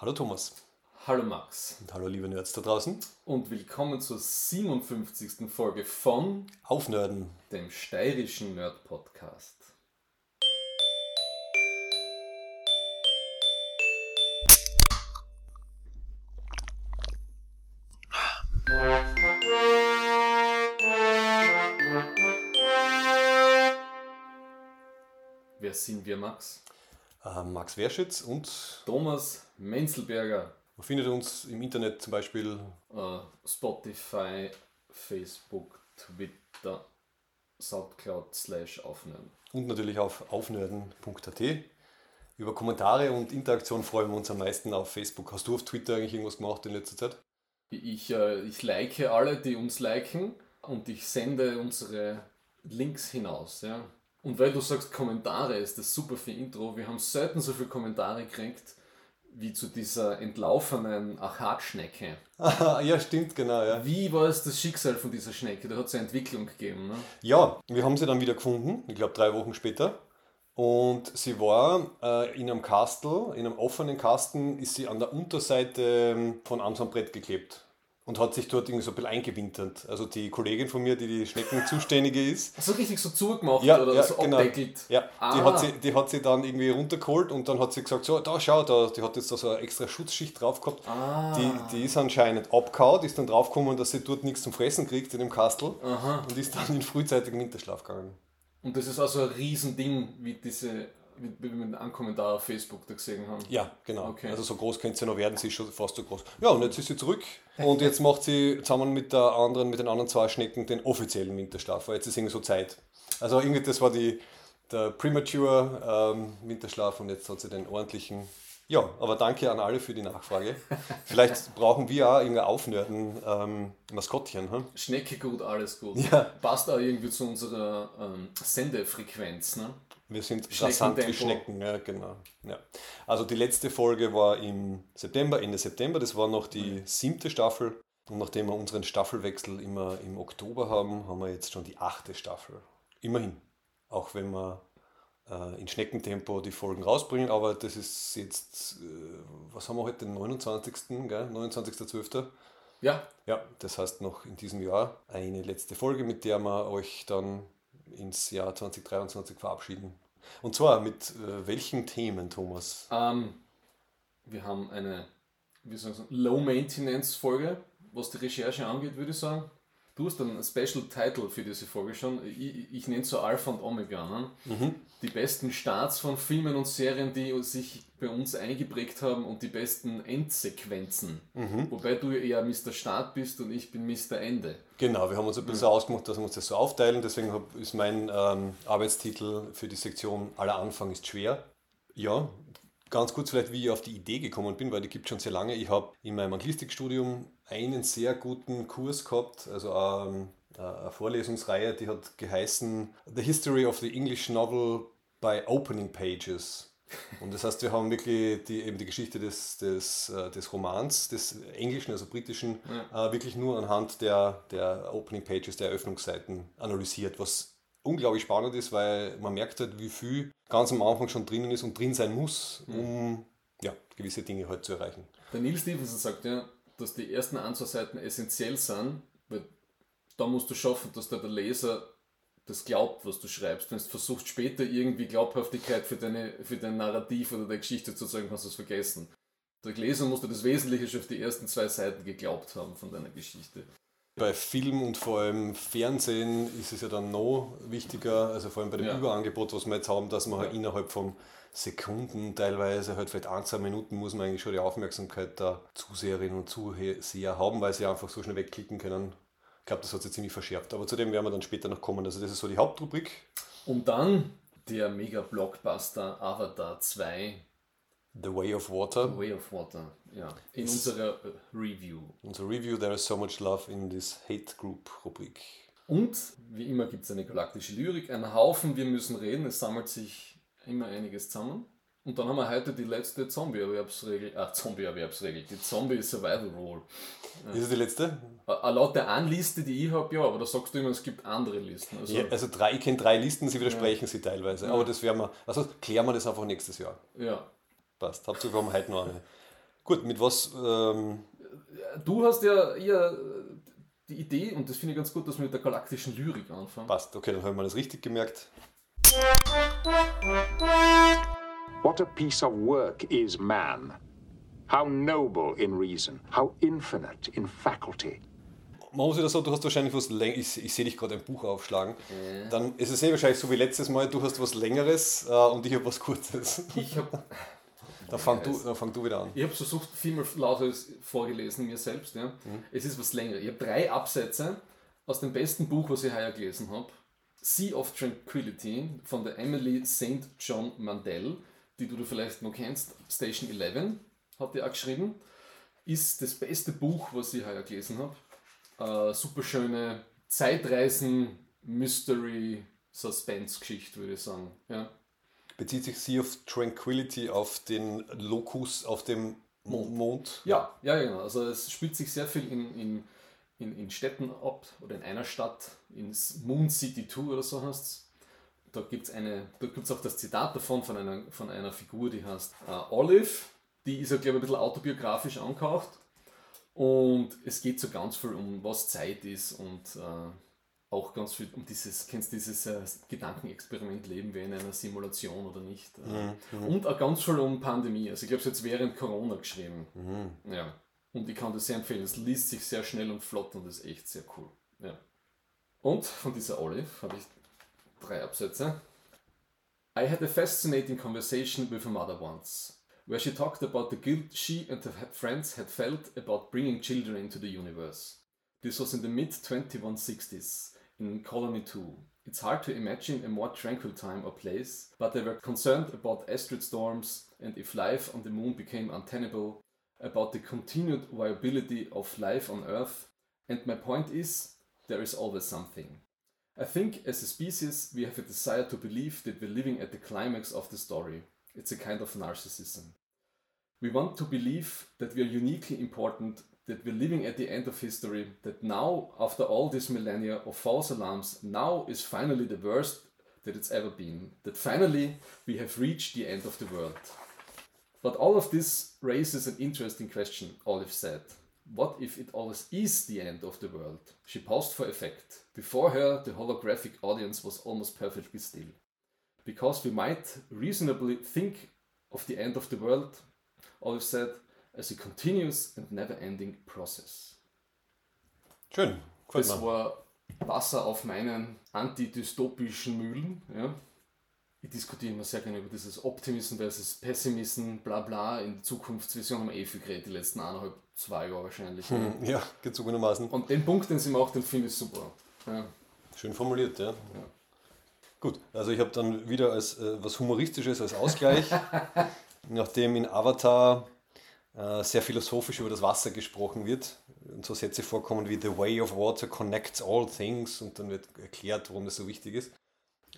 Hallo Thomas. Hallo Max. Und hallo liebe Nerds da draußen. Und willkommen zur 57. Folge von Aufnörden, dem steirischen Nerd Podcast. Wer sind wir, Max? Äh, Max Werschitz und Thomas Menzelberger. man findet uns im Internet zum Beispiel Äh, Spotify, Facebook, Twitter, Soundcloud slash aufnehmen. und natürlich auf aufnörden.at. Über Kommentare und Interaktion freuen wir uns am meisten auf Facebook. Hast du auf Twitter eigentlich irgendwas gemacht in letzter Zeit? Ich, äh, ich like alle, die uns liken und ich sende unsere Links hinaus. Ja. Und weil du sagst Kommentare, ist das super für Intro. Wir haben selten so viele Kommentare gekriegt wie zu dieser entlaufenen Achatschnecke. ja, stimmt, genau. Ja. Wie war es das Schicksal von dieser Schnecke? Da hat es eine Entwicklung gegeben. Ne? ja, wir haben sie dann wieder gefunden, ich glaube drei Wochen später. Und sie war äh, in einem Kastel, in einem offenen Kasten, ist sie an der Unterseite ähm, von einem Brett geklebt. Und hat sich dort irgendwie so ein bisschen eingewintert. Also die Kollegin von mir, die die Schnecken zuständige ist, So richtig so zugemacht Ja, oder ja, so genau. abdeckelt. Ja, die, Ah. hat sie, die hat sie dann irgendwie runtergeholt und dann hat sie gesagt, so, da schau, da, die hat jetzt da so eine extra Schutzschicht drauf gehabt. Ah. Die, die ist anscheinend abgehauen, ist dann draufgekommen, dass sie dort nichts zum Fressen kriegt in dem Kastel Aha. und ist dann in frühzeitigen Winterschlaf gegangen. Und das ist also ein Riesending, wie diese, wie, wie wir einen Kommentar auf Facebook da gesehen haben. Ja, genau. Okay. Also so groß könnte sie noch werden, sie ist schon fast so groß. Ja, und jetzt ist sie zurück und jetzt macht sie zusammen mit der anderen, mit den anderen zwei Schnecken den offiziellen Winterschlaf, weil jetzt ist irgendwie so Zeit. Also irgendwie das war die, der Premature ähm, Winterschlaf und jetzt hat sie den ordentlichen. Ja, aber danke an alle für die Nachfrage. Vielleicht brauchen wir auch irgendein Aufnörden ähm, Maskottchen. Hm? Schnecke gut, alles gut. Ja. Passt auch irgendwie zu unserer ähm, Sendefrequenz. Ne? Wir sind rasant wie Schnecken, ja, genau. Ja. Also die letzte Folge war im September, Ende September, das war noch die siebte Staffel. Und nachdem wir unseren Staffelwechsel immer im Oktober haben, haben wir jetzt schon die achte Staffel. Immerhin. Auch wenn wir äh, in Schneckentempo die Folgen rausbringen, aber das ist jetzt, äh, was haben wir heute, den 29. Gell? 29.12. Ja, Ja, das heißt noch in diesem Jahr eine letzte Folge, mit der wir euch dann ins Jahr 2023 verabschieden. Und zwar mit äh, welchen Themen, Thomas? ähm, wir haben eine Low-Maintenance-Folge, was die Recherche angeht, würde ich sagen. Du hast einen Special Title für diese Folge schon. Ich, ich nenne es so Alpha und Omega. Ne? Die besten Starts von Filmen und Serien, die sich bei uns eingeprägt haben und die besten Endsequenzen. Wobei du ja Mr. Start bist und ich bin Mr. Ende. Genau, wir haben uns ein bisschen ausgemacht, dass wir uns das so aufteilen. Deswegen ist mein ähm, Arbeitstitel für die Sektion Aller Anfang ist schwer. Ja, ganz kurz vielleicht, wie ich auf die Idee gekommen bin, weil die gibt es schon sehr lange. Ich habe in meinem Anglistikstudium einen sehr guten Kurs gehabt, also ähm, eine Vorlesungsreihe, die hat geheißen The History of the English Novel by Opening Pages. Und das heißt, wir haben wirklich die, eben die Geschichte des, des, äh, des Romans, des englischen, also britischen, äh, wirklich nur anhand der, der Opening Pages, der Eröffnungsseiten analysiert, was unglaublich spannend ist, weil man merkt halt, wie viel ganz am Anfang schon drinnen ist und drin sein muss, um ja, gewisse Dinge halt zu erreichen. Der Neil Stevenson sagt ja, dass die ersten ein, zwei Seiten essentiell sind, weil da musst du schaffen, dass da der Leser das glaubt, was du schreibst. Wenn du versuchst, später irgendwie Glaubhaftigkeit für, deine, für dein Narrativ oder deine Geschichte zu zeigen, kannst du es vergessen. Der Leser musste das Wesentliche schon auf die ersten zwei Seiten geglaubt haben von deiner Geschichte. Bei Film und vor allem Fernsehen ist es ja dann noch wichtiger, also vor allem bei dem Ja. Überangebot, was wir jetzt haben, dass man halt innerhalb von Sekunden, teilweise halt vielleicht ein, zwei Minuten muss man eigentlich schon die Aufmerksamkeit der Zuseherinnen und Zuseher haben, weil sie einfach so schnell wegklicken können. Ich glaube, das hat sich ziemlich verschärft. Aber zu dem werden wir dann später noch kommen. Also das ist so die Hauptrubrik. Und dann der Mega-Blockbuster Avatar 2, The Way of Water. Way of Water, ja, in unserer äh, Review. Unser Review, There is so much love in this Hate Group Rubrik. Und wie immer gibt es eine galaktische Lyrik, einen Haufen, wir müssen reden, es sammelt sich immer einiges zusammen. Und dann haben wir heute die letzte Zombie-Erwerbsregel, ach, Zombie-Erwerbsregel, die Zombie-Survival-Rule. Ist es die letzte? Äh, Laut der einen Liste, die ich habe, ja, aber da sagst du immer, es gibt andere Listen. Also, Ja, also drei, ich kenne drei Listen, sie widersprechen sie teilweise. Ja. Aber das werden wir, also klären wir das einfach nächstes Jahr. ja. Passt. Hauptsache wir haben heute noch eine. Gut, mit was? Ähm, Du hast ja eher die Idee, und das finde ich ganz gut, dass wir mit der galaktischen Lyrik anfangen. passt, okay, dann haben wir das richtig gemerkt. What a piece of work is man. How noble in reason, how infinite in faculty. Man muss wieder so, du hast wahrscheinlich was längeres, ich, ich sehe dich gerade ein Buch aufschlagen, dann ist es eh wahrscheinlich so wie letztes Mal, du hast was längeres äh, und ich habe was kurzes. Ich habe Dann fang, du, dann fang du wieder an. ich hab versucht, viermal lauter vorgelesen, mir selbst. Ja. Es ist was länger. Ich habe drei Absätze aus dem besten Buch, was ich heuer gelesen habe. Sea of Tranquility von der Emily St. John Mandel, die du vielleicht noch kennst. Station 11 hat die auch geschrieben. Ist das beste Buch, was ich heuer gelesen habe. Äh, super schöne Zeitreisen, Mystery, Suspense-Geschichte, würde ich sagen. Ja. Bezieht sich Sea of Tranquility auf den Locus auf dem Mond? Mond? Ja, ja, genau. Also es spielt sich sehr viel in, in, in, in Städten ab oder in einer Stadt, in Moon City 2 oder so heißt es. Da gibt es eine, da gibt's auch das Zitat davon von einer, von einer Figur, die heißt äh, Olive. Die ist ja, glaube ich, ein bisschen autobiografisch angehaucht. Und es geht so ganz viel um, was Zeit ist und äh, auch ganz viel um dieses, kennst dieses äh, Gedankenexperiment, leben wir in einer Simulation oder nicht? Äh, Und auch ganz viel um Pandemie. Also ich glaube, es jetzt während Corona geschrieben. Ja. Und ich kann das sehr empfehlen. Es liest sich sehr schnell und flott und ist echt sehr cool. Ja. Und von dieser Olive habe ich drei Absätze. I had a fascinating conversation with her mother once, where she talked about the guilt she and her friends had felt about bringing children into the universe. This was in the mid 2160s in Colony 2. It's hard to imagine a more tranquil time or place, but they were concerned about asteroid storms and if life on the moon became untenable, about the continued viability of life on Earth, and my point is, there is always something. I think as a species, we have a desire to believe that we're living at the climax of the story. It's a kind of narcissism. We want to believe that we are uniquely important, that we're living at the end of history, that now, after all these millennia of false alarms, now is finally the worst that it's ever been. That finally we have reached the end of the world. But all of this raises an interesting question, Olive said. What if it always is the end of the world? She paused for effect. Before her, the holographic audience was almost perfectly still. Because we might reasonably think of the end of the world, Olive said, as a continuous and never ending process. Schön, gefällt Das mir. war Wasser auf meinen antidystopischen Mühlen. Ja. Ich diskutiere immer sehr gerne über dieses Optimism versus Pessimism, bla bla. In Zukunftsvision haben wir eh viel geredet, die letzten eineinhalb, zwei Jahre wahrscheinlich. ja. Ja, gezogenermaßen. Und den Punkt, den sie macht, den finde ich super. Ja. Schön formuliert, ja. Gut, also ich habe dann wieder als äh, was Humoristisches als Ausgleich, nachdem in Avatar sehr philosophisch über das Wasser gesprochen wird. Und so Sätze vorkommen wie The way of water connects all things. Und dann wird erklärt, warum das so wichtig ist,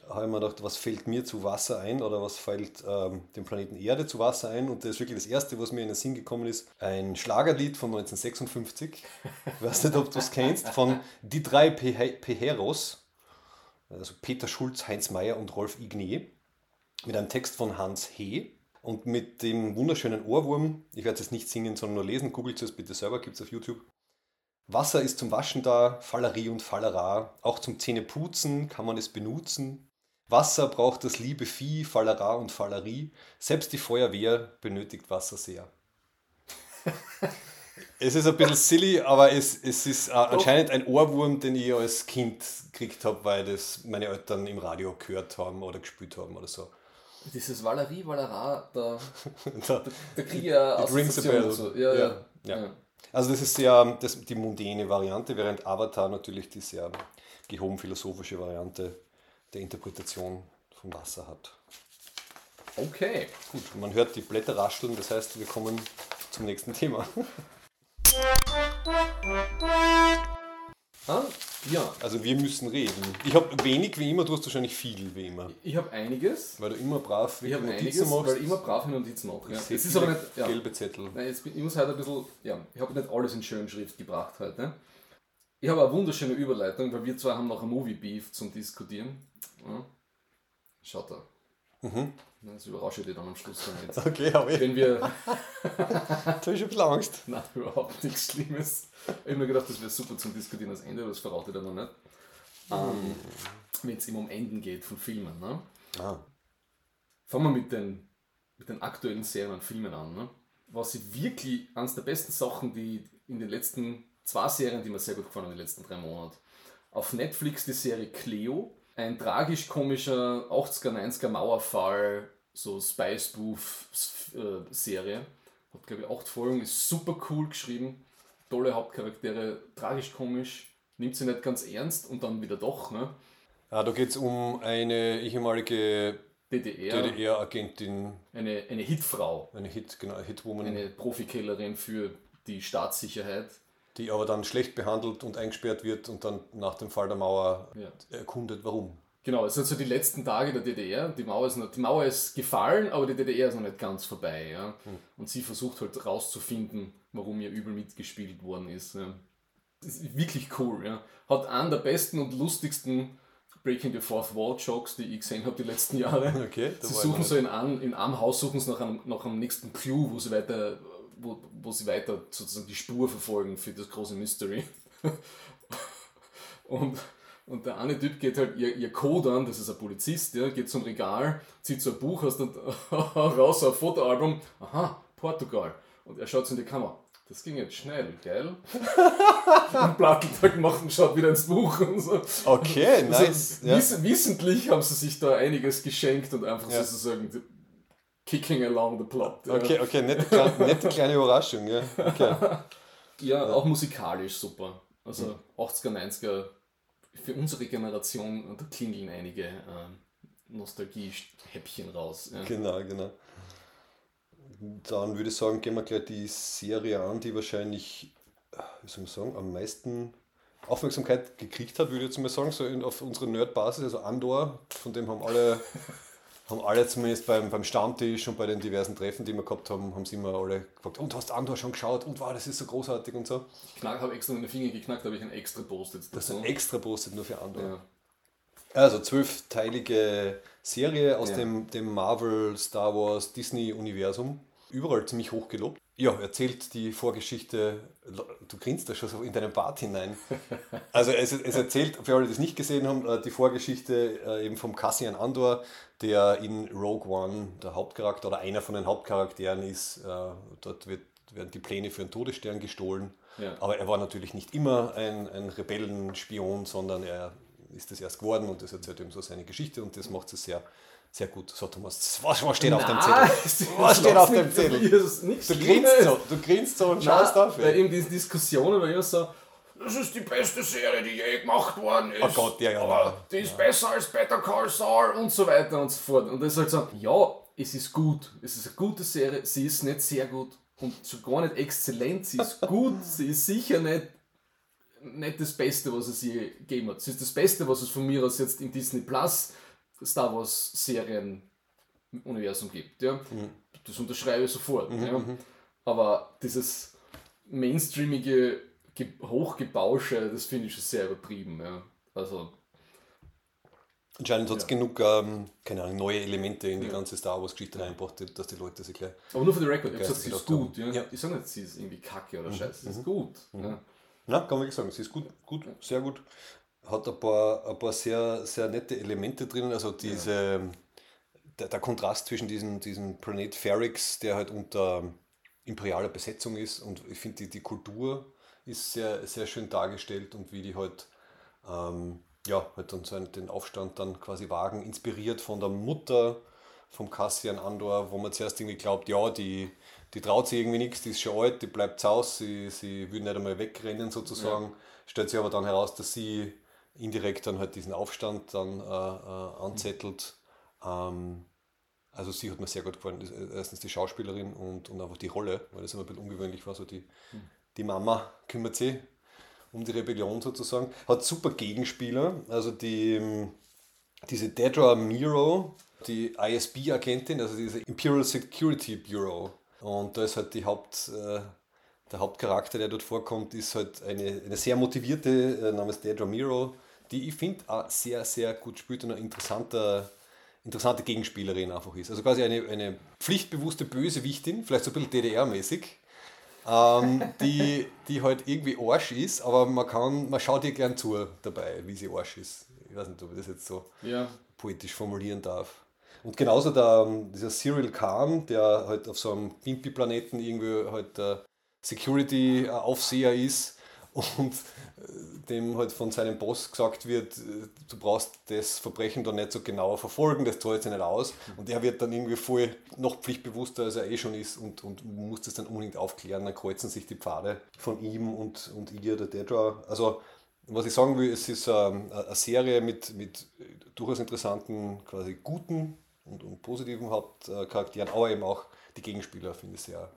habe ich mir gedacht, was fällt mir zu Wasser ein? Oder was fällt ähm, dem Planeten Erde zu Wasser ein? Und das ist wirklich das Erste, was mir in den Sinn gekommen ist, ein Schlagerlied von 1956, ich weiß nicht, ob du es kennst, von Die drei Pe- Peheros, also Peter Schulz, Heinz Meyer und Rolf Igné, mit einem Text von Hans He und mit dem wunderschönen Ohrwurm, ich werde es jetzt nicht singen, sondern nur lesen, googelt es bitte selber, gibt es auf YouTube. Wasser ist zum Waschen da, Fallerie und Fallera, auch zum Zähneputzen kann man es benutzen. Wasser braucht das liebe Vieh, Fallera und Fallerie, selbst die Feuerwehr benötigt Wasser sehr. Es ist ein bisschen silly, aber es, es ist äh, anscheinend ein Ohrwurm, den ich als Kind gekriegt habe, weil das meine Eltern im Radio gehört haben oder gespielt haben oder so. Dieses Valerie, Valera, da, Da- da kriege ich ja It rings a Assoziationen bell. dazu. Ja, ja. Ja. ja. Also das ist sehr das, die mundäne Variante, während Avatar natürlich die sehr gehoben philosophische Variante der Interpretation von Wasser hat. Okay. Gut, man hört die Blätter rascheln, das heißt, wir kommen zum nächsten Thema. Ah, ja, Also wir müssen reden. Ich habe wenig wie immer, du hast wahrscheinlich viel wie immer. ich habe einiges. Weil du immer brav Ich Notizen einiges, machst. weil ich immer brav Notizen mache. Ja. Es ist aber nicht. Ja. gelbe Zettel. Nein, jetzt ich muss heute ein bisschen. Ja, ich habe nicht alles in schönen Schrift gebracht heute. Ich habe eine wunderschöne Überleitung, weil wir zwei haben noch ein Movie Beef zum Diskutieren. Ja. Schaut da. Mhm. Das überrasche ich dich dann am Schluss dann jetzt. Okay, aber ich. Wenn wir. da habe schon ein bisschen Angst. Nein, überhaupt nichts Schlimmes. Ich habe mir gedacht, das wäre super zum Diskutieren das Ende, aber das verrate ich dann noch nicht. Ähm, Wenn es immer um Enden geht von Filmen. Ne? Ah. Fangen wir mit den, mit den aktuellen Serien und Filmen an. Ne? Was ich wirklich, eines der besten Sachen, die in den letzten zwei Serien, die mir sehr gut gefallen haben, in den letzten drei Monaten. Auf Netflix die Serie Cleo, ein tragisch-komischer 80er, 90er Mauerfall, so Spy-Spoof-Serie. Hat, glaube ich, acht Folgen, ist super cool geschrieben, tolle Hauptcharaktere, tragisch-komisch, nimmt sie nicht ganz ernst und dann wieder doch. Ne? Ah, da geht es um eine ehemalige DDR, DDR-Agentin, eine, eine Hitfrau, eine Hit, genau, Hitwoman, eine Profikillerin für die Staatssicherheit. Die aber dann schlecht behandelt und eingesperrt wird und dann nach dem Fall der Mauer Ja. erkundet, warum. Genau, es sind so die letzten Tage der DDR. Die Mauer ist, noch, die Mauer ist gefallen, aber die DDR ist noch nicht ganz vorbei. Ja? Und sie versucht halt rauszufinden, warum ihr übel mitgespielt worden ist. Ja? Das ist wirklich cool. Ja? Hat einen der besten und lustigsten Breaking the Fourth Wall Jokes, die ich gesehen habe die letzten Jahre. Okay, Sie suchen so in einem, in einem Haus suchen sie nach einem, nach einem nächsten Clue, wo sie weiter, wo, wo sie weiter sozusagen die Spur verfolgen für das große Mystery. Und, und der eine Typ geht halt ihr, ihr Code an, das ist ein Polizist, ja, geht zum Regal, zieht so ein Buch aus und raus, ein Fotoalbum, aha, Portugal. Und er schaut so in die Kamera. Das ging jetzt schnell, gell? und plattelt halt gemacht und schaut wieder ins Buch und so. Okay, nice. Also, ja. wiss, wissentlich haben sie sich da einiges geschenkt und einfach Ja. sozusagen kicking along the plot. ja. Okay, okay, nette, kleine- nette kleine Überraschung, ja. Okay. Ja, auch musikalisch super. Also 80er, 90er, für unsere Generation, und da klingeln einige ähm, Nostalgie-Häppchen raus. Ja. Genau, genau. Dann würde ich sagen, gehen wir gleich die Serie an, die wahrscheinlich, wie soll man sagen, am meisten Aufmerksamkeit gekriegt hat, würde ich jetzt mal sagen, so in, auf unsere Nerd-Basis, also Andor, von dem haben alle, haben alle zumindest beim, beim Stammtisch und bei den diversen Treffen, die wir gehabt haben, haben sie immer alle gefragt, und hast Andor schon geschaut und wow, das ist so großartig und so. Ich knack, habe extra meine Finger geknackt, habe ich ein extra Post jetzt Das ist ein extra Postet nur für Andor. ja. Also zwölfteilige Serie aus Ja. dem, dem Marvel, Star Wars, Disney-Universum. Überall ziemlich hoch gelobt. Ja, erzählt die Vorgeschichte, du grinst da schon so in deinen Bart hinein. Also es, es erzählt, für alle, die es nicht gesehen haben, äh, die Vorgeschichte äh, eben vom Cassian Andor, der in Rogue One der Hauptcharakter oder einer von den Hauptcharakteren ist. Äh, Dort wird, werden die Pläne für einen Todesstern gestohlen. Ja. Aber er war natürlich nicht immer ein, ein Rebellenspion, sondern er ist das erst geworden und das erzählt eben so seine Geschichte und das macht es sehr, sehr gut. So, Thomas, was, was steht auf dem Nein, Zettel? Was steht auf dem Zettel? Du grinst so, du grinst so und schaust Nein, auf. Weil eben diese Diskussionen war immer so, das ist die beste Serie, die je gemacht worden ist. Oh Gott, ja, ja, Aber ja. die ist besser als Better Call Saul und so weiter und so fort. Und das ist halt so, ja, es ist gut. Es ist eine gute Serie, sie ist nicht sehr gut und schon gar nicht exzellent. Sie ist gut, sie ist sicher nicht, nicht das Beste, was es je gegeben hat. Sie ist das Beste, was es von mir aus jetzt im Disney Plus Star Wars Serien Universum gibt. Ja? Das unterschreibe ich sofort. ja? Aber dieses mainstreamige Ge Hochgebausche, das finde ich schon sehr übertrieben. Ja? Also, Anscheinend hat es Ja. genug ähm, keine Ahnung, neue Elemente in die ganze Star Wars-Geschichte reingebracht, dass die Leute sich gleich. aber nur für den Record, ich gesagt, sie ist gut. Ja? Ja. Ich sage nicht, sie ist irgendwie kacke oder scheiße, sie ist gut. Ja? Na, kann man wirklich sagen, sie ist gut, gut, sehr gut. Hat ein paar, ein paar sehr, sehr nette Elemente drin. Also diese, der, der Kontrast zwischen diesem, diesem Planet Ferrix, der halt unter imperialer Besetzung ist. Und ich finde, die, die Kultur ist sehr, sehr schön dargestellt und wie die halt, ähm, ja, halt dann so einen, den Aufstand dann quasi wagen, inspiriert von der Mutter vom Cassian Andor, wo man zuerst irgendwie glaubt, ja, die, die traut sich irgendwie nichts, die ist schon alt, die bleibt zu Hause, sie, sie will nicht einmal wegrennen sozusagen. Stellt sich aber dann heraus, dass sie indirekt dann halt diesen Aufstand dann äh, äh, anzettelt. Ähm, also sie hat mir sehr gut gefallen. Ist Erstens die Schauspielerin und, und einfach die Rolle, weil das immer ein bisschen ungewöhnlich war. So die, die Mama kümmert sich um die Rebellion sozusagen. Hat super Gegenspieler. Also die, ähm, diese Dedra Miro, die ISB-Agentin, also diese Imperial Security Bureau. Und da ist halt die Haupt, äh, der Hauptcharakter, der dort vorkommt, ist halt eine, eine sehr motivierte äh, namens Dedra Miro, die ich finde auch sehr, sehr gut spielt und ein interessanter, interessante Gegenspielerin einfach ist. Also quasi eine, eine pflichtbewusste Bösewichtin, vielleicht so ein bisschen DDR-mäßig, ähm, die, die halt irgendwie Arsch ist, aber man kann, man schaut ihr gern zu dabei, wie sie Arsch ist. Ich weiß nicht, ob ich das jetzt so Ja. poetisch formulieren darf. Und genauso der, dieser Cyril Khan, der halt auf so einem Wimpy-Planeten irgendwie halt der Security-Aufseher ist und äh, dem halt von seinem Boss gesagt wird, äh, du brauchst das Verbrechen da nicht so genau verfolgen, das zahlt sich nicht aus. Und er wird dann irgendwie voll noch pflichtbewusster, als er eh schon ist und, und muss das dann unbedingt aufklären. Dann kreuzen sich die Pfade von ihm und, und ihr, der Dedra. Also was ich sagen will, es ist ähm, eine Serie mit, mit durchaus interessanten, quasi guten und, und positiven Hauptcharakteren, aber eben auch die Gegenspieler finde ich sehr,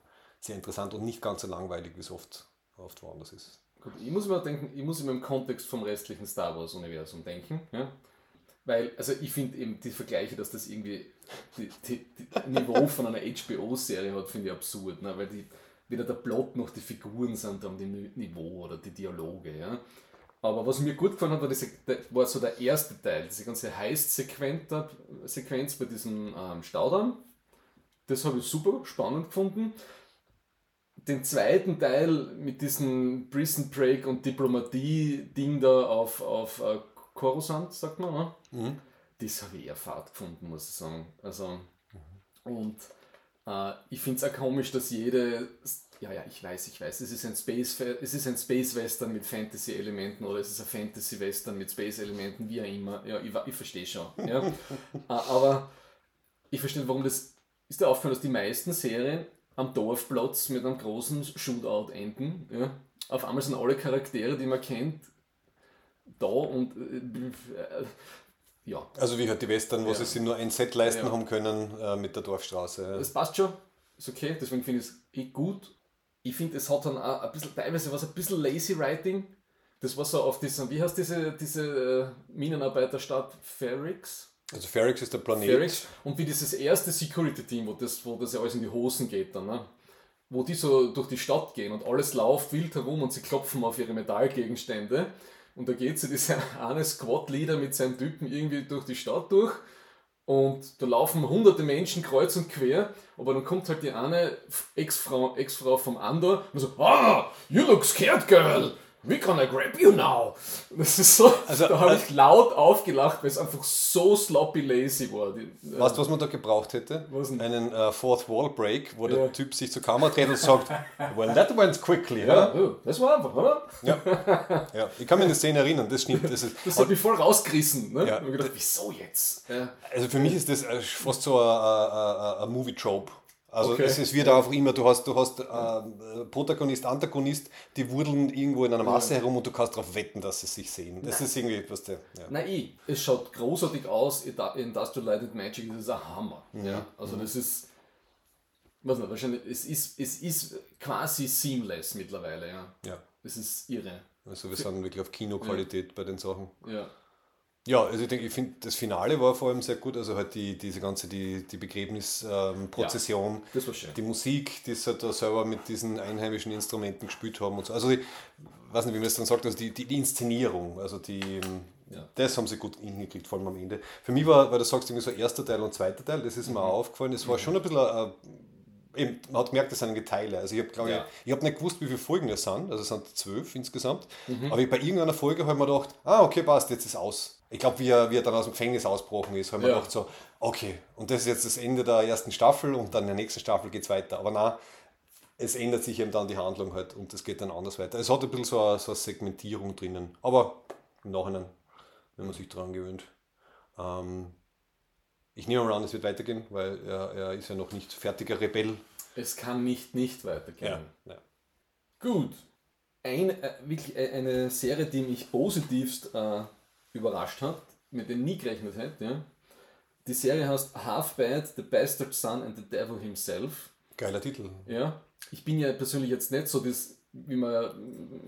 sehr interessant und nicht ganz so langweilig, wie es oft, oft woanders ist. Gut, ich muss immer denken, ich muss immer im Kontext vom restlichen Star Wars-Universum denken. Ja? Weil, also ich finde eben die Vergleiche, dass das irgendwie die, die, die Niveau von einer HBO-Serie hat, finde ich absurd. Ne? Weil die, weder der Plot noch die Figuren sind am dem Niveau oder die Dialoge. Ja? Aber was mir gut gefallen hat, war, diese, war so der erste Teil, diese ganze Heist-Sequenz bei diesem ähm, Staudamm. Das habe ich super spannend gefunden. Den zweiten Teil mit diesem Prison Break und Diplomatie-Ding da auf, auf äh, Coruscant, sagt man, ne? Mhm. das habe ich eher fad gefunden, muss ich sagen. Also, und äh, ich finde es auch komisch, dass jede, ja, ja, ich weiß, ich weiß, es ist ein Space, es ist ein Space Western mit Fantasy-Elementen oder es ist ein Fantasy Western mit Space-Elementen, wie auch immer. Ja, ich, ich verstehe schon. Ja. Äh, Aber ich verstehe, warum das ist dir aufgefallen, dass die meisten Serien am Dorfplatz mit einem großen Shootout enden. Ja. Auf einmal sind alle Charaktere, die man kennt, da und äh, äh, ja, Also wie halt die Western, wo Ja. sie sich nur ein Set leisten Ja. haben können äh, mit der Dorfstraße. Das passt schon, ist okay, deswegen finde ich es eh gut. Ich finde, es hat dann auch ein bisschen, teilweise was ein bisschen lazy writing. Das war so auf diesem, wie heißt diese, diese äh, Minenarbeiterstadt Ferrix? Also Ferrix ist der Planet. Ferrix. Und wie dieses erste Security-Team, wo das, wo das ja alles in die Hosen geht dann, ne? wo die so durch die Stadt gehen und alles läuft wild herum und sie klopfen auf ihre Metallgegenstände. Und da geht so dieser eine Squad-Leader mit seinem Typen irgendwie durch die Stadt durch. Und da laufen hunderte Menschen kreuz und quer, aber dann kommt halt die eine Ex-Frau Ex vom Andor und so, ah, you look scared, girl. We gonna grab you now. Das ist so, Also, da habe äh, ich laut aufgelacht, weil es einfach so sloppy lazy war. Äh, Weißt du, was man da gebraucht hätte? Was denn? Einen äh, Fourth Wall Break, wo Ja. der Typ sich zur Kamera dreht und sagt, well, that went quickly. ja, Ja? oh, das war einfach, oder? Ja. Ich kann mich an die Szene erinnern, das stimmt. Das ist, Das hat mich voll rausgerissen. Ne? Ja. Ich gedacht, wieso jetzt? Ja. Also für mich ist das fast so ein Movie-Trope. Also Okay. es, es wird einfach immer, du hast, du hast äh, Protagonist, Antagonist, die wurdeln irgendwo in einer Masse herum und du kannst darauf wetten, dass sie sich sehen. Das ist irgendwie etwas der. Ja. Nein. Es schaut großartig aus. Indu- Industrial Light and Magic ist ein Hammer. Ja. Also das ist, weiß nicht, wahrscheinlich, es ist, es ist quasi seamless mittlerweile. Ja. ja. Es ist irre. Also wir sind wirklich auf Kinoqualität bei den Sachen. Ja. Ja, also ich denke, ich finde, das Finale war vor allem sehr gut. Also halt die, diese ganze, die, die Begräbnisprozession, war schön. die Musik, die sie halt da selber mit diesen einheimischen Instrumenten gespielt haben und so. Also ich weiß nicht, wie man das dann sagt, also die, die, die Inszenierung, also die, Ja. das haben sie gut hingekriegt, vor allem am Ende. Für mich war, weil du sagst, irgendwie so erster Teil und zweiter Teil, das ist mir auch aufgefallen, es war schon ein bisschen ein, Eben, man hat gemerkt, das sind Geteile. Also ich habe glaube Ja. ich, ich habe nicht gewusst, wie viele Folgen es sind. Also es sind zwölf insgesamt. Mhm. Aber ich, bei irgendeiner Folge habe ich mir gedacht, ah, okay, passt, jetzt ist aus. Ich glaube, wie er, wie er dann aus dem Gefängnis ausgebrochen ist, habe ich mir Ja. gedacht so, okay, und das ist jetzt das Ende der ersten Staffel und dann in der nächsten Staffel geht es weiter. Aber nein, es ändert sich eben dann die Handlung halt und es geht dann anders weiter. Es hat ein bisschen so eine, so eine Segmentierung drinnen. Aber im Nachhinein, wenn man sich daran gewöhnt. Ähm, ich nehme mal an, es wird weitergehen, weil er, er ist ja noch nicht fertiger Rebell. Es kann nicht nicht weitergehen. ja. Gut. Ein, äh, wirklich äh, eine Serie, die mich positivst äh, überrascht hat, mit ich nie gerechnet hätte. Ja. Die Serie heißt Half Bad, The Bastard Son and the Devil Himself. Geiler Titel. Ja. Ich bin ja persönlich jetzt nicht so das, wie man ja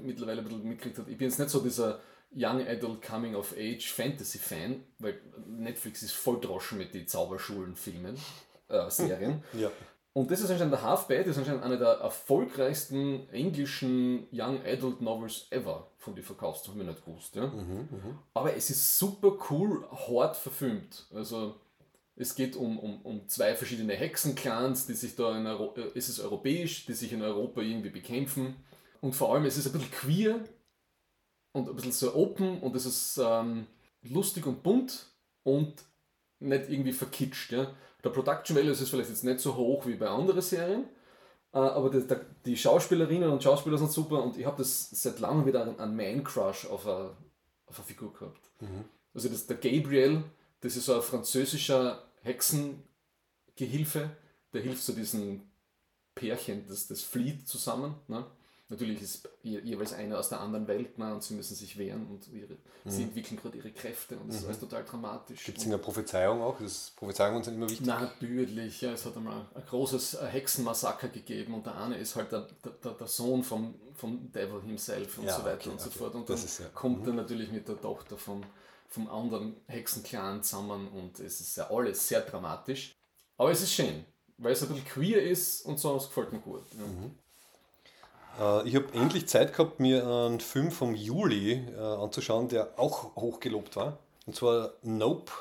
mittlerweile ein bisschen mitgekriegt hat, ich bin jetzt nicht so dieser Young Adult Coming of Age Fantasy Fan, weil Netflix ist voll droschen mit den Zauberschulen-Filmen, äh, Serien. Ja. Und das ist anscheinend der Half Bad, ist anscheinend eine der erfolgreichsten englischen Young Adult Novels ever von den Verkaufs, habe ich nicht gewusst. Ja? Aber es ist super cool, hart verfilmt. Also Es geht um, um, um zwei verschiedene Hexenclans, die sich da in Europa, äh, es ist europäisch, die sich in Europa irgendwie bekämpfen. Und vor allem, es ist ein bisschen queer und ein bisschen so open und es ist ähm, lustig und bunt und nicht irgendwie verkitscht. Ja. Der Production Value ist vielleicht jetzt nicht so hoch wie bei anderen Serien, äh, aber die, die, Schauspielerinnen und Schauspieler sind super und ich habe das seit langem wieder einen Man-Crush auf eine, auf eine Figur gehabt. Mhm. Also das, der Gabriel, das ist so ein französischer Hexengehilfe, der hilft so diesen Pärchen, das, das flieht zusammen. Ne? Natürlich ist jeweils einer aus der anderen Welt ne, und sie müssen sich wehren und ihre, mhm. sie entwickeln gerade ihre Kräfte und das mhm. ist alles total dramatisch. Gibt es eine Prophezeiung auch? Das Prophezeiungen sind immer wichtig. Natürlich, ja, es hat einmal ein großes Hexenmassaker gegeben und der eine ist halt der, der, der Sohn vom, vom Devil himself und ja, so weiter okay, und so okay. fort. Und dann ja, kommt mhm. er natürlich mit der Tochter vom, vom anderen Hexenclan zusammen und es ist ja alles sehr dramatisch. Aber es ist schön, weil es ein bisschen queer ist und so, es gefällt mir gut. Ja. Mhm. Äh, ich habe endlich Zeit gehabt, mir einen Film vom Juli äh, anzuschauen, der auch hochgelobt war. Und zwar Nope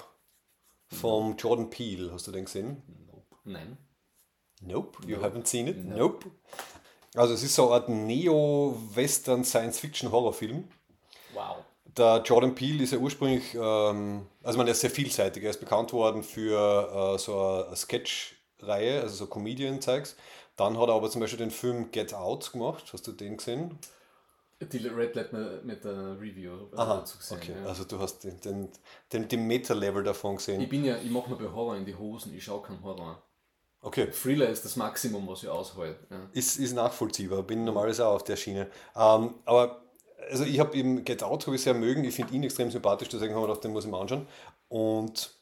vom. Jordan Peele. Hast du den gesehen? Nope. Nein. Nope, you nope. haven't seen it? Nope. nope. Also es ist so eine Art Neo-Western Science-Fiction-Horrorfilm. Wow. Der Jordan Peele ist ja ursprünglich, ähm, also man ist sehr vielseitig. Er ist bekannt worden für äh, so eine Sketch-Reihe, also so Comedian-Zeugs. Dann hat er aber zum Beispiel den Film Get Out gemacht. Hast du den gesehen? Die Red Light mit der Review Aha, gesehen, okay. Ja. Also du hast den, den, den, den Meta-Level davon gesehen. Ich bin ja, ich mache mir bei Horror in die Hosen, ich schaue keinen Horror. Okay. Thriller ist das Maximum, was ich aushalte. Ja. Ist, ist nachvollziehbar, bin normalerweise auch auf der Schiene. Ähm, aber also ich habe eben Get Out ich sehr mögen, ich finde ihn extrem sympathisch, deswegen haben wir gedacht, den muss ich mal anschauen. Und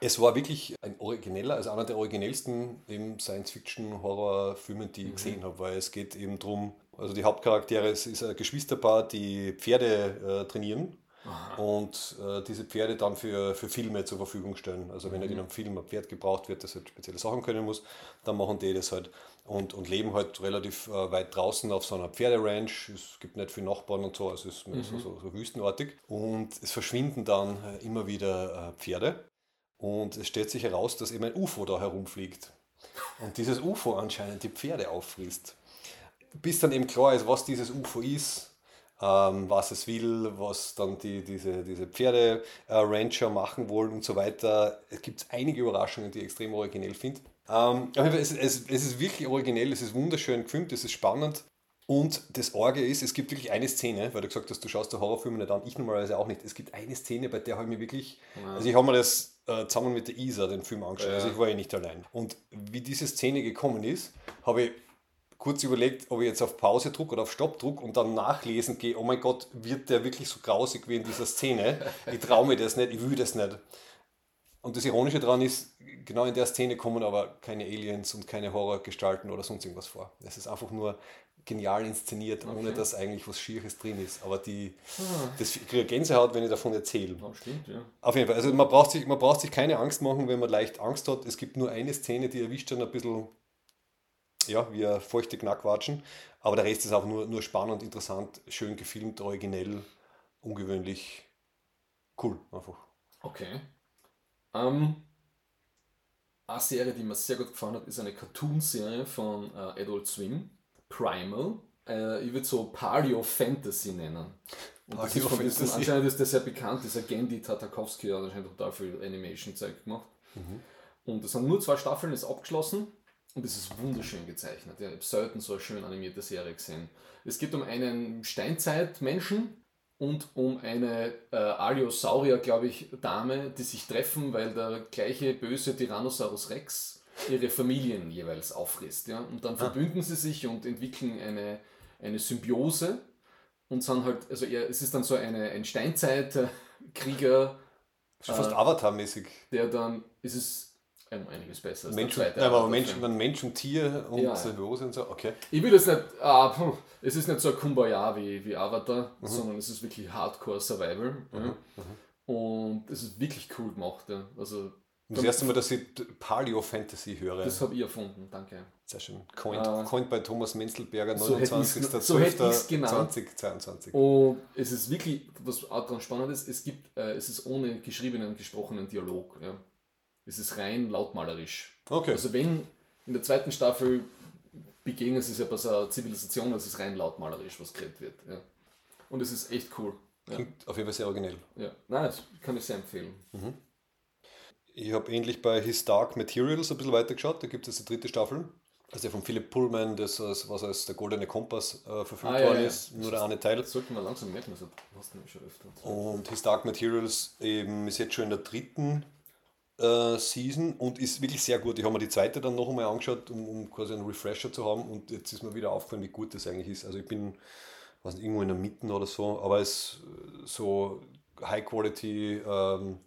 es war wirklich ein origineller, also einer der originellsten Science-Fiction-Horror-Filme, die ich mhm. gesehen habe, weil es geht eben darum, also die Hauptcharaktere, es ist ein Geschwisterpaar, die Pferde äh, trainieren Aha. und äh, diese Pferde dann für, für Filme zur Verfügung stellen. Also wenn mhm. in einem Film ein Pferd gebraucht wird, das halt spezielle Sachen können muss, dann machen die das halt und, und leben halt relativ äh, weit draußen auf so einer Pferderanch. Es gibt nicht viele Nachbarn und so, also es ist mhm. so, so, so, wüstenartig. Und es verschwinden dann äh, immer wieder äh, Pferde und es stellt sich heraus, dass eben ein UFO da herumfliegt. Und dieses UFO anscheinend die Pferde auffrisst. Bis dann eben klar ist, was dieses UFO ist, ähm, was es will, was dann die, diese, diese Pferde-Rancher äh, machen wollen und so weiter. Es gibt einige Überraschungen, die ich extrem originell finde. Ähm, es, es, es ist wirklich originell, es ist wunderschön gefilmt, es ist spannend. Und das Orge ist, es gibt wirklich eine Szene, weil du gesagt hast, du schaust die Horrorfilme nicht an, ich normalerweise auch nicht. Es gibt eine Szene, bei der habe ich mir wirklich, also ich habe mir das äh, zusammen mit der Isa den Film angeschaut, ja. also ich war ja nicht allein. Und wie diese Szene gekommen ist, habe ich kurz überlegt, ob ich jetzt auf Pause drücke oder auf Stopp drücke und dann nachlesen gehe, oh mein Gott, wird der wirklich so grausig wie in dieser Szene? Ich traue mir das nicht, ich will das nicht. Und das Ironische daran ist, genau in der Szene kommen aber keine Aliens und keine Horrorgestalten oder sonst irgendwas vor. Es ist einfach nur genial inszeniert, okay. ohne dass eigentlich was Schieres drin ist. Aber die, ah. das ich kriege Gänsehaut, wenn ich davon erzähle. Oh, stimmt, ja. Auf jeden Fall. Also man braucht, sich, man braucht sich keine Angst machen, wenn man leicht Angst hat. Es gibt nur eine Szene, die erwischt dann ein bisschen, ja, wie ein feuchte Knackwatschen. Aber der Rest ist auch nur, nur spannend, interessant, schön gefilmt, originell, ungewöhnlich, cool einfach. Okay. Ähm, eine Serie, die mir sehr gut gefallen hat, ist eine Cartoon-Serie von äh, Adult Swim. Primal. Äh, ich würde so Paleo Fantasy nennen. Und das ist von diesem, anscheinend ist der sehr bekannt, dieser Gendy Tatakowski hat anscheinend total viel Animation-Zeug gemacht. Mhm. Und es sind nur zwei Staffeln, ist abgeschlossen und es ist wunderschön gezeichnet. Ich habe selten so eine schön animierte Serie gesehen. Es geht um einen Steinzeitmenschen und um eine äh, Aliosaurier, glaube ich, Dame, die sich treffen, weil der gleiche böse Tyrannosaurus Rex ihre Familien jeweils auffrisst. Ja? Und dann ah. verbünden sie sich und entwickeln eine, eine Symbiose und sind halt, also eher, es ist dann so eine, ein Steinzeitkrieger. Schon fast äh, Avatar-mäßig. Der dann, ist es um einiges besser als Mensch, der zweite. aber Mensch, Mensch und Tier und ja, Symbiose und so, okay. Ich will jetzt nicht, ah, es ist nicht so ein Kumbaya wie, wie Avatar, mhm. sondern es ist wirklich Hardcore Survival. Mhm. Mhm. Und es ist wirklich cool gemacht. Ja. Also das erste Mal, dass ich Paleo Fantasy höre. Das habe ich erfunden, danke. Sehr schön. Coined, uh, coined bei Thomas Menzelberger, 29.12.2022. So Und es ist wirklich, was auch daran spannend ist, es gibt, äh, es ist ohne geschriebenen, gesprochenen Dialog. Ja. Es ist rein lautmalerisch. Okay. Also wenn in der zweiten Staffel begegnen sie sich bei so einer Zivilisation, das ist rein lautmalerisch, was geredet wird. Ja. Und es ist echt cool. Ja. Klingt auf jeden Fall sehr originell. Ja. Nein, das kann ich sehr empfehlen. Ich habe ähnlich bei His Dark Materials ein bisschen weitergeschaut. Da gibt es die dritte Staffel. Also von Philip Pullman, das was als der Goldene Kompass äh, verfilmt Ah, ja, worden ja. ist, nur der eine Teil. Das sollte man langsam merken, das hast du schon öfter. Und His Dark Materials eben ist jetzt schon in der dritten äh, Season und ist wirklich sehr gut. Ich habe mir die zweite dann noch einmal angeschaut, um, um quasi einen Refresher zu haben und jetzt ist mir wieder aufgefallen, wie gut das eigentlich ist. Also ich bin weiß nicht, irgendwo in der Mitte oder so, aber es ist so High Quality ähm,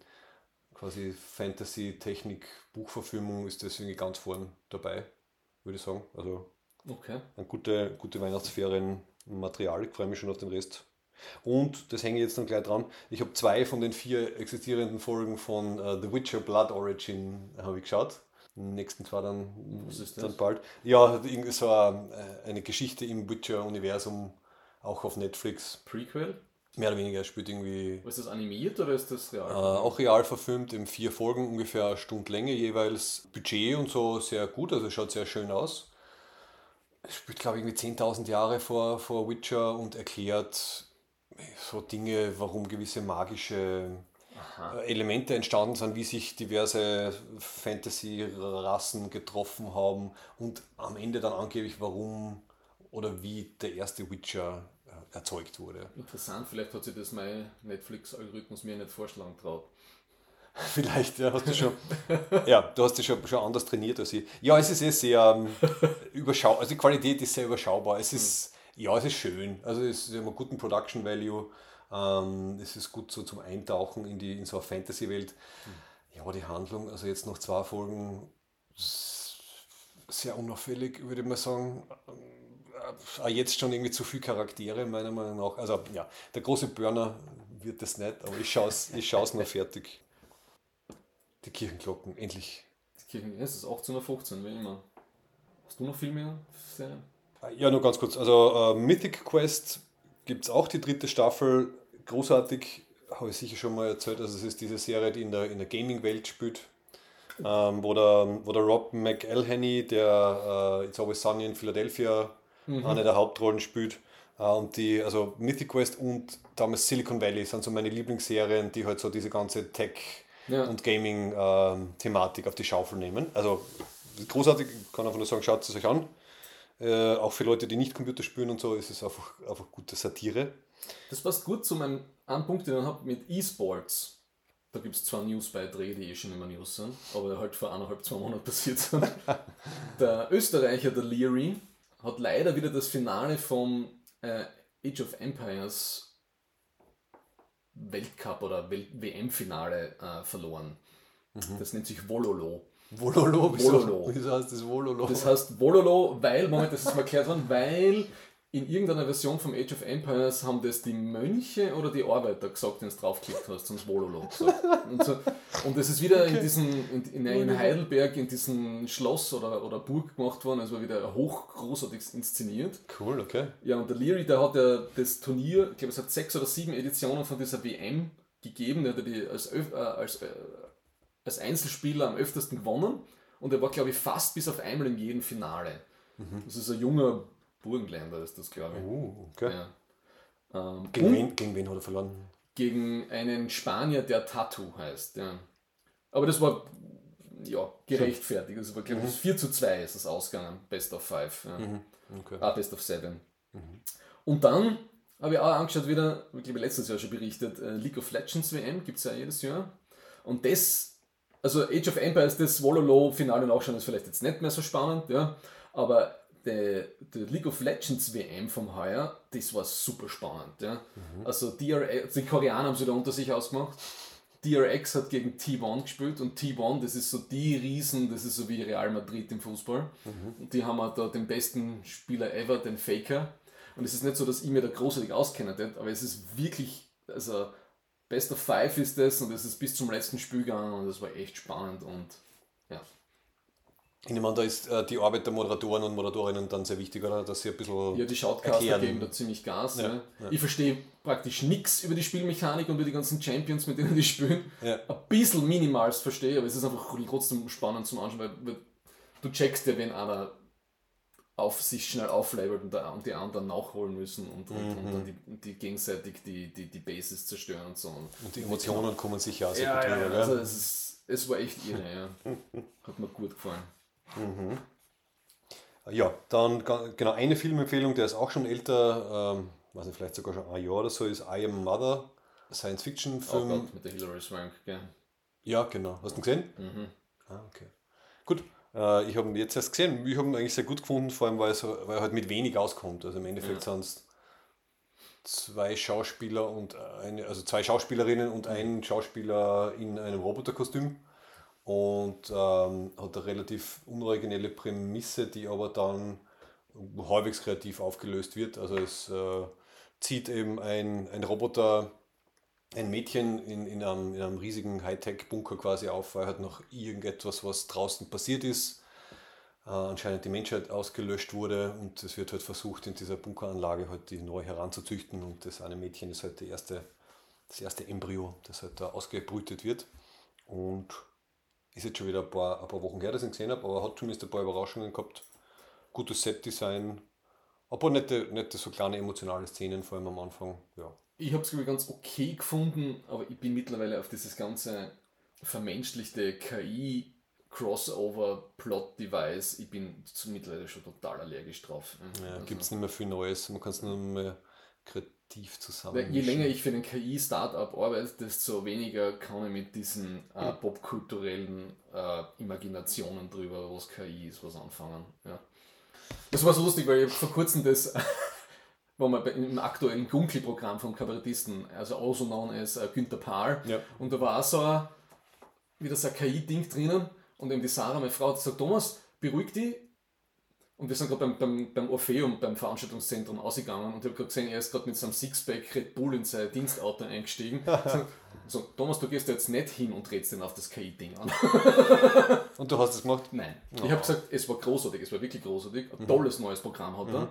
quasi Fantasy, Technik, Buchverfilmung ist deswegen ganz vorn dabei, würde ich sagen. Also Okay. eine gute, gute Weihnachtsferien-Material. Ich freue mich schon auf den Rest. Und das hänge ich jetzt dann gleich dran. Ich habe zwei von den vier existierenden Folgen von äh, The Witcher Blood Origin habe ich geschaut. Die nächsten zwei dann, Was ist dann das? bald. Ja, irgendwie so eine, eine Geschichte im Witcher-Universum, auch auf Netflix. Prequel? Mehr oder weniger spielt irgendwie Ist das animiert oder ist das äh, real? auch real verfilmt, in vier Folgen, ungefähr eine Stunde Länge jeweils. Budget und so sehr gut, also schaut sehr schön aus. Es spielt, glaube ich, irgendwie 10.000 Jahre vor, vor Witcher und erklärt so Dinge, warum gewisse magische äh, Elemente entstanden sind, wie sich diverse Fantasy-Rassen getroffen haben und am Ende dann angeblich, warum oder wie der erste Witcher äh, erzeugt wurde. Interessant, vielleicht hat sich das mein Netflix-Algorithmus mir nicht vorschlagen traut. Vielleicht, ja, hast du schon. ja, du hast dich schon, schon anders trainiert als ich. Ja, es ist eh sehr ähm, überschaubar. Also die Qualität ist sehr überschaubar. Es ist, ja, es ist schön. Also es ist immer guten Production Value. Ähm, es ist gut so zum Eintauchen in, die, in so eine Fantasy-Welt. Ja, die Handlung, also jetzt noch zwei Folgen, sehr unauffällig, würde ich mal sagen. Auch jetzt schon irgendwie zu viele Charaktere, meiner Meinung nach. Also ja, der große Burner wird das nicht, aber ich schaue es ich schau's noch fertig. Die Kirchenglocken, endlich. Die Kirchen, ja, es ist 18 oder 15, wie immer. Hast du noch viel mehr Serien? Ja, nur ganz kurz. Also äh, Mythic Quest gibt es auch die dritte Staffel. Großartig, habe ich sicher schon mal erzählt. Also es ist diese Serie, die in der, in der Gaming-Welt spielt. Ähm, wo, der, wo der Rob McElhenney, der äh, It's Always Sunny in Philadelphia, eine der Hauptrollen spielt. Äh, und die, also Mythic Quest und damals Silicon Valley sind so meine Lieblingsserien, die halt so diese ganze Tech- Ja. und Gaming-Thematik auf die Schaufel nehmen. Also großartig, ich kann einfach nur sagen, schaut es euch an. Äh, auch für Leute, die nicht Computer spielen und so, ist es einfach, einfach gute Satire. Das passt gut zu meinem einen Punkt, den ich habe mit E-Sports. Da gibt es zwar Newsbeiträge, die eh schon immer News sind, aber halt vor eineinhalb, zwei Monaten passiert sind. der Österreicher, der Leary, hat leider wieder das Finale vom äh, Age of Empires Weltcup oder WM-Finale äh, verloren. Das nennt sich Wololo. Wololo, wieso- Wololo. wieso heißt das Wololo? Das heißt Wololo, weil, Moment, das ist mal erklärt worden, weil in irgendeiner Version vom Age of Empires haben das die Mönche oder die Arbeiter gesagt, wenn du draufgeklickt hast, sonst Wololo. Und, so, und das ist wieder in diesem, in, in, in Heidelberg, in diesem Schloss oder, oder Burg gemacht worden, es war wieder hochgroßartig inszeniert. cool, okay. Ja, und der Leary, der hat ja das Turnier, ich glaube, es hat sechs oder sieben Editionen von dieser WM gegeben, der hat ja die als, äh, als, äh, als Einzelspieler am öftesten gewonnen und er war, glaube ich, fast bis auf einmal in jedem Finale. Das ist ein junger Burgenländer, ist das, glaube ich. Uh, okay. Ja. Ähm, Gegen, wen, gegen wen hat er verloren? gegen einen Spanier, der Tattoo heißt. Ja. Aber das war ja, gerechtfertigt. Das war, glaube ich, 4 zu 2 ist das ausgegangen. Best of 5. Ja. Okay. Ah, Best of Seven. Und dann habe ich auch angeschaut wieder, ich glaube letztes Jahr schon berichtet, äh, League of Legends WM gibt es ja jedes Jahr. Und das, also Age of Empires, das Wololo-Finale nachschauen ist vielleicht jetzt nicht mehr so spannend, ja, aber der, der League of Legends WM vom Heuer, das war super spannend. Ja. Also DRX, die Koreaner haben sich da unter sich ausgemacht. DRX hat gegen T1 gespielt und T1, das ist so die Riesen, das ist so wie Real Madrid im Fußball. Und die haben halt da den besten Spieler ever, den Faker. Und es ist nicht so, dass ich mir da großartig auskenne, aber es ist wirklich, also Best of Five ist das und es ist bis zum letzten Spiel gegangen und das war echt spannend und ja. Ich nehme an, da ist äh, die Arbeit der Moderatoren und Moderatorinnen dann sehr wichtig, oder? Dass sie ein bisschen. Ja, die Shoutcaster geben da ziemlich Gas. Ja, ne? ja. Ich verstehe praktisch nichts über die Spielmechanik und über die ganzen Champions, mit denen die spielen. Ja. Ein bisschen minimalst verstehe, aber es ist einfach trotzdem spannend zum Anschauen, weil, weil du checkst ja, wenn einer auf sich schnell auflevelt und, und die anderen nachholen müssen und, und, und Mhm. dann die, die gegenseitig die, die, die Bases zerstören und so. Und die Emotionen kommen sicher auch sehr Ja, gut ja, rüber, ja. Also es, ist, es war echt irre, ja. Hat mir gut gefallen. Ja, dann genau eine Filmempfehlung, der ist auch schon älter, ähm, weiß nicht, vielleicht sogar schon ein Jahr oder so, ist I Am Mother, Oh Science-Fiction-Film. Gott, mit der Hilary Swank, gell. ja, genau. Hast du ihn gesehen? Mhm. Ah, okay. Gut, äh, ich habe ihn jetzt erst gesehen. Ich habe ihn eigentlich sehr gut gefunden, vor allem weil, er so, weil er halt mit wenig auskommt. Also im Endeffekt sind es zwei Schauspieler und eine, also zwei Schauspielerinnen und ein Schauspieler in einem Roboterkostüm. Und ähm, hat eine relativ unoriginelle Prämisse, die aber dann halbwegs kreativ aufgelöst wird. Also es äh, zieht eben ein, ein Roboter ein Mädchen in, in, einem, in einem riesigen Hightech-Bunker quasi auf, weil halt noch irgendetwas, was draußen passiert ist, äh, anscheinend die Menschheit ausgelöscht wurde. Und es wird halt versucht, in dieser Bunkeranlage halt die neu heranzuzüchten. Und das eine Mädchen ist halt die erste, das erste Embryo, das halt da ausgebrütet wird. Und ist jetzt schon wieder ein paar, ein paar Wochen her, dass ich ihn gesehen habe, aber hat zumindest ein paar Überraschungen gehabt. Gutes Set-Design, aber nette, nette so kleine emotionale Szenen, vor allem am Anfang. Ja. Ich habe es ganz okay gefunden, aber ich bin mittlerweile auf dieses ganze vermenschlichte KI Crossover-Plot-Device, ich bin mittlerweile schon total allergisch drauf. Ja, Also, gibt es nicht mehr viel Neues, man kann es nur mehr kreativ zusammen. je länger ich für einen KI-Startup arbeite, desto weniger kann ich mit diesen äh, popkulturellen äh, Imaginationen drüber, was KI ist, was anfangen. Ja. Das war so lustig, weil ich vor kurzem das war mal bei, im aktuellen Gunkel-Programm vom Kabarettisten, also also known as äh, Günther Pahl. Ja. Und da war auch so ein, wieder so ein KI-Ding drinnen und eben die Sarah, meine Frau, hat gesagt, Thomas, beruhig dich. Und wir sind gerade beim, beim, beim Orpheum, beim Veranstaltungszentrum ausgegangen und ich habe gerade gesehen, er ist gerade mit seinem Sixpack Red Bull in sein Dienstauto eingestiegen. so, Thomas, du gehst jetzt nicht hin und drehst den auf das KI-Ding an. Und du hast es gemacht? Nein. Ich habe gesagt, es war großartig, es war wirklich großartig. Ein tolles neues Programm hat er.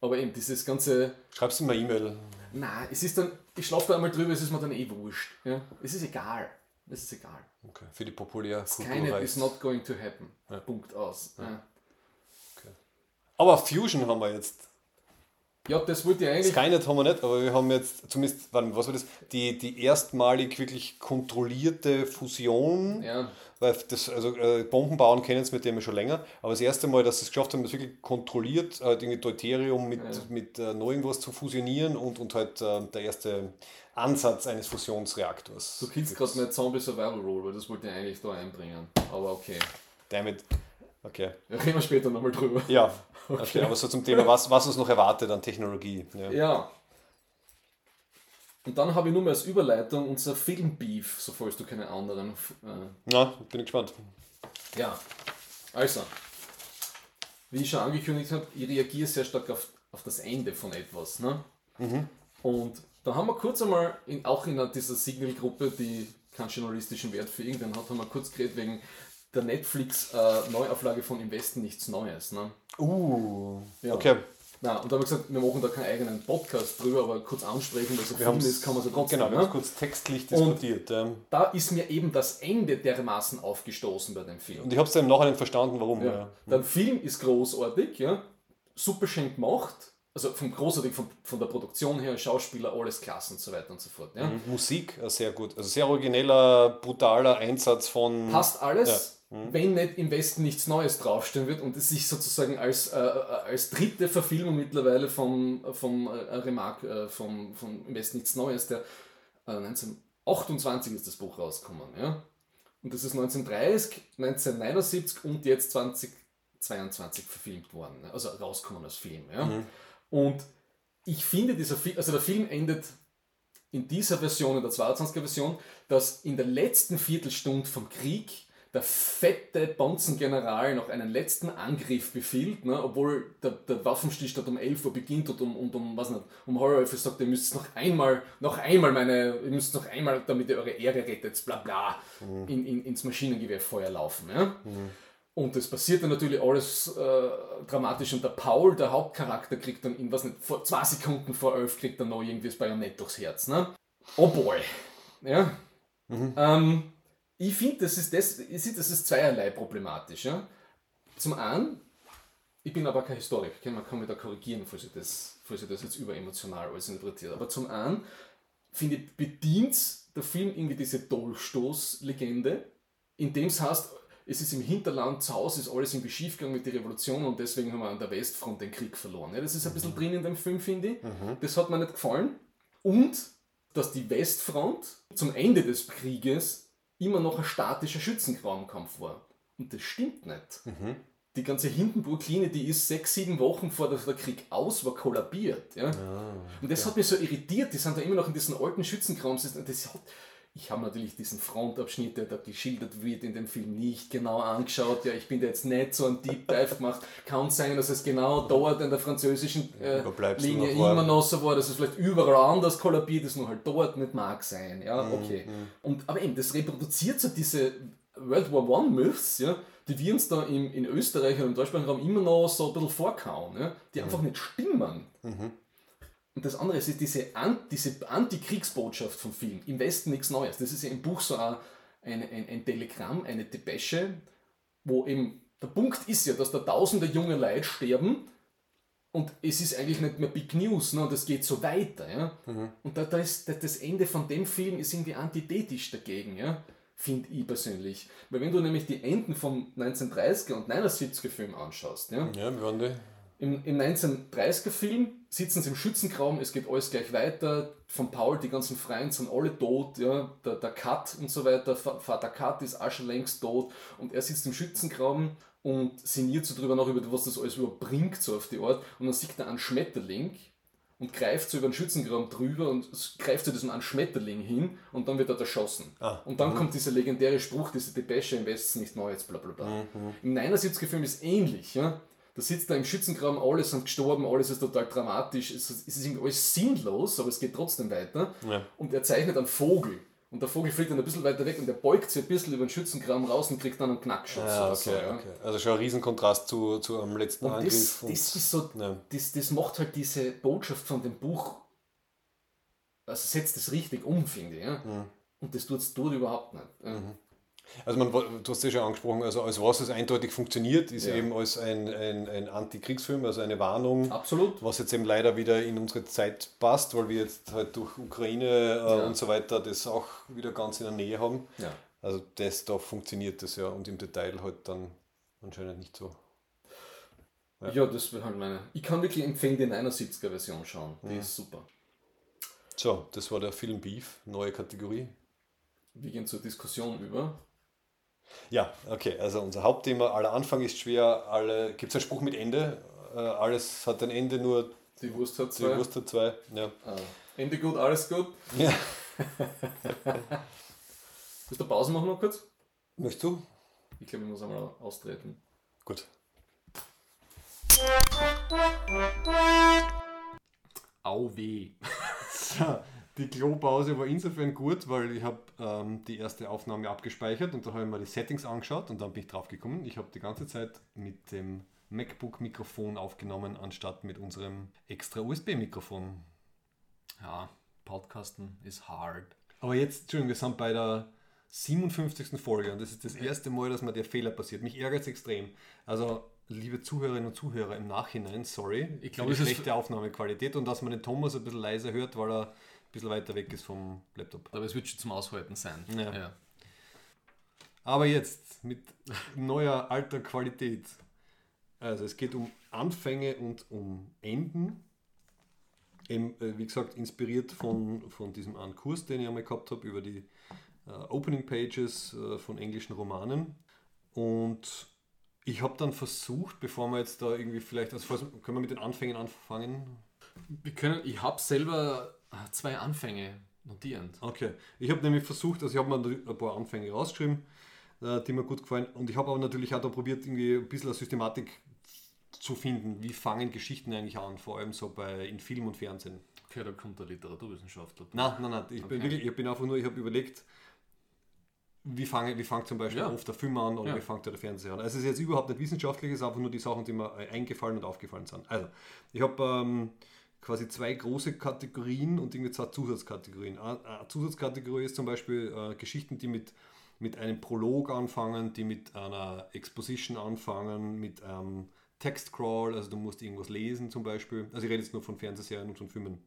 Aber eben dieses ganze, Schreibst du mir E-Mail? na, es ist dann, ich schlafe da einmal drüber, es ist mir dann eh wurscht. Ja? Es ist egal. Es ist egal. Okay. Für die populär Skynet is not going to happen. Punkt aus. Ja. Aber Fusion haben wir jetzt. ja, das wollte ich eigentlich. Skynet haben wir nicht, aber wir haben jetzt zumindest, was war das? Die, die erstmalig wirklich kontrollierte Fusion. Ja, Weil das, also äh, Bomben bauen kennen es mit dem ja schon länger, aber das erste Mal, dass sie es geschafft haben, das wirklich kontrolliert, halt irgendwie Deuterium mit, mit äh, noch irgendwas zu fusionieren und, und halt äh, der erste Ansatz eines Fusionsreaktors. du killst gerade eine Zombie Survival Rule, weil das wollte ich eigentlich da einbringen. Aber okay. Damit. Okay. Da reden wir später nochmal drüber. Ja, okay. aber so zum Thema, was, was uns noch erwartet an Technologie. Ja. Ja. Und dann habe ich nur mal als Überleitung unser Filmbeef, so falls du keine anderen. Äh, Na, bin ich gespannt. Ja, also, wie ich schon angekündigt habe, ich reagiere sehr stark auf, auf das Ende von etwas. Ne? Und da haben wir kurz einmal, in, auch in dieser Signal-Gruppe, die keinen journalistischen Wert für irgendwen hat, haben wir kurz geredet wegen der Netflix-Neuauflage von Im Westen nichts Neues. Ne? Uh, Ja. okay. Na, und da haben wir gesagt, wir machen da keinen eigenen Podcast drüber, aber kurz ansprechen, dass Wir Film haben ist, kann man so trotzdem. Genau, wir ne? haben es kurz textlich Und- diskutiert. ähm. Da ist mir eben das Ende dermaßen aufgestoßen bei dem Film. Und ich habe es dann im Nachhinein verstanden, warum. Ja. Ja. Der Film ist großartig, ja. super schön gemacht. Also vom großartig von, von der Produktion her, Schauspieler, alles klasse und so weiter und so fort. Ja. Musik äh, sehr gut. Also sehr origineller, brutaler Einsatz von. Passt alles, wenn nicht im Westen nichts Neues draufstehen wird und es sich sozusagen als, äh, äh, als dritte Verfilmung mittlerweile vom, vom äh, Remark äh, vom, vom Im Westen nichts Neues, der äh, 1928 ist das Buch rausgekommen. Ja. Und das ist 1930, 1979 und jetzt 2022 verfilmt worden. ne? Also rausgekommen als Film. Ja. Und ich finde, dieser Film, also der Film endet in dieser Version, in der 22er Version, dass in der letzten Viertelstunde vom Krieg der fette Bonzengeneral noch einen letzten Angriff befiehlt, ne, obwohl der, der Waffenstich dort um 11 Uhr beginnt und um, und um, was nicht, um halb elf Uhr sagt, ihr müsst noch einmal, noch einmal meine, ihr müsst noch einmal, damit ihr eure Ehre rettet, bla bla, in, in, ins Maschinengewehrfeuer laufen. Ja? Und das passiert dann natürlich alles äh, dramatisch. Und der Paul, der Hauptcharakter, kriegt dann in was nicht, vor zwei Sekunden vor elf kriegt er noch irgendwie das Bajonett durchs Herz. Ne? Oh boy. Ja. Ähm, ich finde, das ist das, ich sehe, das ist zweierlei problematisch. Ja? Zum einen, ich bin aber kein Historiker, man kann mich da korrigieren, falls ich das, falls ich das jetzt überemotional alles interpretiert. Aber zum einen, finde ich, bedient der Film irgendwie diese Dolchstoß-Legende, indem es heißt, es ist im Hinterland, zu Hause ist alles irgendwie schiefgegangen mit der Revolution und deswegen haben wir an der Westfront den Krieg verloren. Ja, das ist ein bisschen drin in dem Film, finde ich. Das hat mir nicht gefallen. Und, dass die Westfront zum Ende des Krieges immer noch ein statischer Schützengrabenkampf war. Und das stimmt nicht. Die ganze Hindenburg-Linie, die ist sechs, sieben Wochen vor der Krieg aus, war kollabiert. Ja? und das hat mich so irritiert. Die sind da immer noch in diesen alten Schützengraben. Das hat, ich habe natürlich diesen Frontabschnitt, der da geschildert wird in dem Film, nicht genau angeschaut. Ja, ich bin da jetzt nicht so ein Deep Dive gemacht. Kann sein, dass es genau dort in der französischen äh, Linie noch immer noch so war, dass es vielleicht überall anders kollabiert ist, nur halt dort nicht mag sein. Ja, Mhm, okay. Und, aber eben, das reproduziert so diese World War One Myths, ja, die wir uns da im, in Österreich und im deutschsprachigen Raum immer noch so ein bisschen vorkauen, ja, die einfach nicht stimmen. Und das andere ist diese, An diese Antikriegsbotschaft vom Film. Im Westen nichts Neues. Das ist ja im Buch so ein, ein, ein, Telegramm, eine Depesche, wo eben der Punkt ist ja, dass da tausende junge Leute sterben und es ist eigentlich nicht mehr Big News ne? und es geht so weiter. Ja? Und da, da ist, da, das Ende von dem Film ist irgendwie antithetisch dagegen, ja? finde ich persönlich. Weil wenn du nämlich die Enden vom 1930er und 79er Film anschaust, ja? Ja, wie waren die? Im, Im 1930er Film sitzen sie im Schützengraben, es geht alles gleich weiter. Von Paul, die ganzen Freien sind alle tot, ja, der, der Cut und so weiter. Va- Vater Cut ist auch schon längst tot und er sitzt im Schützengraben und sinniert so drüber nach, über was das alles überhaupt bringt, so auf die Art. Und dann sieht er einen Schmetterling und greift so über den Schützengraben drüber und greift zu diesem einen Schmetterling hin und dann wird er erschossen. Ah, und dann kommt dieser legendäre Spruch, diese Depesche im Westen nicht neu, jetzt bla bla bla. Im 79er Film ist ähnlich, ja. Da sitzt er im Schützengraben, alle sind gestorben, alles ist total dramatisch, es ist, irgendwie alles sinnlos, aber es geht trotzdem weiter. Ja. Und er zeichnet einen Vogel. Und der Vogel fliegt dann ein bisschen weiter weg und er beugt sich ein bisschen über den Schützengraben raus und kriegt dann einen Knackschuss. Ja, okay, so, ja. okay. Also schon ein Riesenkontrast zu, zu am letzten Und Angriff. das, und- das ist so, Ja. das, das macht halt diese Botschaft von dem Buch, also setzt es richtig um, finde ich. Ja? Und das tut es dort überhaupt nicht. Ja. Also man, du hast es ja schon angesprochen, also als was es eindeutig funktioniert, ist Ja. eben als ein, ein, ein Antikriegsfilm, also eine Warnung, Absolut. was jetzt eben leider wieder in unsere Zeit passt, weil wir jetzt halt durch Ukraine äh, Ja. und so weiter das auch wieder ganz in der Nähe haben. Ja. Also das, da funktioniert das ja und im Detail halt dann anscheinend nicht so. Ja. das wäre halt meine. Ich kann wirklich empfehlen, die 79er Version schauen. Die Mhm. ist super. So, das war der Film Beef, neue Kategorie. Wir gehen zur Diskussion über. Ja, okay, also unser Hauptthema, aller Anfang ist schwer, alle, gibt es einen Spruch mit Ende? Äh, alles hat ein Ende, nur Die Wurst hat die zwei. Wurst hat zwei. Ja. Äh, Ende gut, alles gut. ja. Willst du Pause machen noch kurz? Möchtest du? Ich glaube, ich muss einmal austreten. Gut. Au weh. So, die Klopause war insofern gut, weil ich habe ähm, die erste Aufnahme abgespeichert und da habe ich mir die Settings angeschaut und dann bin ich drauf gekommen. Ich habe die ganze Zeit mit dem MacBook-Mikrofon aufgenommen, anstatt mit unserem extra USB-Mikrofon. Ja, Podcasten ist hard. Aber jetzt, Entschuldigung, wir sind bei der 57. Folge und das ist das erste Mal, dass mir der Fehler passiert. Mich ärgert es extrem. Also, liebe Zuhörerinnen und Zuhörer, im Nachhinein, sorry, Ich glaube, es die ist- schlechte Aufnahmequalität und dass man den Thomas ein bisschen leiser hört, weil er bisschen weiter weg ist vom Laptop. Aber es wird schon zum Aushalten sein. Ja. Aber jetzt mit neuer alter Qualität. Also es geht um Anfänge und um Enden. Eben, äh, wie gesagt, inspiriert von, von diesem einen Kurs, den ich einmal gehabt habe, über die äh, Opening Pages äh, von englischen Romanen. Und ich habe dann versucht, bevor wir jetzt da irgendwie vielleicht, also können wir mit den Anfängen anfangen? Wir können, ich habe selber zwei Anfänge notierend. Okay, ich habe nämlich versucht, also ich habe mir ein paar Anfänge rausgeschrieben, äh, die mir gut gefallen und ich habe aber natürlich auch da probiert, irgendwie ein bisschen eine Systematik zu finden, wie fangen Geschichten eigentlich an, vor allem so bei in Film und Fernsehen. Okay, da kommt der Literaturwissenschaftler. Nein, nein, nein, ich bin, Okay. wirklich, ich bin einfach nur, ich habe überlegt, wie fange wie fängt zum Beispiel Ja. oft der Film an oder Ja. wie fängt der Fernseher an. Also es ist jetzt überhaupt nicht wissenschaftlich, es ist einfach nur die Sachen, die mir eingefallen und aufgefallen sind. Also, ich habe ähm, quasi zwei große Kategorien und irgendwie zwei Zusatzkategorien. Eine Zusatzkategorie ist zum Beispiel äh, Geschichten, die mit, mit einem Prolog anfangen, die mit einer Exposition anfangen, mit einem Textcrawl, also du musst irgendwas lesen zum Beispiel. Also ich rede jetzt nur von Fernsehserien und von Filmen.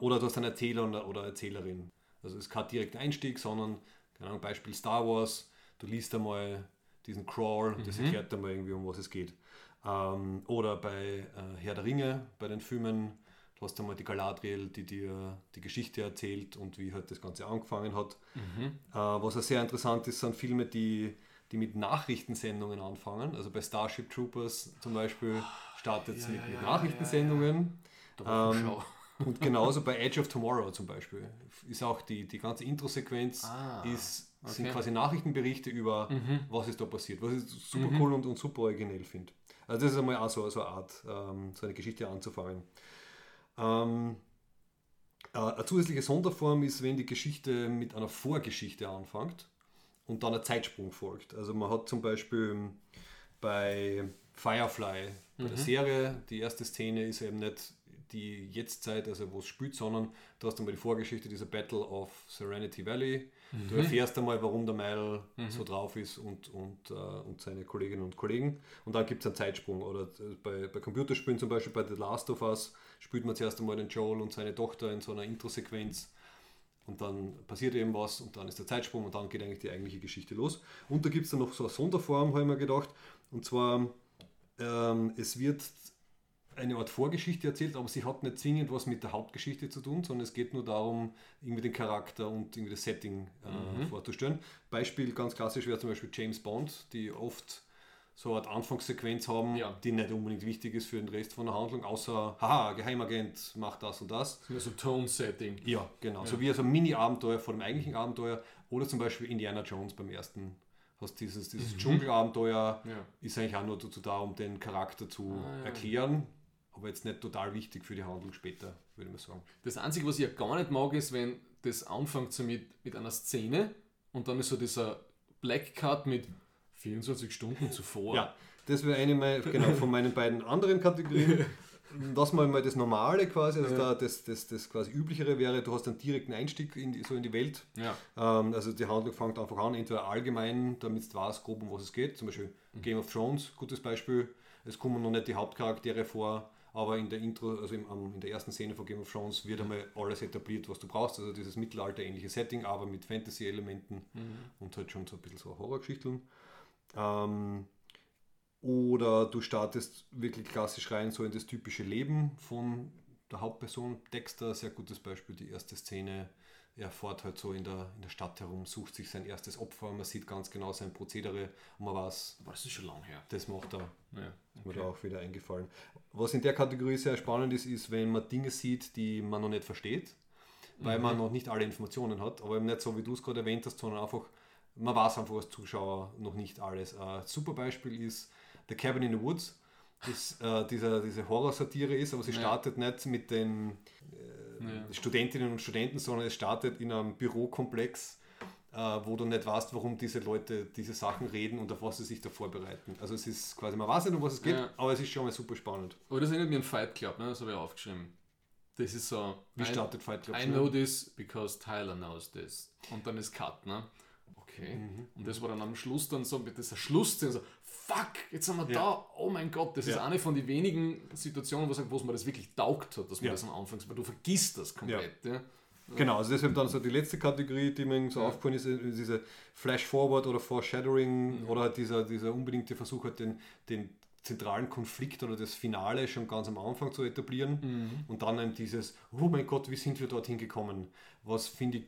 Oder du hast einen Erzähler oder Erzählerin. Also es ist kein direkter Einstieg, sondern, keine Ahnung, Beispiel Star Wars, du liest einmal diesen Crawl, das erklärt dir mal irgendwie, um was es geht. Ähm, oder bei äh, Herr der Ringe, bei den Filmen, du hast einmal die Galadriel, die dir die Geschichte erzählt und wie halt das Ganze angefangen hat. Äh, was auch sehr interessant ist, sind Filme, die, die mit Nachrichtensendungen anfangen. Also bei Starship Troopers zum Beispiel startet es ja, mit, ja, mit ja, Nachrichtensendungen. Wochenschau. Ähm, Und genauso bei Edge of Tomorrow zum Beispiel ist auch die, die ganze Intro-Sequenz Ah, ist, sind okay. quasi Nachrichtenberichte über, was ist da passiert, was ich super cool und, und super originell finde. Also das ist einmal auch so, so eine Art, ähm, so eine Geschichte anzufangen. Ähm, äh, eine zusätzliche Sonderform ist, wenn die Geschichte mit einer Vorgeschichte anfängt und dann ein Zeitsprung folgt. Also man hat zum Beispiel bei Firefly, bei der Serie, die erste Szene ist eben nicht die Jetztzeit, also wo es spielt, sondern du hast einmal die Vorgeschichte dieser Battle of Serenity Valley. Du erfährst einmal, warum der Mile so drauf ist und, und, äh, und seine Kolleginnen und Kollegen. Und dann gibt es einen Zeitsprung. Oder bei, bei Computerspielen, zum Beispiel bei The Last of Us, spielt man zuerst einmal den Joel und seine Tochter in so einer Intro-Sequenz. Und dann passiert eben was und dann ist der Zeitsprung und dann geht eigentlich die eigentliche Geschichte los. Und da gibt es dann noch so eine Sonderform, habe ich mir gedacht. Und zwar, ähm, es wird eine Art Vorgeschichte erzählt, aber sie hat nicht zwingend was mit der Hauptgeschichte zu tun, sondern es geht nur darum, irgendwie den Charakter und irgendwie das Setting äh, vorzustellen. Beispiel ganz klassisch wäre zum Beispiel James Bond, die oft so eine Art Anfangssequenz haben, Ja. die nicht unbedingt wichtig ist für den Rest von der Handlung, außer, haha, Geheimagent macht das und das. Das ist mehr so Tone-Setting. Ja, genau. So wie so ein Mini-Abenteuer vor dem eigentlichen Abenteuer oder zum Beispiel Indiana Jones beim ersten. Hast dieses, dieses Dschungelabenteuer Ja. ist eigentlich auch nur dazu da, um den Charakter zu Ah, ja. erklären, aber jetzt nicht total wichtig für die Handlung später, würde ich mal sagen. Das Einzige, was ich ja gar nicht mag, ist, wenn das anfängt so mit, mit einer Szene und dann ist so dieser Black Cut mit 24 Stunden zuvor. Ja, das wäre eine meiner, genau, von meinen beiden anderen Kategorien. Lass mal mal das Normale quasi, also da das, das, das quasi Üblichere wäre, du hast einen direkten Einstieg in die, so in die Welt. Ja. Ähm, also die Handlung fängt einfach an, entweder allgemein, damit du weißt grob, um was es geht. Zum Beispiel Game of Thrones, gutes Beispiel. Es kommen noch nicht die Hauptcharaktere vor, aber in der Intro, also im, am- in der ersten Szene von Game of Thrones wird einmal alles etabliert, was du brauchst. Also dieses mittelalterähnliche Setting, aber mit Fantasy-Elementen und halt schon so ein bisschen so Horrorgeschichten. Ähm, oder du startest wirklich klassisch rein so in das typische Leben von der Hauptperson. Dexter, sehr gutes Beispiel, die erste Szene. Er fährt halt so in der, in der Stadt herum, sucht sich sein erstes Opfer, man sieht ganz genau sein Prozedere und man weiß, Aber das ist schon lang her. das macht er. Ja. Ist mir da auch wieder eingefallen. Was in der Kategorie sehr spannend ist, ist, wenn man Dinge sieht, die man noch nicht versteht, weil man noch nicht alle Informationen hat, aber eben nicht so, wie du es gerade erwähnt hast, sondern einfach, man weiß einfach als Zuschauer noch nicht alles. Ein super Beispiel ist The Cabin in the Woods, das äh, dieser, diese Horrorsatire ist, aber sie Ja. startet nicht mit den Ja. Studentinnen und Studenten, sondern es startet in einem Bürokomplex, äh, wo du nicht weißt, warum diese Leute diese Sachen reden und auf was sie sich da vorbereiten. Also es ist quasi, man weiß nicht, um was es geht, Ja. aber es ist schon mal super spannend. Aber das erinnert mich an Fight Club, ne? das habe ich aufgeschrieben. Das ist so. Wie I- startet Fight Club? I know this because Tyler knows this. Und dann ist Cut, ne? Okay. Mhm. Und das war dann am Schluss dann so mit dieser Schlussszene so, fuck, jetzt sind wir Ja. da, oh mein Gott, das ist Ja. eine von den wenigen Situationen, wo, wo es mir das wirklich taugt hat, dass man Ja. das am Anfang, weil du vergisst das komplett. Ja. Genau, also deshalb dann so die letzte Kategorie, die mir so aufgefallen ist, ist diese Flash-Forward oder Foreshadowing oder halt dieser, dieser unbedingte Versuch, halt den, den zentralen Konflikt oder das Finale schon ganz am Anfang zu etablieren und dann eben dieses, oh mein Gott, wie sind wir dorthin gekommen? Was finde ich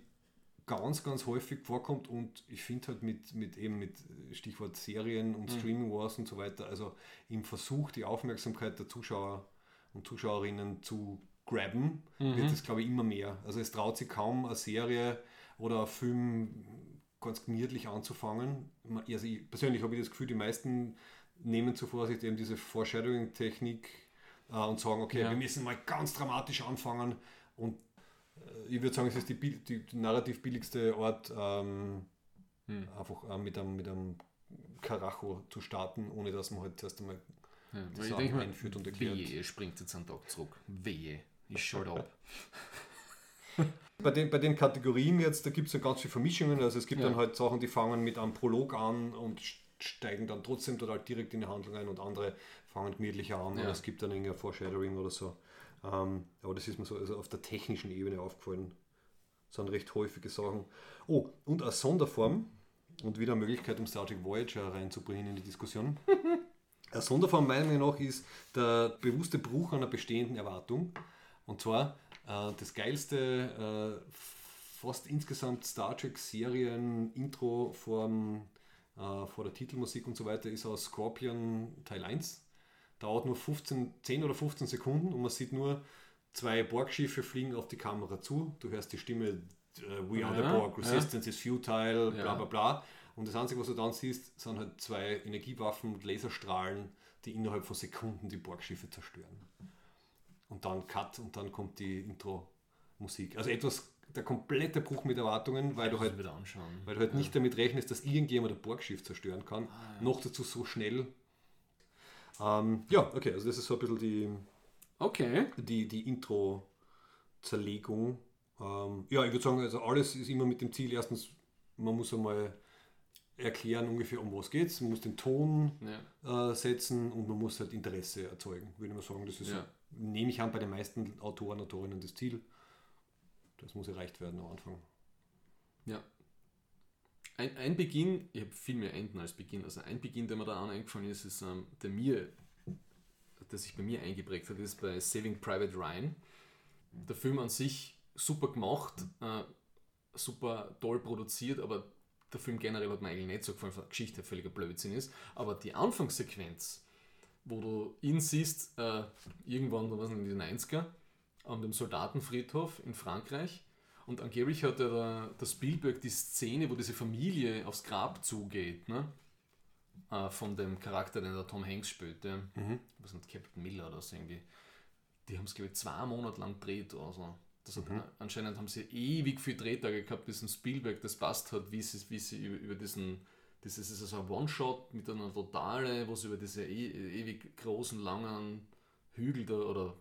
ganz, ganz häufig vorkommt und ich finde halt mit, mit eben mit Stichwort Serien und Streaming Wars und so weiter, also im Versuch, die Aufmerksamkeit der Zuschauer und Zuschauerinnen zu grabben, wird es, glaube ich, immer mehr. Also es traut sich kaum eine Serie oder ein Film ganz gemütlich anzufangen. Also ich, persönlich habe ich das Gefühl, die meisten nehmen zur Vorsicht eben diese Foreshadowing-Technik äh, und sagen, okay, Ja. wir müssen mal ganz dramatisch anfangen und ich würde sagen, es ist die, die, die narrativ billigste Art, ähm, Hm. Einfach äh, mit, einem, mit einem Karacho zu starten, ohne dass man halt zuerst einmal ja, die Sachen denke, einführt und erklärt. Wehe, springt jetzt einen Tag zurück. Wehe, ich schalte ab. bei, den, bei den Kategorien jetzt, da gibt es ja ganz viele Vermischungen. Also es gibt ja. dann halt Sachen, die fangen mit einem Prolog an und steigen dann trotzdem total direkt in die Handlung ein und andere fangen gemütlicher an ja. oder es gibt dann irgendein Foreshadowing oder so. Ähm, aber das ist mir so also auf der technischen Ebene aufgefallen. Das sind recht häufige Sachen. Oh, und eine Sonderform und wieder eine Möglichkeit, um Star Trek Voyager reinzubringen in die Diskussion. eine Sonderform meiner Meinung nach ist der bewusste Bruch einer bestehenden Erwartung. Und zwar äh, das geilste, äh, fast insgesamt Star Trek-Serien-Intro vor, äh, vor der Titelmusik und so weiter ist aus Scorpion Teil 1 dauert nur 15, 10 oder 15 Sekunden und man sieht nur zwei Borgschiffe fliegen auf die Kamera zu. Du hörst die Stimme uh, We are ja, the Borg, Resistance ja. is futile, bla bla bla. Und das Einzige, was du dann siehst, sind halt zwei Energiewaffen mit Laserstrahlen, die innerhalb von Sekunden die Borgschiffe zerstören. Und dann Cut und dann kommt die Intro-Musik. Also etwas, der komplette Bruch mit Erwartungen, weil du halt, weil du halt nicht damit rechnest, dass irgendjemand ein Borgschiff zerstören kann. Ah, Noch dazu so schnell ähm, ja, okay, also das ist so ein bisschen die, okay. die, die Intro-Zerlegung. Ähm, ja, ich würde sagen, also alles ist immer mit dem Ziel, erstens, man muss einmal erklären ungefähr, um was geht es, man muss den Ton ja. äh, setzen und man muss halt Interesse erzeugen, würde ich mal sagen. Das ist, ja. nehme ich an, bei den meisten Autoren, Autorinnen das Ziel. Das muss erreicht werden am Anfang. Ja. Ein, ein Beginn, ich habe viel mehr Enden als Beginn, also ein Beginn, der mir da auch eingefallen ist, ist ähm, der mir, der sich bei mir eingeprägt hat, ist bei Saving Private Ryan. Der Film an sich super gemacht, äh, super toll produziert, aber der Film generell hat mir eigentlich nicht so gefallen, weil die Geschichte völliger Blödsinn ist. Aber die Anfangssequenz, wo du ihn siehst, äh, irgendwann, was in den 90er, an dem Soldatenfriedhof in Frankreich, und angeblich hat ja der, der Spielberg die Szene, wo diese Familie aufs Grab zugeht, ne? Äh, von dem Charakter, den der Tom Hanks spielt, ja. mhm. was nicht, Captain Miller oder so irgendwie. Die haben es, glaube ich, zwei Monate lang gedreht. Also. Das hat, mhm. Anscheinend haben sie ewig viel Drehtage gehabt, bis ein Spielberg das passt hat, wie sie, wie sie über, über diesen, das ist also ein One-Shot mit einer Totale, wo sie über diese e ewig großen, langen Hügel da oder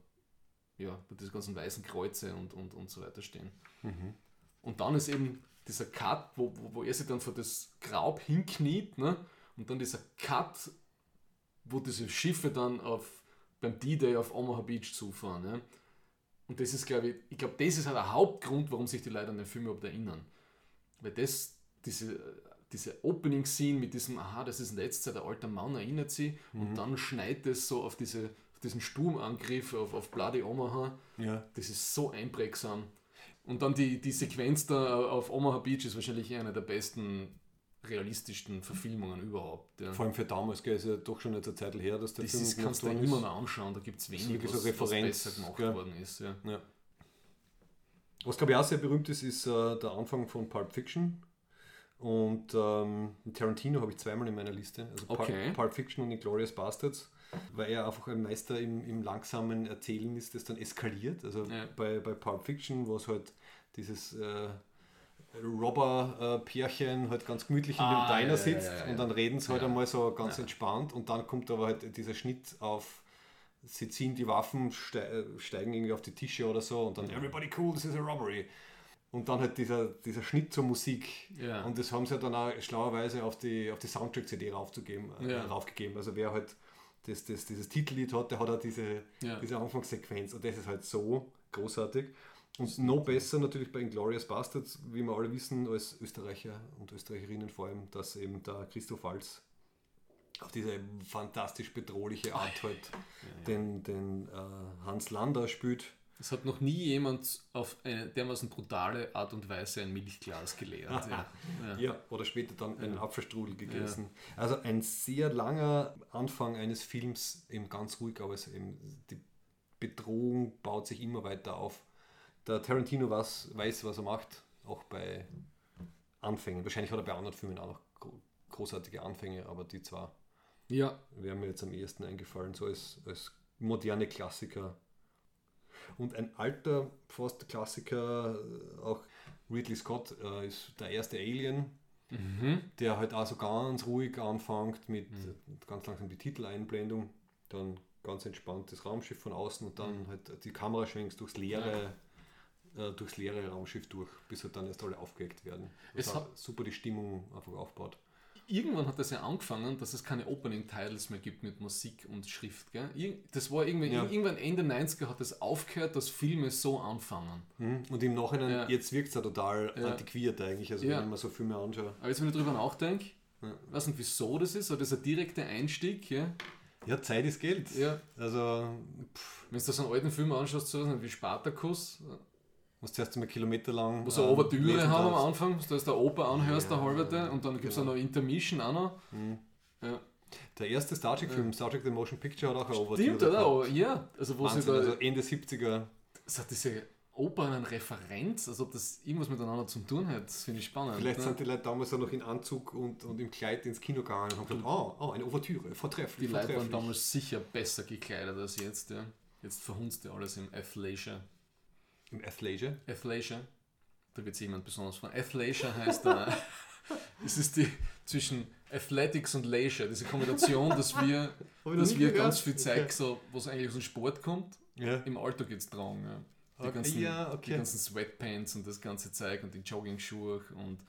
ja, bei diesen ganzen weißen Kreuze und, und, und so weiter stehen. Mhm. Und dann ist eben dieser Cut, wo, wo, wo er sich dann vor das Graub hinkniet, ne? und dann dieser Cut, wo diese Schiffe dann auf, beim D-Day auf Omaha Beach zufahren. Ne? Und das ist, glaube ich, ich glaube, das ist halt der Hauptgrund, warum sich die Leute an den Film überhaupt erinnern. Weil das, diese, diese Opening-Scene mit diesem, aha, das ist in letzter Zeit ein alter Mann, erinnert sie, mhm. und dann schneit es so auf diese diesen Sturmangriff auf, auf Bloody Omaha, ja. das ist so einprägsam. Und dann die, die Sequenz da auf Omaha Beach ist wahrscheinlich eine der besten realistischsten Verfilmungen überhaupt. Ja. Vor allem für damals, gell, ist ja doch schon eine Zeit her, dass der das Film ist, kannst du dir immer noch anschauen, da gibt es wenig, was, so was, besser gemacht ja. worden ist. Ja. ja. Was glaube ich auch sehr berühmt ist, ist uh, der Anfang von Pulp Fiction. Und ähm, Tarantino habe ich zweimal in meiner Liste. Also okay. Pulp, Pulp Fiction und Inglourious Bastards weil er einfach ein Meister im, im langsamen Erzählen ist, das dann eskaliert. Also ja. bei, bei Pulp Fiction, wo es halt dieses äh, Robber-Pärchen halt ganz gemütlich in ah, dem Diner ja, sitzt ja, und dann reden sie halt einmal so ganz entspannt und dann kommt aber halt dieser Schnitt auf sie ziehen die Waffen, steigen irgendwie auf die Tische oder so und dann everybody cool, this is a robbery. Und dann halt dieser, dieser Schnitt zur Musik. Ja. Und das haben sie ja dann auch schlauerweise auf die, auf die Soundtrack-CD raufzugeben, äh, raufgegeben. Also wer halt das, das, dieses Titellied hat, der hat auch diese, ja. diese Anfangssequenz und das ist halt so großartig. Und noch besser natürlich bei Inglourious Bastards, wie wir alle wissen, als Österreicher und Österreicherinnen vor allem, dass eben der Christoph Walz auf diese fantastisch bedrohliche Art halt ja, ja. den, den äh, Hans Lander spielt es hat noch nie jemand auf eine dermaßen brutale Art und Weise ein Milchglas geleert. ja. Ja. ja. oder später dann einen Apfelstrudel gegessen. Ja. Also ein sehr langer Anfang eines Films, eben ganz ruhig, aber die Bedrohung baut sich immer weiter auf. Der Tarantino weiß, weiß, was er macht, auch bei Anfängen. Wahrscheinlich hat er bei anderen Filmen auch noch großartige Anfänge, aber die zwar ja. wären mir jetzt am ehesten eingefallen, so als, als moderne Klassiker und ein alter fast Klassiker, äh, auch Ridley Scott äh, ist der erste Alien. der halt auch so ganz ruhig anfängt mit ganz langsam die Titeleinblendung, dann ganz entspannt das Raumschiff von außen und dann halt die Kamera schwenkst durchs leere, äh, durchs leere Raumschiff durch, bis halt dann erst alle aufgeweckt werden. Es Das hat- hat super die Stimmung einfach aufbaut. Irgendwann hat das ja angefangen, dass es keine Opening-Titles mehr gibt mit Musik und Schrift. Gell? Das war irgendwie, Ja. irgendwann Ende 90er hat es aufgehört, dass Filme so anfangen. Und im Nachhinein, Ja. jetzt wirkt es ja total Ja. antiquiert eigentlich, also Ja. wenn ich mir so Filme anschaue. Aber jetzt, wenn ich drüber nachdenke, weiß nicht wieso das ist, aber das ist ein direkter Einstieg. Ja? Ja, Zeit ist Geld. Ja. Also, pff, Wenn du so einen alten Film anschaust, so wie Spartacus, musst zuerst einmal kilometerlang. wo so eine ähm, Ouvertüre haben am darfst. Anfang, da ist der Oper anhörst, der Ja, halberte, und dann gibt es auch noch Intermission auch noch. Ja. Der erste Star Trek-Film, Star Trek The Motion Picture, hat auch eine Stimmt, Ouvertüre oder? gehabt. Oh, ja, also wo sie Wahnsinn, da, also Ende 70er. es hat diese Oper eine Referenz, als ob das irgendwas miteinander zu tun hat, das finde ich spannend. Vielleicht ne? sind die Leute damals auch noch in Anzug und, und im Kleid ins Kino gegangen und haben gesagt, oh, oh eine Ouvertüre, Die vortrefflich, Leute waren damals sicher besser gekleidet als jetzt, ja. Jetzt verhunzt ja alles im Athleisure. Athleisure. Athleisure, da wird sich jemand besonders freuen. Athleisure heißt, äh, es ist die zwischen Athletics und Leisure, diese Kombination, dass wir, dass wir gehört. ganz viel Zeug, Okay. so, was eigentlich aus dem Sport kommt, Ja. im Alltag jetzt tragen. Ja. Die, Okay, ganzen, ja, die okay. ganzen Sweatpants und das ganze Zeug und die Jogging-Schuhe und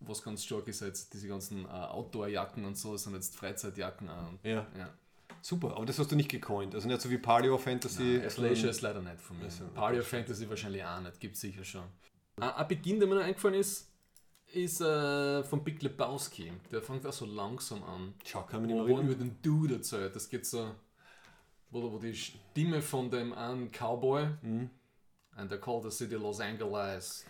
was ganz stark ist jetzt, diese ganzen äh, Outdoor-Jacken und so, das sind jetzt Freizeitjacken. Und, Ja. ja. Super, aber das hast du nicht gecoint. Also nicht so wie Paleo Fantasy. Nein, Athleisure ist leider nicht von mir. Also, Party of Fantasy wahrscheinlich auch nicht, gibt sicher schon. Ein, ein Beginn, der mir noch eingefallen ist, ist äh, von Big Lebowski. Der fängt auch so langsam an. Schau, kann mich nicht mehr erinnern. über den Dude erzählt. Das geht so, wo, wo die Stimme von dem einen Cowboy, Mhm. and they call the city Los Angeles,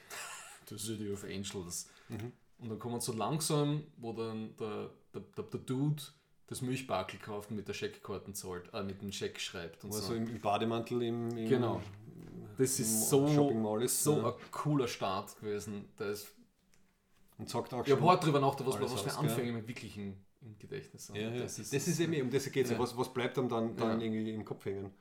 the city of angels. Mhm. Und dann kommt man so langsam, wo dann der, der, der, der Dude das Milchbakel kauft und mit der Scheckkarten zahlt, äh, mit dem Scheck schreibt und er so. im, Bademantel im, im Genau. Das im ist so, ist. so ja. ein cooler Start gewesen. Da ist, Und sagt auch ich habe hart drüber nachgedacht, was, alles was für? Anfänge mir wirklich im, im Gedächtnis sind. Ja, ja. Das Das ist, ist, eben, um das geht ja. Ja. was, was bleibt einem dann, dann Ja. irgendwie im Kopf hängen?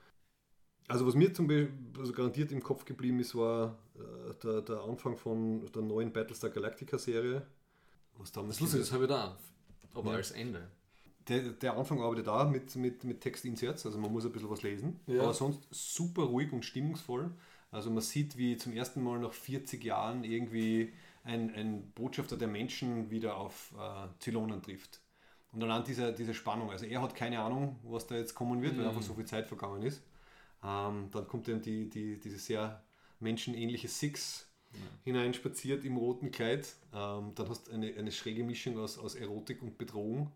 Also was mir zum Beispiel also garantiert im Kopf geblieben ist, war äh, der, der Anfang von der neuen Battlestar Galactica Serie. Was damals das ist lustig, das habe ich da. Aber Ja. als Ende. Der, der Anfang arbeitet da mit, mit, mit Textinserts, also man muss ein bisschen was lesen. Ja. Aber sonst super ruhig und stimmungsvoll. Also man sieht, wie zum ersten Mal nach 40 Jahren irgendwie ein, ein Botschafter der Menschen wieder auf äh, Zylonen trifft. Und allein diese, diese Spannung, also er hat keine Ahnung, was da jetzt kommen wird, weil einfach so viel Zeit vergangen ist. Ähm, dann kommt dann die, die, diese sehr menschenähnliche Six hineinspaziert im roten Kleid. Ähm, dann hast du eine, eine schräge Mischung aus, aus Erotik und Bedrohung.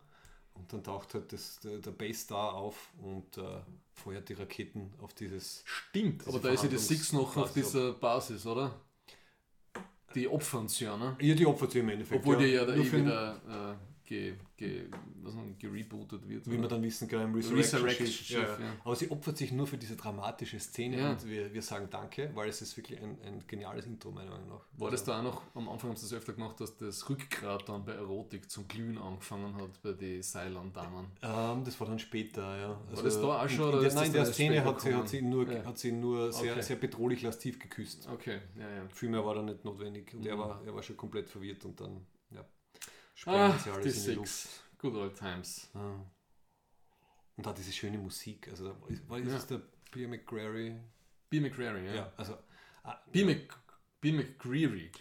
Und dann taucht halt das, der, der Base Star auf und äh, feuert die Raketen auf dieses. Stimmt, aber da ist ja die Six noch auf dieser Basis, oder? Die opfern sie ja, ne? Ja, die opfert sie im Endeffekt. Obwohl die ja da Nur eh wieder äh, ge, ge, was noch, gerebootet wird. Wie wir oder? dann wissen, genau, im Resurrection Resurrection Schiff, Schiff. ja. Aber sie opfert sich nur für diese dramatische Szene Ja. und wir, wir sagen Danke, weil es ist wirklich ein, ein geniales Intro, meiner Meinung nach. War das da auch noch, am Anfang haben sie das öfter gemacht, dass das Rückgrat dann bei Erotik zum Glühen angefangen hat bei den Cylon-Damen? Ähm, das war dann später, ja. Also das da auch schon, In, in der, nein, in der Szene hat sie, hat sie nur, Ja. hat sie nur sehr, Okay. sehr bedrohlich lastiv geküsst. Okay, ja, ja. Viel mehr war da nicht notwendig. Und er, Mhm. war, er war schon komplett verwirrt und dann, ja, sprengen Ah, sie alles in die Luft. Good old times. Ah. Und da diese schöne Musik. Also, da- ist, war ist Ja. es der Pierre McGrary? B. McCreary, ja. Ja, also. ah, B. Mc, B. Irgendwie-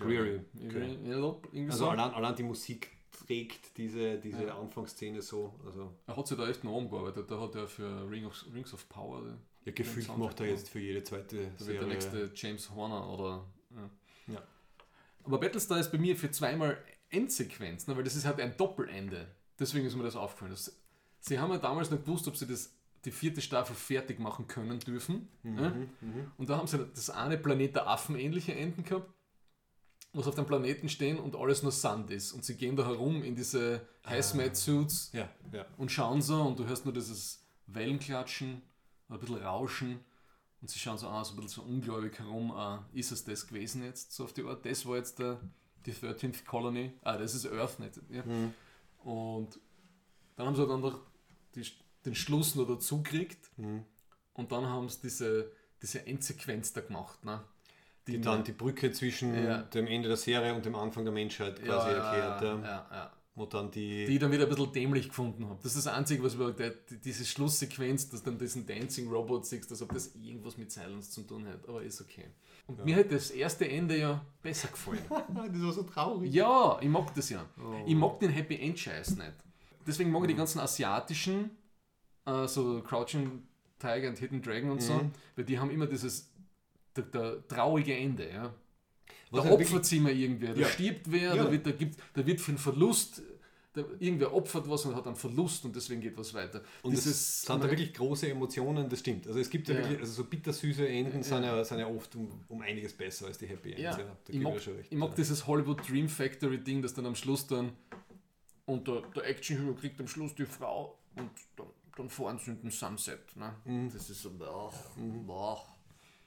Ja, irgendwie Also so. allein, allein die Musik trägt diese, diese Ja. Anfangsszene so. Also Er hat sich da echt noch umgearbeitet. Da hat er für Ring of, Rings of Power, da ja, gefühlt macht er jetzt für jede zweite wird der Serie. nächste James Horner oder. Ja. Ja. Aber Battlestar ist bei mir für zweimal Endsequenz, ne, weil das ist halt ein Doppelende. Deswegen ist mir das aufgefallen. Das, sie haben ja damals nicht gewusst, ob sie das, die vierte Staffel fertig machen können dürfen. ne? Und da haben sie das eine Planet der Affen ähnliche Enden gehabt, was auf dem Planeten stehen und alles nur Sand ist. Und sie gehen da herum in diese Hazmat-Suits Ja, ja. und schauen so und du hörst nur dieses Wellenklatschen, ein bisschen Rauschen und sie schauen so an, so ein bisschen so ungläubig herum, äh, ist es das gewesen jetzt, so auf die Art, das war jetzt der, die 13th Colony, ah, das ist Earth nicht, ja. Und dann haben sie dann noch die, den Schluss noch dazu gekriegt und dann haben sie diese, diese Endsequenz da gemacht, ne? die dann die Brücke zwischen Ja. dem Ende der Serie und dem Anfang der Menschheit quasi erklärt. ja, Ja, ja. Wo dann die, Die ich dann wieder ein bisschen dämlich gefunden habe. Das ist das Einzige, was über der, diese Schlusssequenz, dass dann diesen Dancing Robot siehst, als ob das irgendwas mit Silence zu tun hat. Aber ist okay. Und mir hat das erste Ende ja besser gefallen. das war so traurig. Ja, ich mag das ja. Ich mag den Happy End Scheiß nicht. Deswegen mag ich die ganzen asiatischen, äh, so Crouching Tiger und Hidden Dragon und so, weil die haben immer dieses der, der traurige Ende. Ja. Was da halt opfert sich immer irgendwer, da Ja. stirbt wer, Ja. da, wird, da, gibt, da wird für einen Verlust, da, irgendwer opfert was und hat einen Verlust und deswegen geht was weiter. Und es sind da wirklich große Emotionen, das stimmt. Also es gibt ja, Ja. wirklich, also so bittersüße Enden sind, ja, sind ja oft um, um einiges besser als die Happy Ends. Ja, Ja, da ich, mag, recht. ich mag ja. dieses Hollywood Dream Factory Ding, das dann am Schluss dann und der, der Actionhero kriegt am Schluss die Frau und dann, dann fahren sie in den Sunset. Ne? Mhm. Das ist so, boah, boah.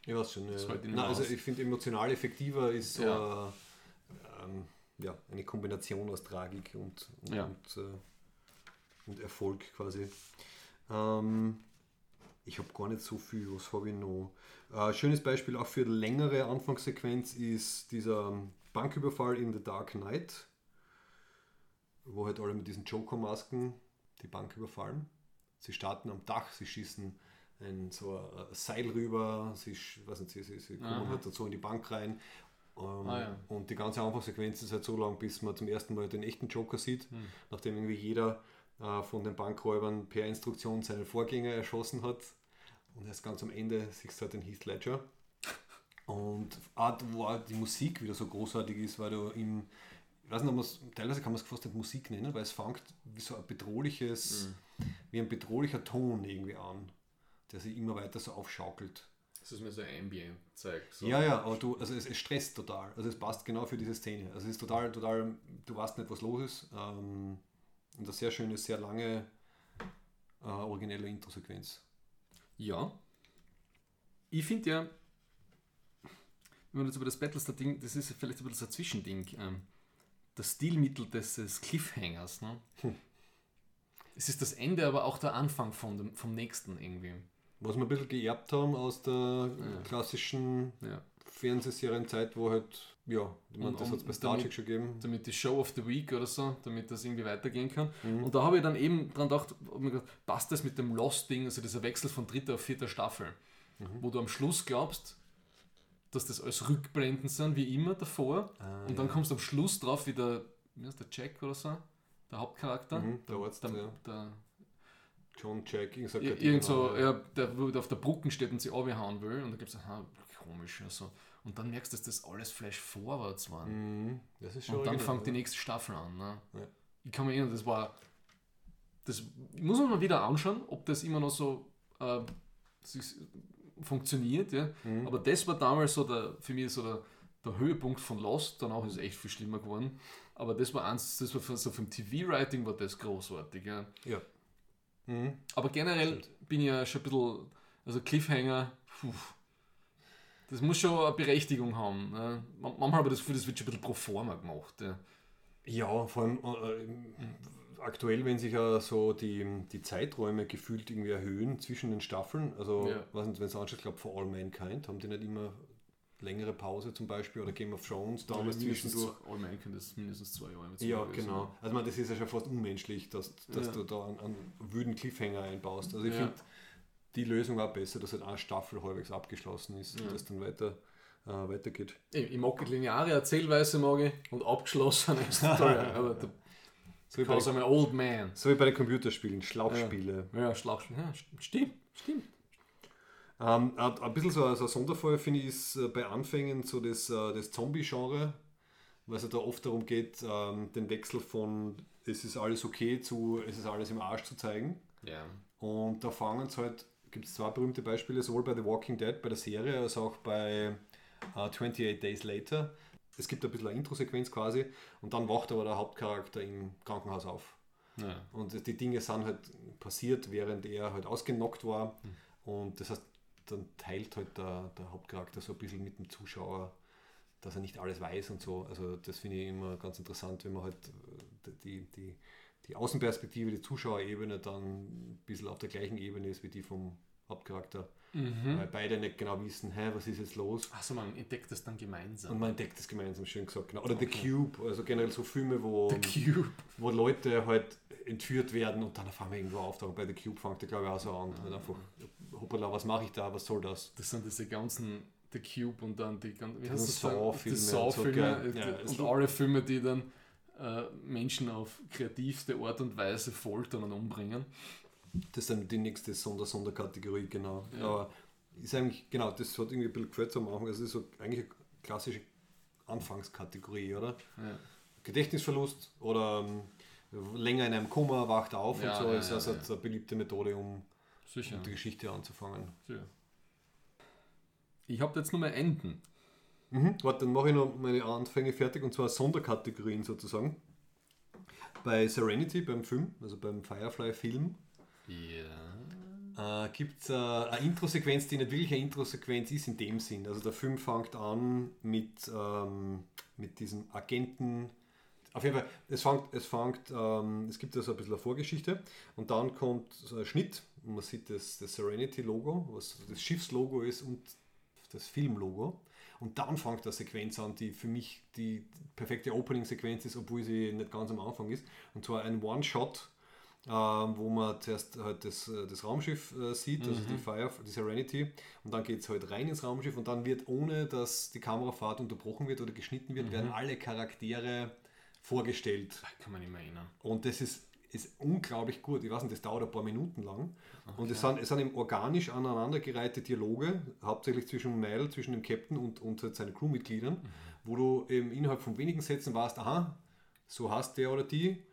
Ich weiß schon. Ja. Nein, also ich finde emotional effektiver ist so Ja. äh, ähm, ja, eine Kombination aus Tragik und, und, Ja. und, äh, und Erfolg quasi. Ähm, ich habe gar nicht so viel, was habe ich noch? Äh, schönes Beispiel auch für längere Anfangssequenz ist dieser Banküberfall in The Dark Knight, wo halt alle mit diesen Joker-Masken die Bank überfallen. Sie starten am Dach, sie schießen ein, so ein Seil rüber, sie, weiß nicht, sie, sie, sie kommen Aha. halt dazu in die Bank rein. Ähm, Ah, ja. Und die ganze Anfangssequenz ist halt so lang, bis man zum ersten Mal den echten Joker sieht, Hm. nachdem irgendwie jeder äh, von den Bankräubern per Instruktion seinen Vorgänger erschossen hat. Und erst ganz am Ende siehst du halt den Heath Ledger. Und auch, wo die Musik wieder so großartig ist, weil du im, ich weiß nicht, teilweise kann man es fast nicht Musik nennen, weil es fängt wie so ein bedrohliches, wie ein bedrohlicher Ton irgendwie an, der sich immer weiter so aufschaukelt. Das ist mir so ein Ambient-Zeug. So. Ja, ja, aber du, also es, es stresst total. Also es passt genau für diese Szene. Also es ist total, total, du weißt nicht, was los ist. Ähm, und eine sehr schöne, sehr lange, äh, originelle Intro-Sequenz. Ja. Ich finde ja, wenn man jetzt über das Battlestar-Ding, das ist vielleicht ein bisschen so ein Zwischending, ähm, das Stilmittel des, des Cliffhangers. Ne? Es ist das Ende, aber auch der Anfang von dem, vom nächsten irgendwie. Was wir ein bisschen geerbt haben aus der klassischen Ja. Fernsehserienzeit, wo halt, ja, ich meine, das hat es bei Star Trek schon gegeben. damit die Show of the Week oder so, damit das irgendwie weitergehen kann. Mhm. Und da habe ich dann eben dran gedacht, gedacht, passt das mit dem Lost-Ding, also dieser Wechsel von dritter auf vierter Staffel, Mhm. wo du am Schluss glaubst, dass das alles Rückblenden sind, wie immer davor. Ah, und dann kommst du am Schluss drauf, wie der, wie heißt der Jack oder so, der Hauptcharakter. Mhm, der Arzt, der, ja. der, John Jack, irgend so ein Ir- Irgend so, ja. der wo auf der Brücken steht und sie abhauen will und da gibt es, aha, komisch. Also. Und dann merkst du, dass das alles Flash Forwards waren. Mhm, das ist schon Und dann fängt die nächste Staffel an. Ne? Ja. Ich kann mir erinnern, das war. Das muss man mal wieder anschauen, ob das immer noch so äh, funktioniert. Ja? Mhm. Aber das war damals so der, für mich so der, der Höhepunkt von Lost. Danach ist es echt viel schlimmer geworden. Aber das war eins, das war für, so vom TV-Writing war das großartig. Ja? Ja. Mhm. Aber generell bin ich ja schon ein bisschen, also Cliffhanger, puh, das muss schon eine Berechtigung haben. Ne? Man- Manchmal habe ich das Gefühl, das wird schon ein bisschen pro forma gemacht. Ja. Ja, vor allem äh, im- aktuell, wenn sich ja so die, die Zeiträume gefühlt irgendwie erhöhen zwischen den Staffeln. Also, Ja. nicht, wenn es anschaut, ich glaube, For All Mankind haben die nicht immer längere Pause zum Beispiel oder Game of Thrones damals zwischendurch. zwei, All Mankind ist mindestens zwei Jahre. Ja, zwei genau. Also, man, das ist ja schon fast unmenschlich, dass, dass Ja. du da einen, einen wüden Cliffhanger einbaust. Also, ich Ja. finde die Lösung auch besser, dass halt eine Staffel halbwegs abgeschlossen ist Ja. und das dann weiter, äh, weitergeht. Ich, ich mag die lineare Erzählweise mag ich, und abgeschlossen ist toll. aber der, So wie, bei, old man. so wie bei den Computerspielen, Schlauchspiele. Ja. Ja, st- stimmt, stimmt. Ähm, ein bisschen so, ein- so ein Sonderfall finde ich ist äh, bei Anfängen so das, äh, das Zombie-Genre, weil es ja da oft darum geht, ähm, den Wechsel von es ist alles okay zu es ist alles im Arsch zu zeigen. Ja. Und da fangen es halt, gibt es zwei berühmte Beispiele, sowohl bei The Walking Dead, bei der Serie, als auch bei äh, 28 Days Later. Es gibt ein bisschen eine Intro-Sequenz quasi und dann wacht aber der Hauptcharakter im Krankenhaus auf. ja. Und die Dinge sind halt passiert, während er halt ausgenockt war. Und das heißt, dann teilt halt der, der Hauptcharakter so ein bisschen mit dem Zuschauer, dass er nicht alles weiß und so. Also das finde ich immer ganz interessant, wenn man halt äh, die, die, die Außenperspektive, die Zuschauerebene dann ein bisschen auf der gleichen Ebene ist wie die vom, Hauptcharakter. Mhm. Weil beide nicht genau wissen, hä, was ist jetzt los? Achso, man entdeckt das dann gemeinsam. Und man entdeckt das gemeinsam, schön gesagt. Genau. Oder The Cube, also generell so Filme, wo, Cube. wo Leute halt entführt werden und dann auf einmal irgendwo auftauchen. Bei The Cube fängt der, glaube ich, auch so an. Halt einfach, hoppala, was mache ich da, was soll das? Das sind diese ganzen The Cube und dann die ganzen wie heißt Saw-Filme und so, gell? äh, Ja, und alle Filme, die dann äh, Menschen auf kreativste Art und Weise foltern und umbringen. Das ist dann die nächste Sonder Sonderkategorie, genau. Ja. Aber ist eigentlich, genau, das hat irgendwie ein bisschen gefällt am Anfang. Also, es ist so eigentlich eine klassische Anfangskategorie, oder? Ja. Gedächtnisverlust oder ähm, länger in einem Koma, wacht auf Ja, und so ja, ist also eine beliebte Methode, um, Sicher. die Geschichte anzufangen. sicher. Ich habe jetzt nur mehr Enden. Mhm. Warte, dann mache ich noch meine Anfänge fertig und zwar Sonderkategorien sozusagen. Bei Serenity, beim Film, also beim Firefly-Film, Ja. äh, gibt es äh, eine Introsequenz, die nicht wirklich eine Introsequenz ist in dem Sinn. Also der Film fängt an mit, ähm, mit diesem Agenten. Auf jeden Fall, es fängt, es fängt, ähm, es gibt also ein bisschen eine Vorgeschichte und dann kommt so ein Schnitt und man sieht das, das Serenity-Logo, was das Schiffslogo ist und das Filmlogo. Und dann fängt eine Sequenz an, die für mich die perfekte Opening-Sequenz ist, obwohl sie nicht ganz am Anfang ist. Und zwar ein One-Shot, ähm, wo man zuerst halt das, äh, das Raumschiff äh, sieht, also die Fire, die Serenity, und dann geht es halt rein ins Raumschiff und dann wird, ohne dass die Kamerafahrt unterbrochen wird oder geschnitten wird, werden alle Charaktere vorgestellt. Kann man nicht mehr erinnern. Und das ist, ist unglaublich gut. Ich weiß nicht, das dauert ein paar Minuten lang. Und es sind, es sind eben organisch aneinandergereihte Dialoge, hauptsächlich zwischen Mel, zwischen dem Captain und, und halt seinen Crewmitgliedern, wo du eben innerhalb von wenigen Sätzen weißt, aha, so heißt der oder die,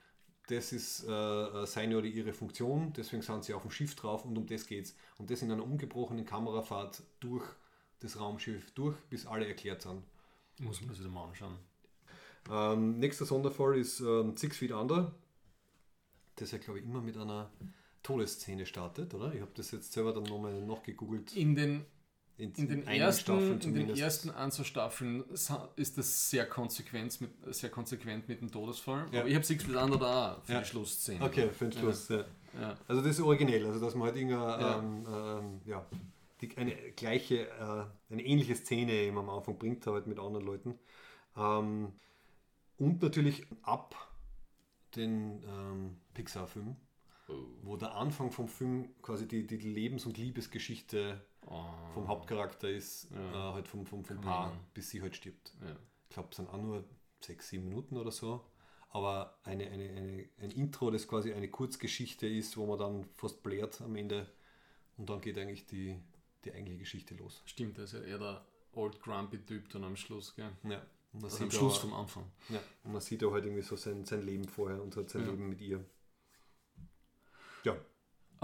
das ist äh, seine oder ihre Funktion, deswegen sind sie auf dem Schiff drauf und um das geht's. Und das in einer ungebrochenen Kamerafahrt durch das Raumschiff durch, bis alle erklärt sind. Muss man das wieder mal anschauen. Ähm, nächster Sonderfall ist ähm, Six Feet Under, das ja, glaube ich, immer mit einer Todesszene startet, oder? Ich habe das jetzt selber dann nochmal nachgegoogelt. In den, In, in den, ersten, in den ersten ein, zwei Staffeln ist das sehr konsequent mit, sehr konsequent mit dem Todesfall. Ja. Aber ich habe Six Feet Under da auch für Ja. die Schlussszene. Okay, für den Schluss. Ja. Ja. Also das ist originell, also dass man halt irgendeine, Ja. ähm, ähm, die, eine gleiche, äh, eine ähnliche Szene eben am Anfang bringt, halt mit anderen Leuten. Ähm, und natürlich ab den ähm, Pixar-Film, Oh. wo der Anfang vom Film quasi die, die Lebens- und Liebesgeschichte Oh. vom Hauptcharakter ist, Ja. äh, halt vom, vom, vom Kann Paar, man. bis sie halt stirbt. Ja. Ich glaube, es sind auch nur sechs, sieben Minuten oder so. Aber eine, eine, eine, ein Intro, das quasi eine Kurzgeschichte ist, wo man dann fast blärt am Ende. Und dann geht eigentlich die, die eigentliche Geschichte los. Stimmt, das ist ja eher der Old Grumpy Typ dann am Schluss, gell? Ja. Und man, Also am sieht Schluss aber, vom Anfang. ja, und man sieht auch halt irgendwie so sein, sein Leben vorher und halt sein Ja. Leben mit ihr.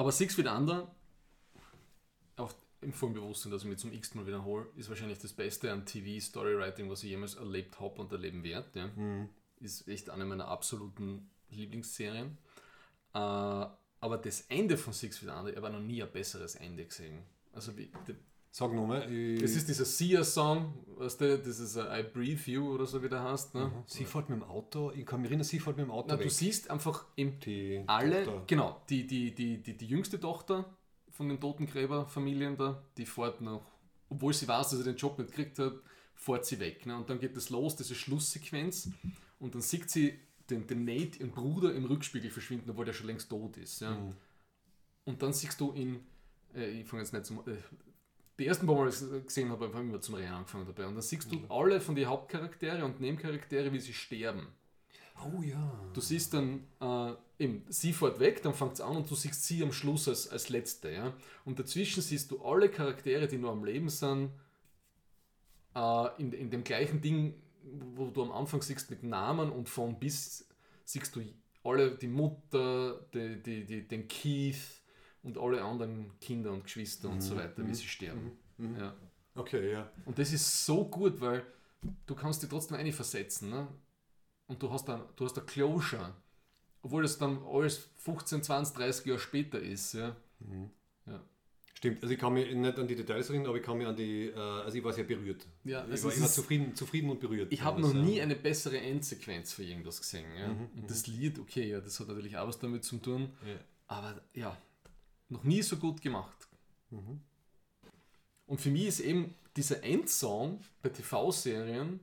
Aber Six Feet Under, auch im vollen Bewusstsein, dass ich mich zum x Mal wiederhole, ist wahrscheinlich das Beste an TV-Storywriting, was ich jemals erlebt habe und erleben werde. Ja. Mhm. Ist echt eine meiner absoluten Lieblingsserien. Äh, aber das Ende von Six Feet Under, ich habe noch nie ein besseres Ende gesehen. Also wie, sag nochmal. das ist dieser Sia-Song, weißt du, das ist äh, I Breathe You oder so wie der heißt. Ne? Sie fährt mit dem Auto, ich kann mich erinnern, sie fährt mit dem Auto Na, du weg. siehst einfach im Die alle, Tochter. genau, die, die, die, die, die jüngste Tochter von den Totengräberfamilien da, die fährt noch, obwohl sie weiß, dass sie den Job nicht gekriegt hat, fährt sie weg. Ne? Und dann geht das los, diese Schlusssequenz, und dann sieht sie den, den Nate, ihren Bruder, im Rückspiegel verschwinden, obwohl der schon längst tot ist. Ja? Mhm. Und dann siehst du ihn, äh, ich fange jetzt nicht zum. Äh, die ersten paar Mal, gesehen habe, ich immer zum Rennen angefangen dabei. Und dann siehst du Mhm. alle von den Hauptcharaktere und Nebencharaktere, wie sie sterben. Oh ja. Du siehst dann, äh, eben, sie fährt weg, dann fängt es an und du siehst sie am Schluss als, als letzte. Ja? Und dazwischen siehst du alle Charaktere, die nur am Leben sind, äh, in, in dem gleichen Ding, wo du am Anfang siehst mit Namen und von bis siehst du alle, die Mutter, die, die, die, den Keith und alle anderen Kinder und Geschwister und so weiter, wie sie sterben. Ja. Okay, ja. Und das ist so gut, weil du kannst dich trotzdem einversetzen. Ne? Und du hast dann, du hast ein Closure. Obwohl das dann alles 15, 20, 30 Jahre später ist. Ja? Ja. Stimmt, also ich kann mich nicht an die Details erinnern, aber ich kann mich an die, äh, also ich war sehr berührt. Ja, ich also ich war ist- zufrieden, zufrieden und berührt. Ich habe noch nie eine bessere Endsequenz für irgendwas gesehen. Ja? Mhm, Und das Lied, okay, ja, das hat natürlich auch was damit zu tun. Ja. Aber ja, noch nie so gut gemacht. Und für mich ist eben dieser Endsong bei TV-Serien,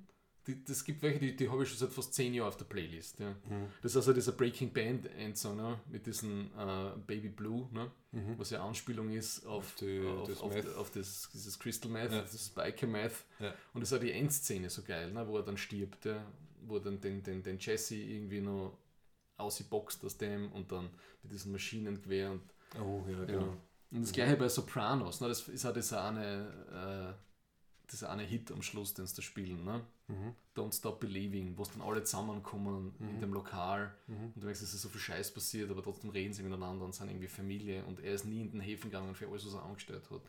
das gibt welche, die, die habe ich schon seit fast zehn Jahren auf der Playlist. Ja. Das ist also dieser Breaking Band Endsong ne? mit diesem äh, Baby Blue, ne? was ja Anspielung ist auf, die- auf, das auf, auf das, dieses Crystal Meth, Ja. das Biker Meth. Ja. Und das ist auch die Endszene so geil, ne? wo er dann stirbt, ja? wo er dann den, den, den Jesse irgendwie noch ausgeboxt aus dem und dann mit diesem Maschinengewehr und Oh, ja, ja. genau. Und das gleiche bei Sopranos, ne? das ist auch dieser eine, äh, dieser eine Hit am Schluss, den sie da spielen. Ne? Don't Stop Believing, wo es dann alle zusammenkommen in dem Lokal und du merkst, es ist so viel Scheiß passiert, aber trotzdem reden sie miteinander und sind irgendwie Familie und er ist nie in den Häfen gegangen für alles, was er angestellt hat.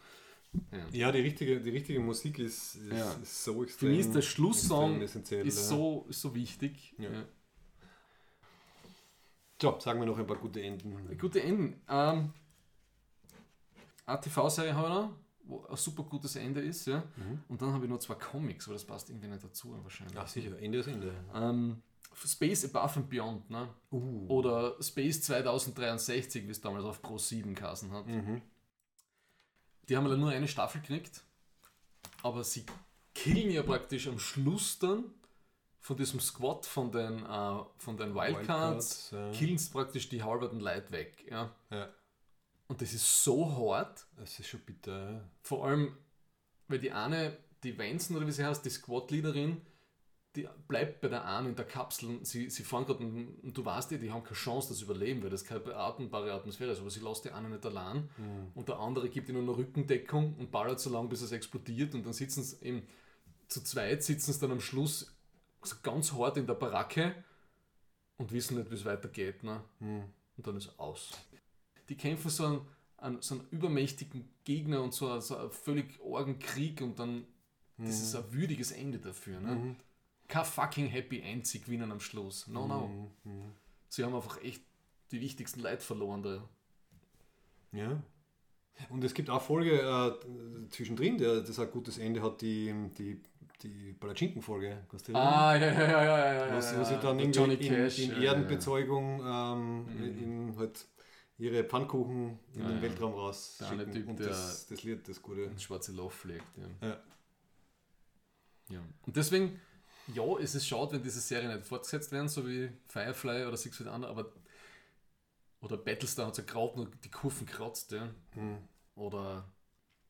Ja. Ja, die richtige, die richtige Musik ist, ist, Ja. ist so Für extrem. mich ist der Schlusssong ist ja. so, ist so wichtig. Ja. So, sagen wir noch ein paar gute Enden. Gute Enden. Ähm, eine TV-Serie habe ich noch, wo ein super gutes Ende ist. Ja? Und dann habe ich noch zwei Comics, aber das passt irgendwie nicht dazu wahrscheinlich. Ach sicher, Ende ist Ende. Ähm, Space Above and Beyond, ne? Uh. Oder Space 2063, wie es damals auf Pro 7 geheißen hat. Die haben nur eine Staffel gekriegt, aber sie killen ja praktisch am Schluss dann von diesem Squad von den, äh, von den Wildcards, Wildcards, ja. killen sie praktisch die halberten Leute weg. Ja? Ja, Und das ist so hart, das ist schon bitter. vor allem, weil die eine, die Vanson oder wie sie heißt, die Squad-Leaderin, die bleibt bei der einen in der Kapsel. Sie, sie fahren gerade und, und du weißt ja, die haben keine Chance, das überleben, weil das keine beatembare Atmosphäre ist. Aber sie lässt die eine nicht allein und der andere gibt ihnen eine Rückendeckung und ballert so lange, bis es explodiert. Und dann sitzen sie eben zu zweit, sitzen sie dann am Schluss ganz hart in der Baracke und wissen nicht, wie es weitergeht. Ne? Und dann ist aus. Die kämpfen so einen, einen, so einen übermächtigen Gegner und so, einen- so einen völlig argen Krieg und dann das ist ein würdiges Ende dafür. Ne? Kein fucking Happy End, sie gewinnen am Schluss. No, no. Sie haben einfach echt die wichtigsten Leute verloren da. Ja. Und es gibt auch Folge äh, zwischendrin, der das ein gutes Ende hat, die, die, die Palatschinken-Folge. Kannst du? Ah, ja, ja, ja, ja, ja. was, wo sie dann Der irgendwie Johnny in, Cash, in Mhm. Erdenbezeugung ähm, in halt ihre Pfannkuchen in den. Weltraum Der rausschicken. eine Typ, und der- das, das Lied, das gute. Ein schwarze Loch pflegt. Ja. Ja. Ja. Und deswegen, ja, es ist schade, wenn diese Serien nicht fortgesetzt werden, so wie Firefly oder Six Feet Under, aber oder Battlestar hat ja gerade nur die Kurven kratzt, ja. Oder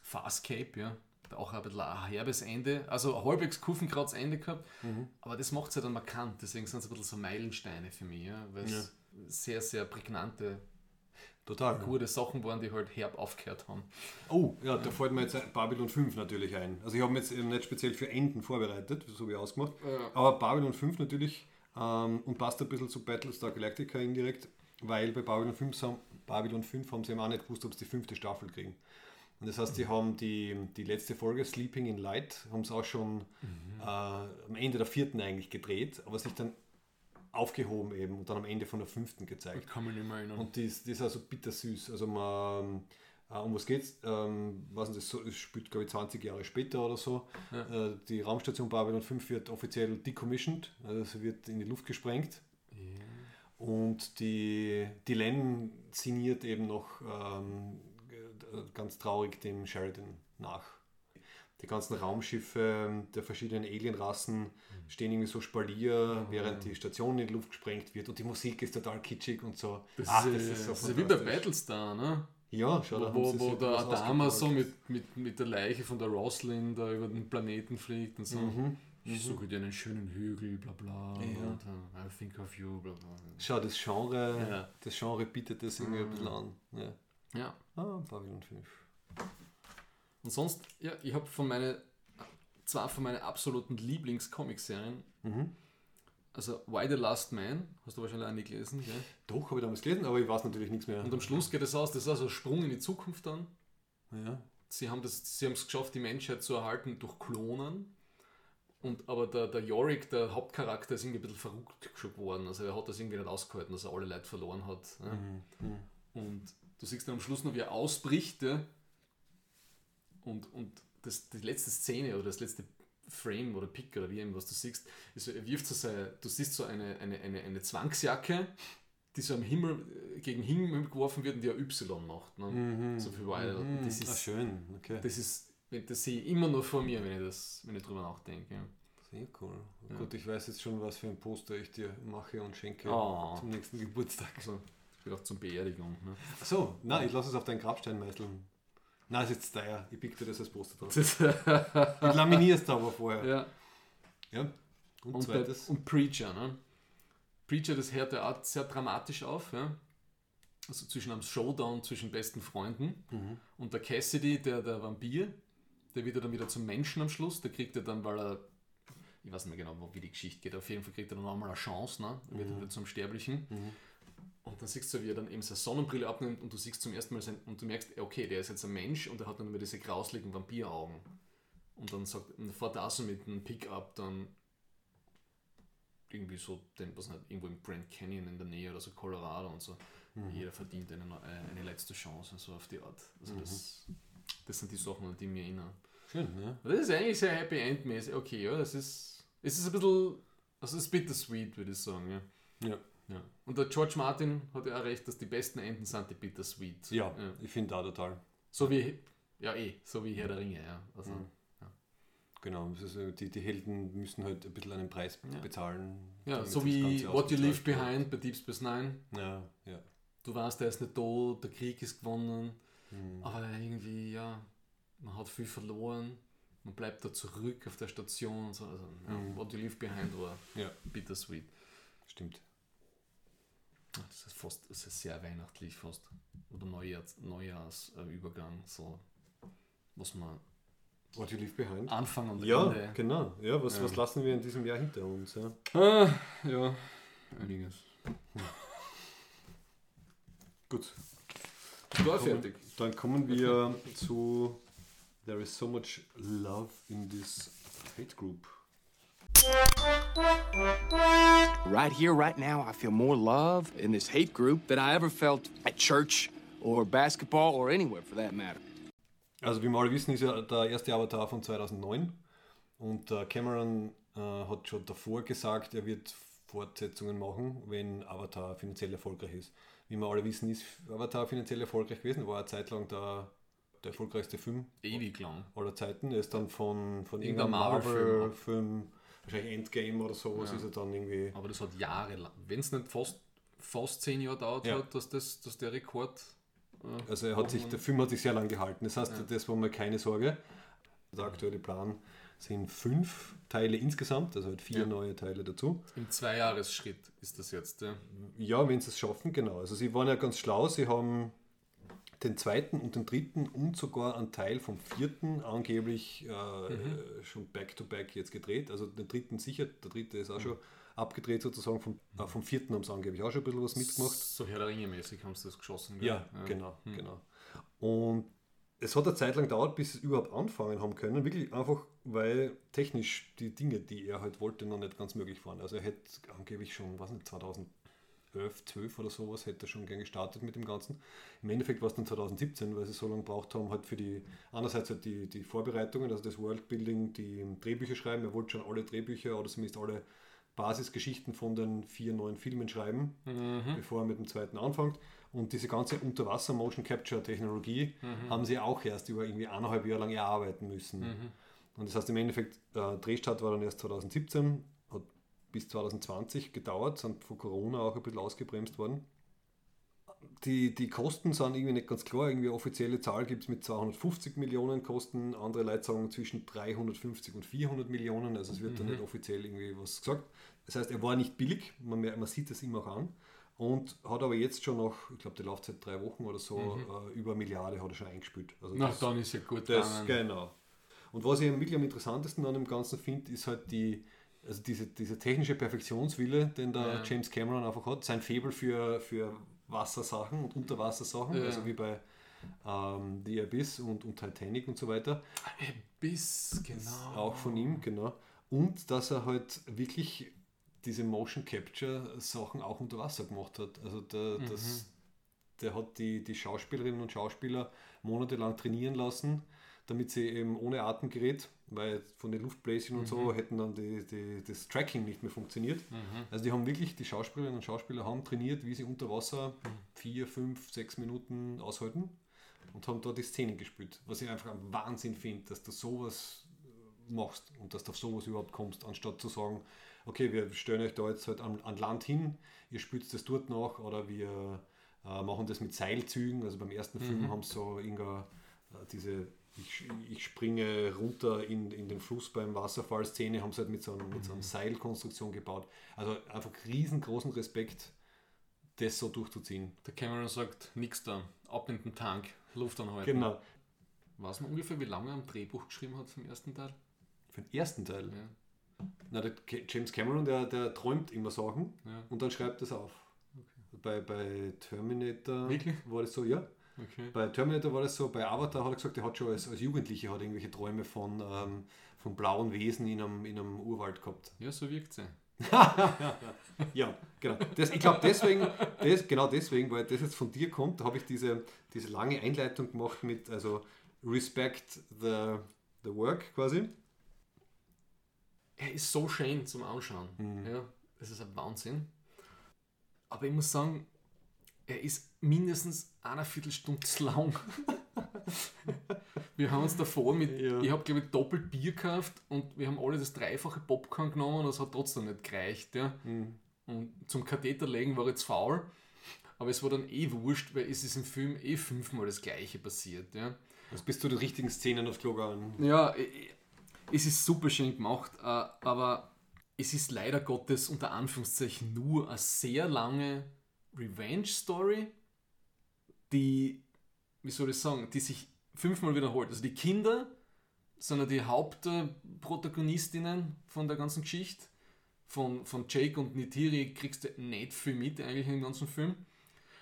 Fastcape, ja. Auch ein bisschen ein herbes Ende, also ein halbwegs Kurvenkratz Ende gehabt, aber das macht es ja dann markant, deswegen sind es ein bisschen so Meilensteine für mich, ja, weil es sehr, sehr prägnante, Total. gute Sachen waren, die halt herb aufgehört haben. Oh, ja, da fällt mir jetzt Babylon 5 natürlich ein. Also ich habe mich jetzt eben nicht speziell für Enden vorbereitet, so wie ausgemacht. Ja. Aber Babylon 5 natürlich ähm, und passt ein bisschen zu Battlestar Galactica indirekt, weil bei Babylon 5, haben, Babylon 5 haben sie eben auch nicht gewusst, ob sie die fünfte Staffel kriegen. Und das heißt, die haben die, die letzte Folge, Sleeping in Light, haben sie auch schon äh, am Ende der vierten eigentlich gedreht, aber sich dann aufgehoben eben und dann am Ende von der fünften gezeigt. Kann mich nicht mehr erinnern. Und die ist, die ist also bittersüß. Also man, äh, um was geht's? Ähm, was das so, es spielt glaube ich 20 Jahre später oder so. Äh, die Raumstation Babylon 5 wird offiziell decommissioned, also sie wird in die Luft gesprengt. Und die, die Len signiert eben noch ähm, ganz traurig dem Sheridan nach. Die ganzen Raumschiffe der verschiedenen Alienrassen stehen irgendwie so Spalier, während die Station in die Luft gesprengt wird und die Musik ist total kitschig und so. Das, Ach, ist, äh, das ist wie bei Battlestar, ne? Ja, schau, da wo, wo sich der Adama so mit, mit, mit der Leiche von der Roslyn da über den Planeten fliegt und so. Ich suche dir einen schönen Hügel, bla bla. Und, uh, I think of you, bla bla. Schau, das Genre, Ja. das Genre bietet das irgendwie ein bisschen an. Ja. Ja. Ah, Babylon 5. Und sonst, ja, ich habe von meine, zwei von meinen absoluten Lieblings-Comic-Serien. Also Why the Last Man, hast du wahrscheinlich auch nie gelesen, gell? Doch, habe ich damals gelesen, aber ich weiß natürlich nichts mehr. Und am Schluss geht es aus, das ist also ein Sprung in die Zukunft dann. ja. Sie haben es geschafft, die Menschheit zu erhalten durch Klonen. Und, aber der, der Yorick, der Hauptcharakter, ist irgendwie ein bisschen verrückt schon geworden. Also er hat das irgendwie nicht ausgehalten, dass er alle Leute verloren hat. Ja. Und du siehst dann am Schluss noch, wie er ausbricht. Ja. Und, und das, die letzte Szene oder das letzte Frame oder Pick oder wie eben, was du siehst, ist so, er wirft so seine, du siehst so eine, eine, eine, eine Zwangsjacke, die so am Himmel, äh, gegen Himmel geworfen wird und die ein Y macht. Ne? So viel war ja- das ah, ist, schön, okay. das ist, das sehe ich immer noch vor mir, wenn ich, das, wenn ich drüber nachdenke. Ja. Sehr cool. Gut, ich weiß jetzt schon, was für ein Poster ich dir mache und schenke Oh. zum nächsten Geburtstag. Also, auch zum Beerdigung. Ne? Ach so, nein, ich lasse es auf deinen Grabstein meißeln. Nein, ist jetzt teuer. Ich pick dir das als Poster drauf. Ich laminiere es aber vorher. ja. Ja. Und, Und, zweites. und Preacher, ne? Preacher, das hört ja auch sehr dramatisch auf, ja? Also zwischen einem Showdown zwischen besten Freunden Mhm. und der Cassidy, der, der Vampir, der wird ja dann wieder zum Menschen am Schluss, der kriegt er dann, weil er, ich weiß nicht mehr genau, wie die Geschichte geht, auf jeden Fall kriegt er dann nochmal eine Chance, ne? Er Mhm. wird wieder zum Sterblichen. Und dann siehst du, wie er dann eben seine Sonnenbrille abnimmt und du siehst zum ersten Mal sein, und du merkst, okay, der ist jetzt ein Mensch und er hat dann wieder diese grausligen Vampiraugen. Und dann sagt, und fährt er so mit einem Pickup dann irgendwie so, den, was nicht, irgendwo im Grand Canyon in der Nähe oder so Colorado und so. Jeder verdient eine, eine letzte Chance, so auf die Art. Also das, das sind die Sachen, an die ich mich erinnere. Schön, ne? Das ist eigentlich sehr Happy End mäßig. Okay, ja, das ist, es ist ein bisschen, also es ist bittersweet, würde ich sagen. Ja. Ja. Ja. Und der George Martin hat ja auch recht, dass die besten Enden sind die bittersweet. Ja, ich finde da total. So wie, ja eh, so wie Herr der Ringe, ja. Also, Genau, es ist, äh, die, die Helden müssen halt ein bisschen einen Preis bezahlen. ja, so wie What You Leave. Behind bei Deep Space Nine. Ja, ja. Du weißt, der ist nicht tot, der Krieg ist gewonnen, Hm. aber irgendwie, ja, man hat viel verloren, man bleibt da zurück auf der Station und so. Also, ja, What You Leave Behind war Ja, bittersweet. stimmt. Das ist fast, das ist sehr weihnachtlich fast. Oder Neujahrs, Neujahrsübergang, so, was man What You Leave Behind. Anfang und Ja, Ende. genau. Ja, was, was lassen wir in diesem Jahr hinter uns? Ja? Ah, ja, einiges. Gut, Ich war fertig. dann kommen wir zu There is so much love in this hate group. Right here, right now, I feel more love in this hate group than I ever felt at church or basketball or anywhere for that matter. Also wie wir alle wissen, ist ja der erste Avatar von 2009 und äh, Cameron äh, hat schon davor gesagt, er wird Fortsetzungen machen, wenn Avatar finanziell erfolgreich ist. Wie wir alle wissen, ist Avatar finanziell erfolgreich gewesen, war eine Zeit lang der, der erfolgreichste Film Ewig lang. aller Zeiten. Er ist dann von, von Irgendein irgendeinem Marvel-Film. Wahrscheinlich Endgame oder sowas, ist er dann irgendwie... Aber das hat Jahre lang, wenn es nicht fast, fast zehn Jahre dauert Ja. hat, dass, das, dass der Rekord. Äh, Also er hat sich, der Film hat sich sehr lang gehalten. Das heißt, das war mal keine Sorge. Der aktuelle Plan sind fünf Teile insgesamt, also halt vier Ja. neue Teile dazu. Im Zweijahresschritt ist das jetzt. Ja. Ja, wenn sie es schaffen, genau. Also sie waren ja ganz schlau, sie haben den zweiten und den dritten und sogar einen Teil vom vierten angeblich äh, Mhm. schon back-to-back jetzt gedreht. Also den dritten sicher, der dritte ist auch schon abgedreht sozusagen. Vom, äh, vom vierten haben sie angeblich auch schon ein bisschen was mitgemacht. So Herr der Ringe mäßig haben sie das geschossen. gell? Ja, genau, genau. Und es hat eine Zeit lang gedauert, bis sie überhaupt anfangen haben können. Wirklich einfach, weil technisch die Dinge, die er halt wollte, noch nicht ganz möglich waren. Also er hätte angeblich schon, was nicht, 2011, 12 oder sowas, hätte er schon gern gestartet mit dem Ganzen. Im Endeffekt war es dann 2017, weil sie so lange gebraucht haben, halt für die, einerseits halt die, die Vorbereitungen, also das Worldbuilding, die Drehbücher schreiben. Er wollte schon alle Drehbücher oder zumindest alle Basisgeschichten von den vier neuen Filmen schreiben, bevor er mit dem zweiten anfängt. Und diese ganze Unterwasser-Motion-Capture-Technologie haben sie auch erst über irgendwie eineinhalb Jahre lang erarbeiten müssen. Und das heißt im Endeffekt, äh, Drehstart war dann erst 2017, hat bis 2020 gedauert, sind von Corona auch ein bisschen ausgebremst worden. Die, die Kosten sind irgendwie nicht ganz klar. Irgendwie offizielle Zahl gibt es mit 250 Millionen Kosten. Andere Leute sagen zwischen 350 und 400 Millionen. Also es wird da nicht offiziell irgendwie was gesagt. Das heißt, er war nicht billig. Man, man sieht das immer auch an. Und hat aber jetzt schon nach, ich glaube, die Laufzeit drei Wochen oder so, äh, über eine Milliarde hat er schon eingespielt. Also Na, das- dann ist ja gut das, gegangen. genau. Und was ich wirklich am interessantesten an dem Ganzen finde, ist halt die, also diese, diese technische Perfektionswille, den der Ja. James Cameron einfach hat. Sein Faible für, für Wassersachen und Unterwassersachen, Ja. also wie bei ähm, The Abyss und, und Titanic und so weiter. Bis, genau. Auch von ihm, genau. Und dass er halt wirklich diese Motion Capture Sachen auch unter Wasser gemacht hat. Also der, das, der hat die, die Schauspielerinnen und Schauspieler monatelang trainieren lassen, damit sie eben ohne Atemgerät, weil von den Luftbläschen und so hätten dann die, die, das Tracking nicht mehr funktioniert. Also die haben wirklich, die Schauspielerinnen und Schauspieler haben trainiert, wie sie unter Wasser vier, fünf, sechs Minuten aushalten und haben da die Szenen gespielt. Was ich einfach ein Wahnsinn finde, dass du sowas äh, machst und dass du auf sowas überhaupt kommst, anstatt zu sagen, okay, wir stellen euch da jetzt halt an, an Land hin, ihr spült das dort nach oder wir äh, machen das mit Seilzügen. Also beim ersten Film haben sie so irgendeine, äh, diese ich, ich springe runter in, in den Fluss beim Wasserfall-Szene, haben sie halt mit so, einem, mit so einer Seilkonstruktion gebaut. Also einfach riesengroßen Respekt, das so durchzuziehen. Der Cameron sagt, nix da, ab in den Tank, Luft anhalten. Genau. Weiß man ungefähr, wie lange er am Drehbuch geschrieben hat vom ersten Teil? Für den ersten Teil. Ja. Na, der James Cameron, der, der träumt immer Sachen Ja. und dann schreibt es auf. Bei, bei Terminator Wirklich? war das so, ja. Okay. Bei Terminator war das so, bei Avatar hat er gesagt, er hat schon als, als Jugendlicher hat irgendwelche Träume von, ähm, von blauen Wesen in einem, in einem Urwald gehabt. Ja, so wirkt sie. Ja, genau. Das, ich glaube deswegen, das, genau deswegen, weil das jetzt von dir kommt, habe ich diese, diese lange Einleitung gemacht mit, also respect the, the work quasi. Er ist so schön zum Anschauen. Ja, das ist ein Wahnsinn. Aber ich muss sagen, er ist mindestens eine Viertelstunde lang. wir haben uns davor mit, Ja. ich habe glaube ich doppelt Bier gekauft und wir haben alle das dreifache Popcorn genommen und das hat trotzdem nicht gereicht. Ja. Und zum Katheterlegen war jetzt faul, aber es war dann eh wurscht, weil es ist im Film eh fünfmal das gleiche passiert. Ja. Also bist du die richtigen Szenen auf Klo gegangen. Ja, es ist super schön gemacht, äh, aber es ist leider Gottes unter Anführungszeichen nur eine sehr lange Revenge-Story, die, wie soll ich sagen, die sich fünfmal wiederholt. Also die Kinder ja die Hauptprotagonistinnen von der ganzen Geschichte. Von, von Jake und Nitiri kriegst du nicht viel mit eigentlich dem ganzen Film.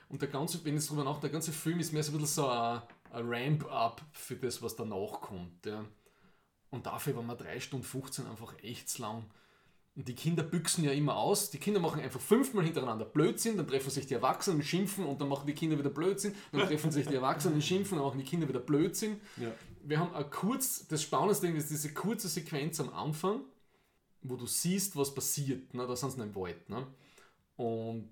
Und der ganze, wenn ich drüber nachdenke, der ganze Film ist mehr so ein bisschen so ein, ein Ramp-up für das, was danach kommt. Ja. Und dafür war mir 3 Stunden 15 einfach echt zu lang. Und die Kinder büchsen ja immer aus. Die Kinder machen einfach fünfmal hintereinander Blödsinn, dann treffen sich die Erwachsenen, schimpfen und dann machen die Kinder wieder Blödsinn. Dann treffen sich die Erwachsenen, schimpfen, dann machen die Kinder wieder Blödsinn. Ja. Wir haben ein kurz, das Spannendste ist diese kurze Sequenz am Anfang, wo du siehst, was passiert. Ne? Da sind sie im Wald. Ne? Und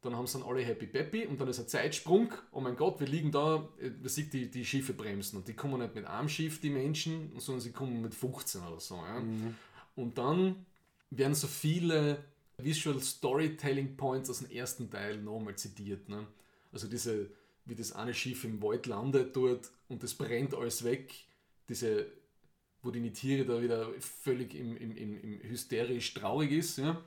dann haben sie dann alle happy peppy und dann ist ein Zeitsprung. Oh mein Gott, wir liegen da, äh, man sieht die, die Schiffe bremsen und die kommen nicht mit einem Schiff, die Menschen, sondern sie kommen mit 15 oder so. Ja? Und dann werden so viele Visual Storytelling Points aus dem ersten Teil nochmal zitiert. Ne? Also diese, wie das eine Schiff im Wald landet dort und es brennt alles weg, diese, wo die Tiere da wieder völlig im, im, im, im hysterisch traurig ist. Ja?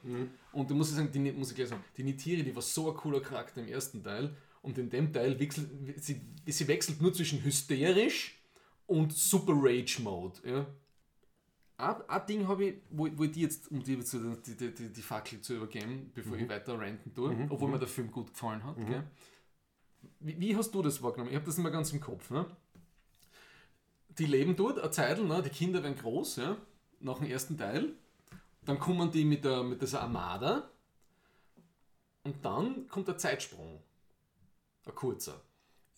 Und da muss ich sagen, die, muss ich gleich sagen, die Nitiri, die war so ein cooler Charakter im ersten Teil und in dem Teil wechselt, sie, sie wechselt nur zwischen hysterisch und Super Rage Mode. Ja? Ein, Ding habe ich, wo, wo ich die jetzt, um die, die, die, die, Fackel zu übergeben, bevor ich weiter ranten tue, obwohl mir der Film gut gefallen hat. Gell? Wie, wie hast du das wahrgenommen? Ich habe das mehr ganz im Kopf. Ne? Die leben dort eine Zeit, ne? die Kinder werden groß, ja? nach dem ersten Teil. Dann kommen die mit, der, mit dieser Armada und dann kommt der Zeitsprung. Ein kurzer.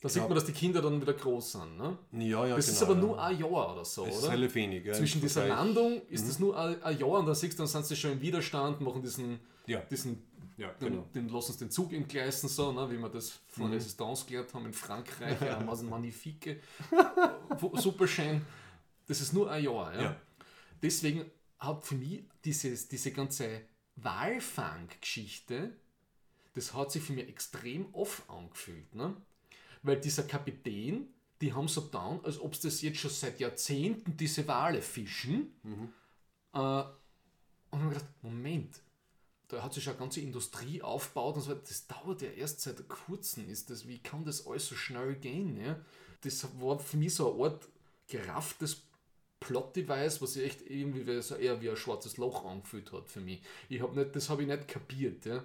Da sieht glaub- man, dass die Kinder dann wieder groß sind. Ne? Ja, ja, Das ist genau, aber ja. nur ein Jahr oder so, ist oder? relativ wenig. Ja, Zwischen dieser Landung ist es nur ein, ein Jahr und dann siehst du, dann sind sie schon im Widerstand, machen diesen, Ja. diesen Ja, den, genau. den lassen sie den Zug entgleisen, so, ne, wie wir das von Resistance gelernt haben in Frankreich, ja, aus dem Magnifique. Super schön. Das ist nur ein Jahr. Ja. Ja. Deswegen hat für mich dieses, diese ganze Walfang-Geschichte, das hat sich für mich extrem oft angefühlt. Ne? Weil dieser Kapitän, die haben so getan, als ob sie das jetzt schon seit Jahrzehnten diese Wale fischen. Äh, und ich habe gedacht, Moment, da hat sich schon eine ganze Industrie aufgebaut und so weiter. Das dauert ja erst seit kurzem. Ist das, wie kann das alles so schnell gehen? Ja? Das war für mich so eine Art gerafftes Plot-Device, was sich echt irgendwie wie- so eher wie ein schwarzes Loch angefühlt hat für mich. Ich hab nicht, das habe ich nicht kapiert. Ja?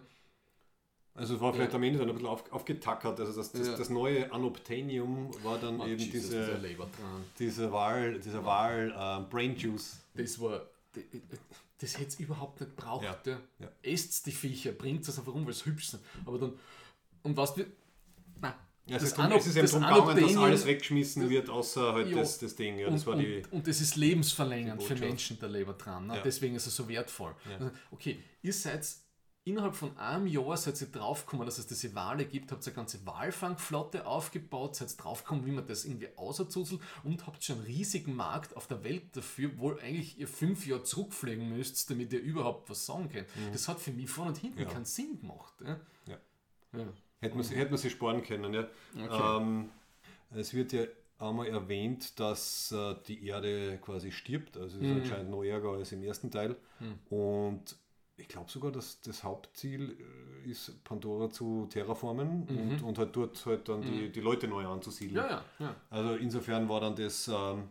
Also es war vielleicht Ja. am Ende dann ein bisschen auf, aufgetackert. Also das, das, Ja. das neue Unobtainium war dann Oh, eben Jesus, diese, diese Wahl, dieser Wahl äh, Brain Juice. Das war. Das hätte es überhaupt nicht braucht. Ja, Ja. ja. Esst die Viecher, bringt es einfach um, weil es hübsch sind. Aber dann. Und was wir. Nein, Ja, es, Das ist, Anno- es ist eben das darum gegangen, dass alles weggeschmissen wird, außer halt das, das Ding. Ja, das und, war die, und, und das ist lebensverlängernd für. Menschen, der Leber dran. Ne? Deswegen ist er so wertvoll. Also, okay, ihr seid innerhalb von einem Jahr seid ihr draufgekommen, dass es diese Wale gibt, habt eine ganze Walfangflotte aufgebaut, seid draufgekommen, wie man das irgendwie auserzuzelt und habt schon einen riesigen Markt auf der Welt dafür, wo eigentlich ihr fünf Jahre zurückfliegen müsst, damit ihr überhaupt was sagen könnt. Das hat für mich vorne und hinten Mhm. Ja. keinen Sinn gemacht. Ja? Ja. Ja. Hätte man, sie- hätte man sich sparen können. Ja. Okay. Ähm, es wird ja einmal erwähnt, dass äh, die Erde quasi stirbt. Also es ist anscheinend noch ärger als im ersten Teil. Und ich glaube sogar, dass das Hauptziel äh, ist, Pandora zu terraformen und, und halt dort halt dann die, die Leute neu anzusiedeln. ja, ja, ja. Also insofern war dann das, ähm,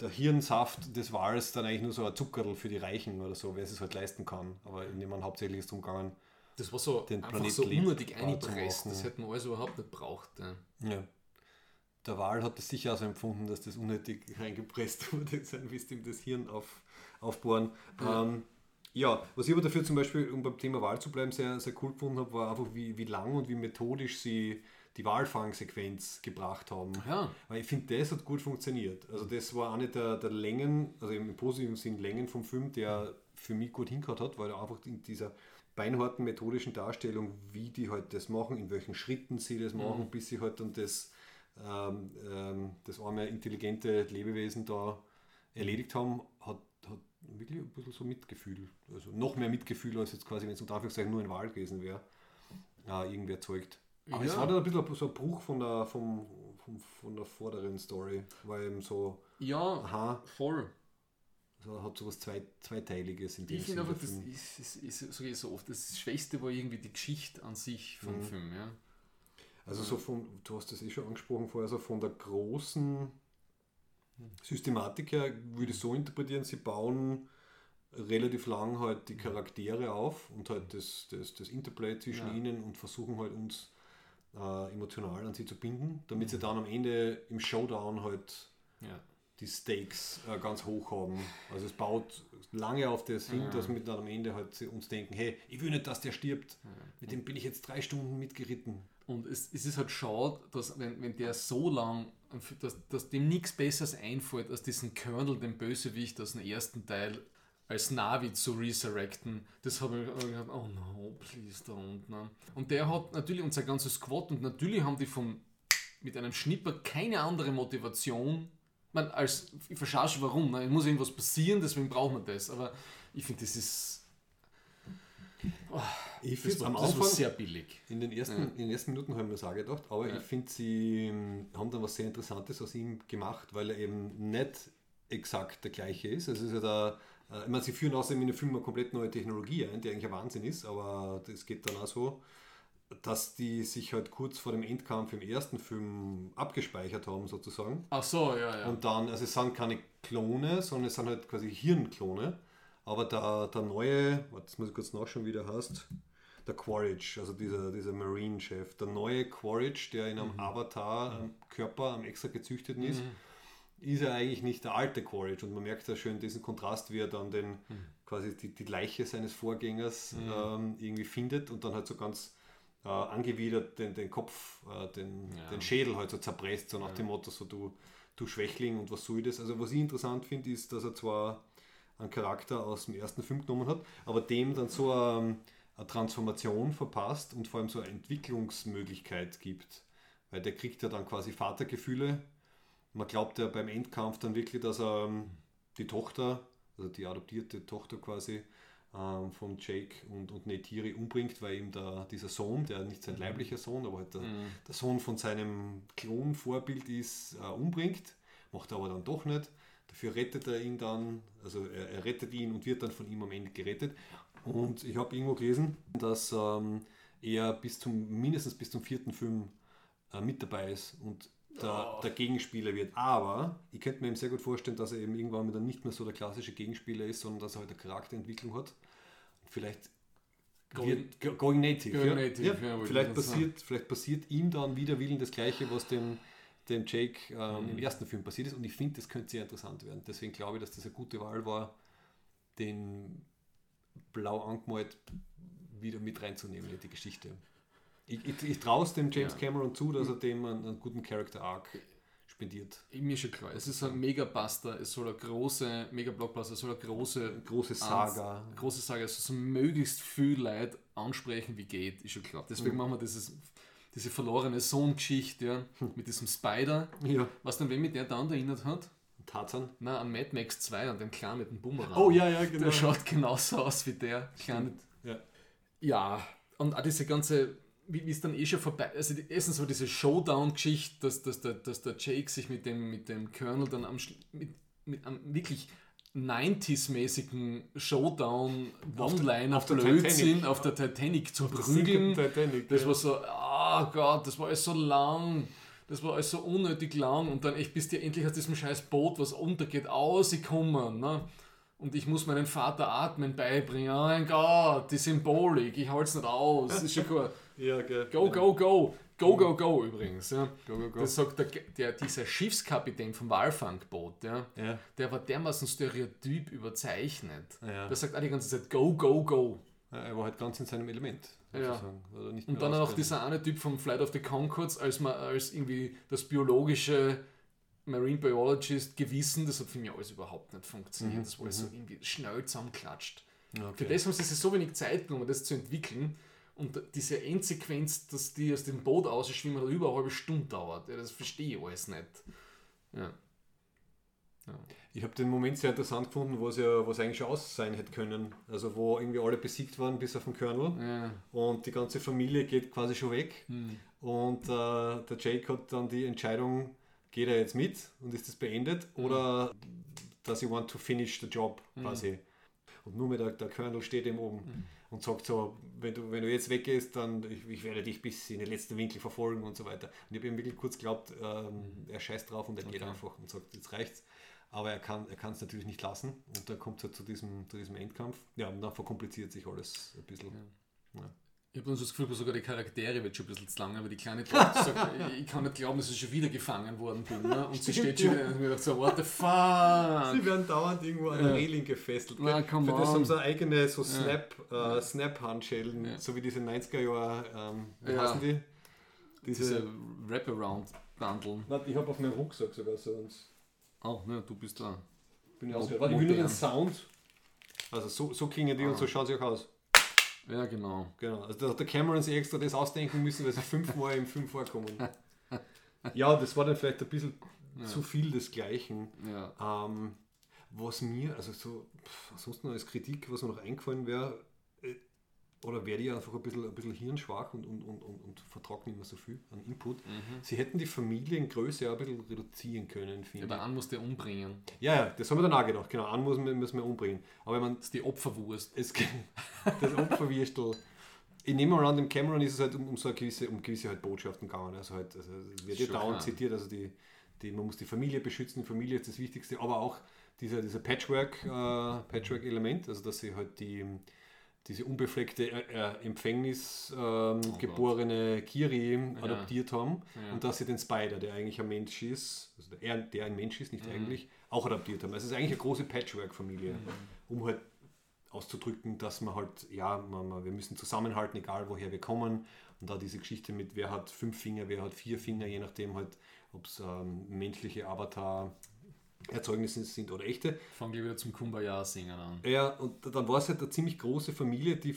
der Hirnsaft des Wals dann eigentlich nur so ein Zuckerl für die Reichen oder so, wer es halt leisten kann. Aber in dem man hauptsächlich ist drum gegangen. Das war so Den einfach Planet so unnötig eingepresst. Das hätten wir alles überhaupt nicht braucht. Ja. Der Wal hat es sicher auch so empfunden, dass das unnötig reingepresst wurde, sein wisst ihm das Hirn auf, aufbohren. Ähm, ja, was ich aber dafür zum Beispiel, um beim Thema Wahl zu bleiben, sehr, sehr cool gefunden habe, war einfach, wie, wie lang und wie methodisch sie die Wahlfangsequenz gebracht haben. Ja. Weil ich finde, das hat gut funktioniert. Also das war eine der, der Längen, also im positiven Sinn Längen vom Film, der für mich gut hingehört hat, weil er einfach in dieser beinharten methodischen Darstellung, wie die halt das machen, in welchen Schritten sie das machen, bis sie halt dann das, ähm, ähm, das arme intelligente Lebewesen da erledigt haben, hat, hat wirklich ein bisschen so Mitgefühl, also noch mehr Mitgefühl als jetzt quasi, wenn es unter Anführungszeichen nur ein Wahl gewesen wäre, äh, irgendwie erzeugt. Aber es Ja. war dann ein bisschen so ein Bruch von der, vom, vom, von der vorderen Story, weil eben so, Ja, aha, voll. so hat so was zwei, Zweiteiliges in dem Ich finde einfach, das ist, ist, ist, ich so oft, das Schwächste war irgendwie die Geschichte an sich vom Film. Ja. Also so von, du hast das eh schon angesprochen vorher, so von der großen Systematik her würde ich so interpretieren, sie bauen relativ lang halt die Charaktere auf und halt das, das, das Interplay zwischen Ja. ihnen und versuchen halt uns äh, emotional an sie zu binden, damit sie dann am Ende im Showdown halt Ja. die Stakes äh, ganz hoch haben. Also es baut lange auf das hin, dass wir dann am Ende halt sie uns denken, hey, ich will nicht, dass der stirbt. Mit dem bin ich jetzt drei Stunden mitgeritten. Und es, es ist halt schade, dass wenn, wenn der so lang, dass, dass dem nichts Besseres einfällt, als diesen Colonel, den Bösewicht aus dem ersten Teil, als Navi zu resurrecten. Das habe ich ich gedacht, oh no, please don't. Ne? Und der hat natürlich unser ganzes Squad und natürlich haben die von mit einem Schnipper keine andere Motivation. Man, als, ich verstehe schon warum, ne? es muss irgendwas passieren, deswegen braucht man das. Aber ich finde, das ist. Ich Das finde war, am Anfang, sehr billig. in den ersten, in den ersten Minuten haben wir es auch gedacht, aber ich finde, sie ähm, haben dann was sehr Interessantes aus ihm gemacht, weil er eben nicht exakt der gleiche ist. Also es ist ja da, äh, ich meine, sie führen außerdem in den Film eine komplett neue Technologie ein, die eigentlich ein Wahnsinn ist, aber das geht dann auch so, dass die sich halt kurz vor dem Endkampf im ersten Film abgespeichert haben, sozusagen. Ach so, ja, ja. Und dann, also es sind keine Klone, sondern es sind halt quasi Hirnklone. Aber der, der neue, warte, muss ich kurz nachschauen, wie der heißt, der Quaritch, also dieser, dieser Marine-Chef, der neue Quaritch, der in einem Mhm. Avatar-Körper am extra gezüchteten ist, ist er eigentlich nicht der alte Quaritch. Und man merkt ja schön diesen Kontrast, wie er dann den, Mhm. quasi die, die Leiche seines Vorgängers ähm, irgendwie findet und dann halt so ganz äh, angewidert den, den Kopf, äh, den, Ja. den Schädel halt so zerpresst, so nach dem Motto, so du, du Schwächling und was soll das? Also was ich interessant finde, ist, dass er zwar einen Charakter aus dem ersten Film genommen hat, aber dem dann so eine, eine Transformation verpasst und vor allem so eine Entwicklungsmöglichkeit gibt. Weil der kriegt ja dann quasi Vatergefühle. Man glaubt ja beim Endkampf dann wirklich, dass er ähm, die Tochter, also die adoptierte Tochter quasi, ähm, von Jake und, und Neytiri umbringt, weil ihm da dieser Sohn, der nicht sein leiblicher Sohn, aber halt der, der Sohn von seinem Klonvorbild ist, äh, umbringt. Macht er aber dann doch nicht. Dafür rettet er ihn dann, also er, er rettet ihn und wird dann von ihm am Ende gerettet. Und ich habe irgendwo gelesen, dass ähm, er bis zum, mindestens bis zum vierten Film äh, mit dabei ist und der, der Gegenspieler wird. Aber ich könnte mir eben sehr gut vorstellen, dass er eben irgendwann dann nicht mehr so der klassische Gegenspieler ist, sondern dass er halt eine Charakterentwicklung hat. Vielleicht Going- going native. Going native, ja, ja, vielleicht, passiert, vielleicht passiert ihm dann wider Willen das Gleiche, was dem, dem Jake ähm, Mhm. im ersten Film passiert ist. Und ich finde, das könnte sehr interessant werden. Deswegen glaube ich, dass das eine gute Wahl war, den blau angemalt wieder mit reinzunehmen in die Geschichte. Ich, ich, ich traue es dem James Cameron zu, dass er dem einen, einen guten Character Arc spendiert. Mir schon klar. Es ist ein Megabuster, es soll eine große, Mega-Blockbuster, es soll eine große, Große Saga. Ans- große Saga, es soll so möglichst viel Leid ansprechen, wie geht, ist schon klar. Deswegen Mhm. machen wir dieses, diese verlorene Sohn-Geschichte ja, mit diesem Spider. Ja. Was dann, wen mit der dann erinnert hat? Tarzan. Na, an Mad Max 2, an dem Clan mit dem Bumerang. Oh ja, ja, genau. Der schaut genauso aus wie der kleine. Ja. Ja, und auch diese ganze, wie es dann eh schon vorbei, also die, erstens so diese Showdown-Geschichte, dass, dass, der, dass der Jake sich mit dem, mit dem Colonel dann am, mit, mit einem wirklich 90s-mäßigen Showdown One-Liner auf der Blödsinn Titanic. auf der Titanic zu prügeln. Titanic, das ja. war so, oh Gott, das war alles so lang. Das war alles so unnötig lang und dann echt bist du endlich aus diesem scheiß Boot, was untergeht, ausgekommen. Ne? Und ich muss meinen Vater atmen beibringen. Oh mein Gott, die Symbolik, ich halte es nicht aus. Das ist schon cool. Ja, gell. Go, go, go. Go, go, go übrigens. Ja. Das sagt der, der, dieser Schiffskapitän vom Walfangboot, ja, Ja. der war dermaßen stereotyp überzeichnet. Ja. Der sagt auch die ganze Zeit Go, go, go. Ja, er war halt ganz in seinem Element. Ja. Und dann auch dieser eine Typ vom Flight of the Concords als, ma- als irgendwie das biologische Marine Biologist Gewissen, das hat für mich alles überhaupt nicht funktioniert. Das war alles so irgendwie schnell zusammenklatscht. Mhm, Okay. Für das haben sie sich so wenig Zeit genommen, das zu entwickeln. Und diese Endsequenz, dass die aus dem Boot ausschwimmen, hat über eine halbe Stunde dauert. Ja, das verstehe ich alles nicht. Ja. Ich habe den Moment sehr interessant gefunden, wo es ja was eigentlich schon aus sein hätte können. Also wo irgendwie alle besiegt waren, bis auf den Colonel. Ja. Und die ganze Familie geht quasi schon weg. Und äh, der Jake hat dann die Entscheidung, geht er jetzt mit und ist das beendet oder does he want to finish the job quasi. Und nur mit der, der Colonel steht eben oben und sagt so, wenn du, wenn du jetzt weggehst, dann ich, ich werde dich bis in den letzten Winkel verfolgen und so weiter. Und ich habe ihm wirklich kurz geglaubt, ähm, er scheißt drauf und er geht einfach und sagt, jetzt reicht's. Aber er kann er es natürlich nicht lassen und dann kommt es halt zu diesem, zu diesem Endkampf. Ja, und dann verkompliziert sich alles ein bisschen. Ich habe das Gefühl, sogar die Charaktere wird schon ein bisschen zu lang, aber die kleine Tochter sagt, ich- kann nicht glauben, dass ich schon wieder gefangen worden bin. Ne? Und sie steht schon wieder und mir so, what the fuck? Sie werden dauernd irgendwo an der Reling gefesselt. Na, Für das on. haben sie eigene so Snap, äh, Snap-Handschellen, so wie diese 90er Jahre, ähm, wie Ja. heißen die? Diese, Diese Wraparound-Bundle. Warte, ich habe auf meinem Rucksack sogar so eins. Oh, ne, du bist da. Bin ich ausgehört. Warte, ich will nur den. Sound. Also so, so klingen die und so schauen sie auch aus. Ja, genau. Genau. Also da hat der Cameron sich extra das ausdenken müssen, weil sie fünfmal im Film vorkommen. Ja, das war dann vielleicht ein bisschen zu viel des Gleichen. Ja. Ähm, was mir, also so, pff, ansonsten als Kritik, was mir noch eingefallen wäre, oder wäre die einfach ein bisschen, ein bisschen hirnschwach und, und, und, und, und vertragt nicht mehr so viel an Input. Sie hätten die Familiengröße auch ein bisschen reduzieren können, Ja, finde der ich. An muss der umbringen. Ja, ja, das haben wir dann auch gedacht. Genau, an muss man, müssen wir umbringen. Aber man, Das ist die Opferwurst. es das Opferwürstel. Ich nehme mal an, dem Cameron ist es halt um, um so gewisse, um gewisse halt Botschaften gegangen. Also halt, also es wird ja dauernd zitiert, also die, die, man muss die Familie beschützen, die Familie ist das Wichtigste, aber auch dieser, dieser Patchwork, äh, Patchwork-Element, also dass sie halt die, diese unbefleckte äh, äh, Empfängnis ähm, geborene Kiri adoptiert haben und dass sie den Spider, der eigentlich ein Mensch ist, also der, er- der ein Mensch ist, nicht eigentlich, auch adoptiert haben. Also es ist eigentlich eine große Patchwork-Familie, um halt auszudrücken, dass man halt, ja, man, man, wir müssen zusammenhalten, egal woher wir kommen. Und da diese Geschichte mit, wer hat fünf Finger, wer hat vier Finger, je nachdem halt, ob es ähm, menschliche Avatar-Erzeugnisse sind oder echte. Fangen wir wieder zum Kumbaya singen an. Ja, und dann war es halt eine ziemlich große Familie, die,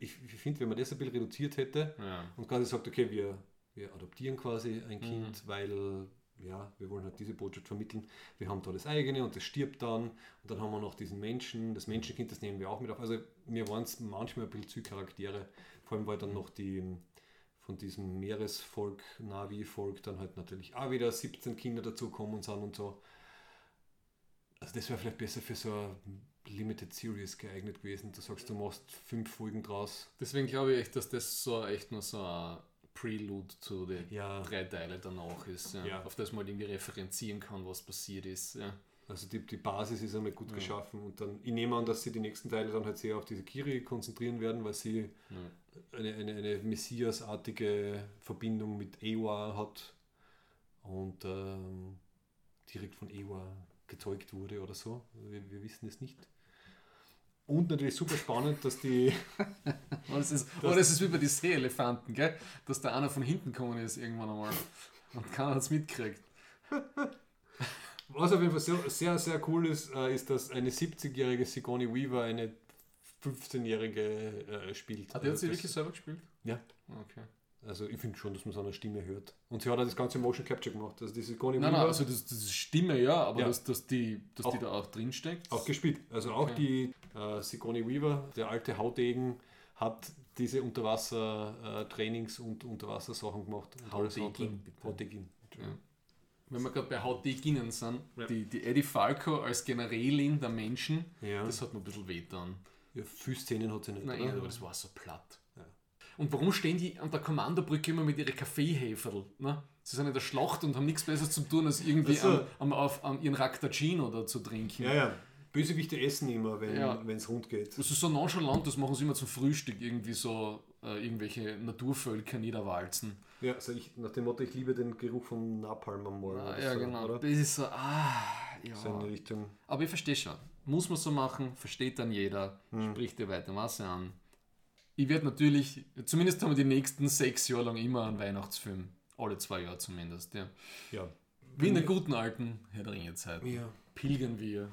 ich, finde, wenn man das ein bisschen reduziert hätte Ja. und quasi sagt, okay, wir, wir adoptieren quasi ein Kind, weil ja, wir wollen halt diese Botschaft vermitteln. Wir haben da das eigene und das stirbt dann. Und dann haben wir noch diesen Menschen, das Menschenkind, das nehmen wir auch mit auf. Also mir waren es manchmal ein bisschen zu Charaktere. Vor allem, weil dann noch die von diesem Meeresvolk, Navi-Volk, dann halt natürlich auch wieder 17 Kinder dazukommen sind und so. Also das wäre vielleicht besser für so eine Limited Series geeignet gewesen. Du sagst, du machst fünf Folgen draus. Deswegen glaube ich echt, dass das so echt nur so ein Prelude zu den Ja. drei Teile danach ist, ja, Ja. auf das man halt irgendwie referenzieren kann, was passiert ist. Also die, die Basis ist einmal gut geschaffen und dann, ich nehme an, dass sie die nächsten Teile dann halt sehr auf diese Kiri konzentrieren werden, weil sie eine, eine, eine Messias-artige Verbindung mit Ewa hat und ähm, direkt von Ewa gezeugt wurde oder so. Wir, wir wissen es nicht. Und natürlich super spannend, dass die. Aber das ist, das ist wie bei den Seeelefanten, gell? Dass da einer von hinten gekommen ist irgendwann einmal und keiner hat es mitgekriegt. Was auf jeden Fall sehr, sehr, sehr cool ist, äh, ist, dass eine 70-jährige Sigourney Weaver eine 15-jährige äh, spielt. Hat er Also sie wirklich selber gespielt? Ja. Okay. Also ich finde schon, dass man seine Stimme hört. Und sie hat auch das ganze Motion Capture gemacht. Also die Sigourney Nein, Weaver nein, also das, das ist Stimme, ja, aber Ja. Dass, dass, die, dass die Auch- da auch drinsteckt. auch gespielt. Also auch Okay. die äh, Sigourney Weaver, der alte Haudegen, hat diese Unterwasser-Trainings und Unterwassersachen gemacht. Haudegin. Ja. Wenn wir gerade bei Hautdeginnen sind, Ja. die, die Eddie Falco als Generälin der Menschen, Ja. das hat mir ein bisschen wehgetan. Ja, Füßzähnen hat sie nicht. Nein, oder? aber das war so platt. Ja. Und warum stehen die an der Kommandobrücke immer mit ihren Kaffeeheferl? Ne? Sie sind in der Schlacht und haben nichts Besseres zu tun, als irgendwie Ach so. am, am, auf, am ihren Raktagino da zu trinken. Ja, ja. Bösewichte essen immer, wenn Ja. es rund geht. Das ist so nonchalant, das machen sie immer zum Frühstück, irgendwie so äh, irgendwelche Naturvölker niederwalzen. Ja, also ich, nach dem Motto, ich liebe den Geruch von Napalm am Morgen. Ah, oder ja, so, genau. Oder? Das ist so, ah, ja. So in die Richtung. Aber ich verstehe schon. Muss man so machen, versteht dann jeder, Hm. spricht dir weiter Masse an. Ich werde natürlich, zumindest haben wir die nächsten sechs Jahre lang immer einen Weihnachtsfilm. Alle zwei Jahre zumindest, ja. Ja. Wie in der guten alten Herr der Ringe-Zeit. Ja. Pilgern wir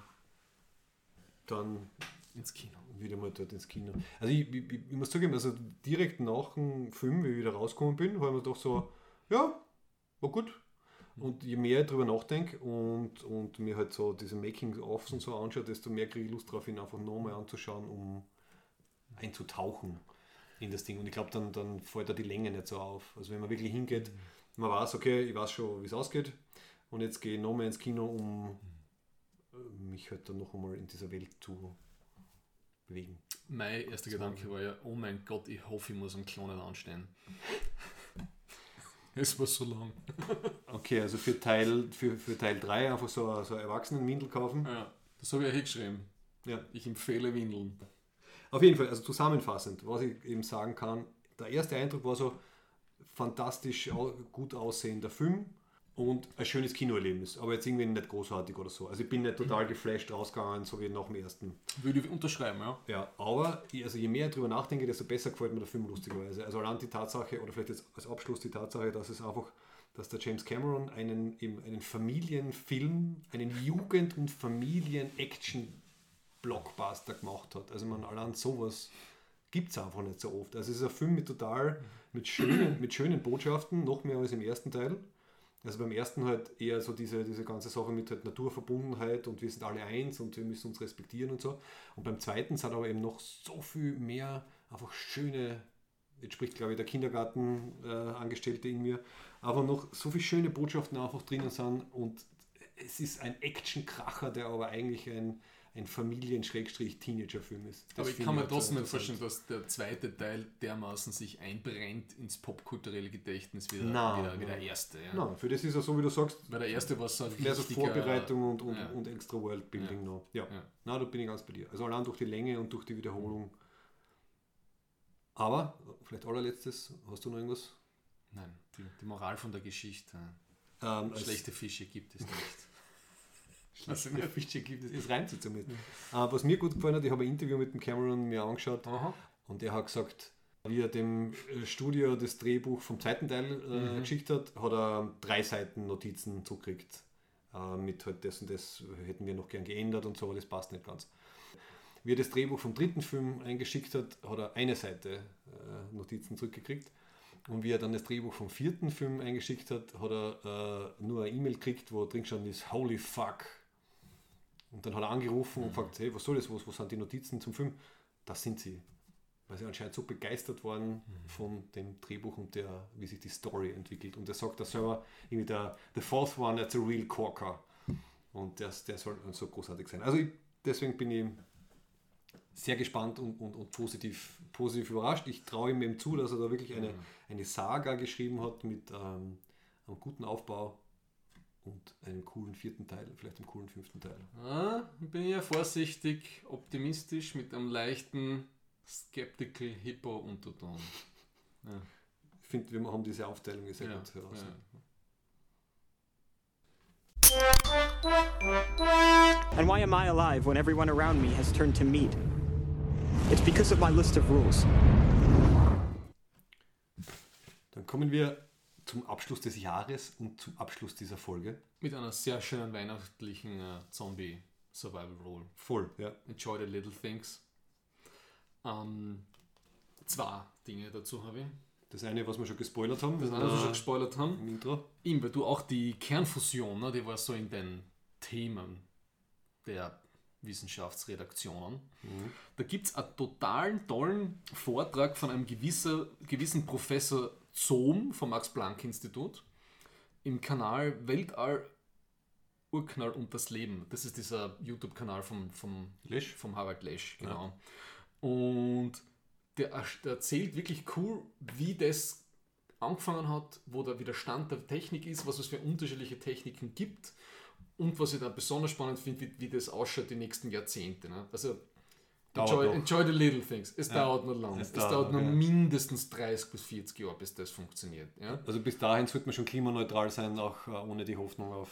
Dann ins Kino. wieder mal dort ins Kino. Also ich, ich, ich muss zugeben, also direkt nach dem Film, wie ich wieder rausgekommen bin, habe ich mir doch so, ja, war gut. Und je mehr ich drüber nachdenke und, und mir halt so diese Making-ofs und so anschaue, desto mehr kriege ich Lust drauf, ihn einfach nochmal anzuschauen, um einzutauchen in das Ding. Und ich glaube, dann, dann fällt da die Länge nicht so auf. Also wenn man wirklich hingeht, man weiß, okay, ich weiß schon, wie es ausgeht. Und jetzt gehe ich nochmal ins Kino, um äh, mich halt dann noch einmal in dieser Welt zu bewegen. Mein erster Gedanke war ja, oh mein Gott, ich hoffe, ich muss am Klonen anstehen. Es war so lang. Okay, also für Teil, für, für Teil 3 einfach so, so Erwachsenenwindel kaufen. Ja, das habe ich ja hingeschrieben. Ja. Ich empfehle Windeln. Auf jeden Fall, also zusammenfassend, was ich eben sagen kann, der erste Eindruck war so fantastisch gut aussehender Film und ein schönes Kinoerlebnis, aber jetzt irgendwie nicht großartig oder so. Also ich bin nicht total geflasht rausgegangen, so wie nach dem ersten. Würde ich unterschreiben, ja. Ja, aber also je mehr ich drüber nachdenke, desto besser gefällt mir der Film lustigerweise. Also allein die Tatsache, oder vielleicht jetzt als Abschluss die Tatsache, dass es einfach, dass der James Cameron einen, eben einen Familienfilm, einen Jugend- und Familien-Action-Blockbuster gemacht hat. Also man allein sowas gibt es einfach nicht so oft. Also es ist ein Film mit total, mit schönen, mit schönen Botschaften, noch mehr als im ersten Teil. Also beim ersten halt eher so diese, diese ganze Sache mit halt Naturverbundenheit und wir sind alle eins und wir müssen uns respektieren und so. Und beim zweiten sind aber eben noch so viel mehr einfach schöne, jetzt spricht glaube ich der Kindergartenangestellte äh, in mir, aber noch so viele schöne Botschaften einfach drinnen sind und es ist ein Actionkracher, der aber eigentlich ein, ein Familien-Teenager-Film ist. Das Aber ich kann mir trotzdem nicht vorstellen, dass der zweite Teil dermaßen sich einbrennt ins popkulturelle Gedächtnis wie der, Nein, wie der, wie der nein. erste. Ja. Nein, für das ist er so, wie du sagst, Weil der erste war so ein mehr so Vorbereitung und, und, ja. und extra Worldbuilding Ja. noch. Ja. Ja. Na, da bin ich ganz bei dir. Also allein durch die Länge und durch die Wiederholung. Aber, vielleicht allerletztes, hast du noch irgendwas? Nein, die, die Moral von der Geschichte. Ähm, Schlechte Fische gibt es nicht. Schlechte Fische gibt es. Es reimt sich zumindest. Äh, was mir gut gefallen hat, ich habe ein Interview mit dem Cameron mir angeschaut Aha. und er hat gesagt, wie er dem äh, Studio das Drehbuch vom zweiten Teil äh, geschickt hat, hat er drei Seiten Notizen zugekriegt. Äh, mit halt das und das hätten wir noch gern geändert und so, aber das passt nicht ganz. Wie er das Drehbuch vom dritten Film eingeschickt hat, hat er eine Seite äh, Notizen zurückgekriegt. Und wie er dann das Drehbuch vom vierten Film eingeschickt hat, hat er äh, nur eine E-Mail gekriegt, wo drin stand ist, holy fuck. Und dann hat er angerufen und gefragt, hey, was soll das, was, was sind die Notizen zum Film? Das sind sie. Weil sie anscheinend so begeistert waren von dem Drehbuch und der, wie sich die Story entwickelt. Und er sagt da selber, irgendwie der The fourth one, that's a real corker. Und der, der soll so großartig sein. Also ich, deswegen bin ich sehr gespannt und, und, und positiv, positiv überrascht. Ich traue ihm eben zu, dass er da wirklich eine, eine Saga geschrieben hat mit ähm, einem guten Aufbau und einem coolen vierten Teil, vielleicht einem coolen fünften Teil. Ah, bin ich ja vorsichtig, optimistisch mit einem leichten Skeptical Hippo-Unterton. Ja. Ich finde, wir haben diese Aufteilung sehr Ja, gut heraus. ja. And why am I alive when everyone around me has turned to meat? It's because of my list of rules. Dann kommen wir zum Abschluss des Jahres und zum Abschluss dieser Folge. Mit einer sehr schönen weihnachtlichen äh, Zombie-Survival-Roll. Voll, ja. Enjoy the little things. Ähm, zwei Dinge dazu habe ich. Das eine, was wir schon gespoilert haben. Das eine, was wir schon gespoilert haben. Im Intro. Ihm, weil du auch die Kernfusion, ne, die war so in den Themen der Wissenschaftsredaktionen. Da gibt es einen totalen tollen Vortrag von einem gewisser, gewissen Professor Zohm vom Max-Planck-Institut im Kanal Weltall Urknall und das Leben. Das ist dieser YouTube-Kanal vom, vom, Lesch? vom Harald Lesch, genau. Und der, der erzählt wirklich cool, wie das angefangen hat, wo der Widerstand der Technik ist, was es für unterschiedliche Techniken gibt und was ich da besonders spannend finde, wie, wie das ausschaut die nächsten Jahrzehnte. Ne? Also enjoy, enjoy the little things. Es dauert noch lang. es Es, dauert dauert noch, ja. mindestens 30 bis 40 Jahre, bis das funktioniert. Ja? Also bis dahin sollte man schon klimaneutral sein, auch äh, ohne die Hoffnung auf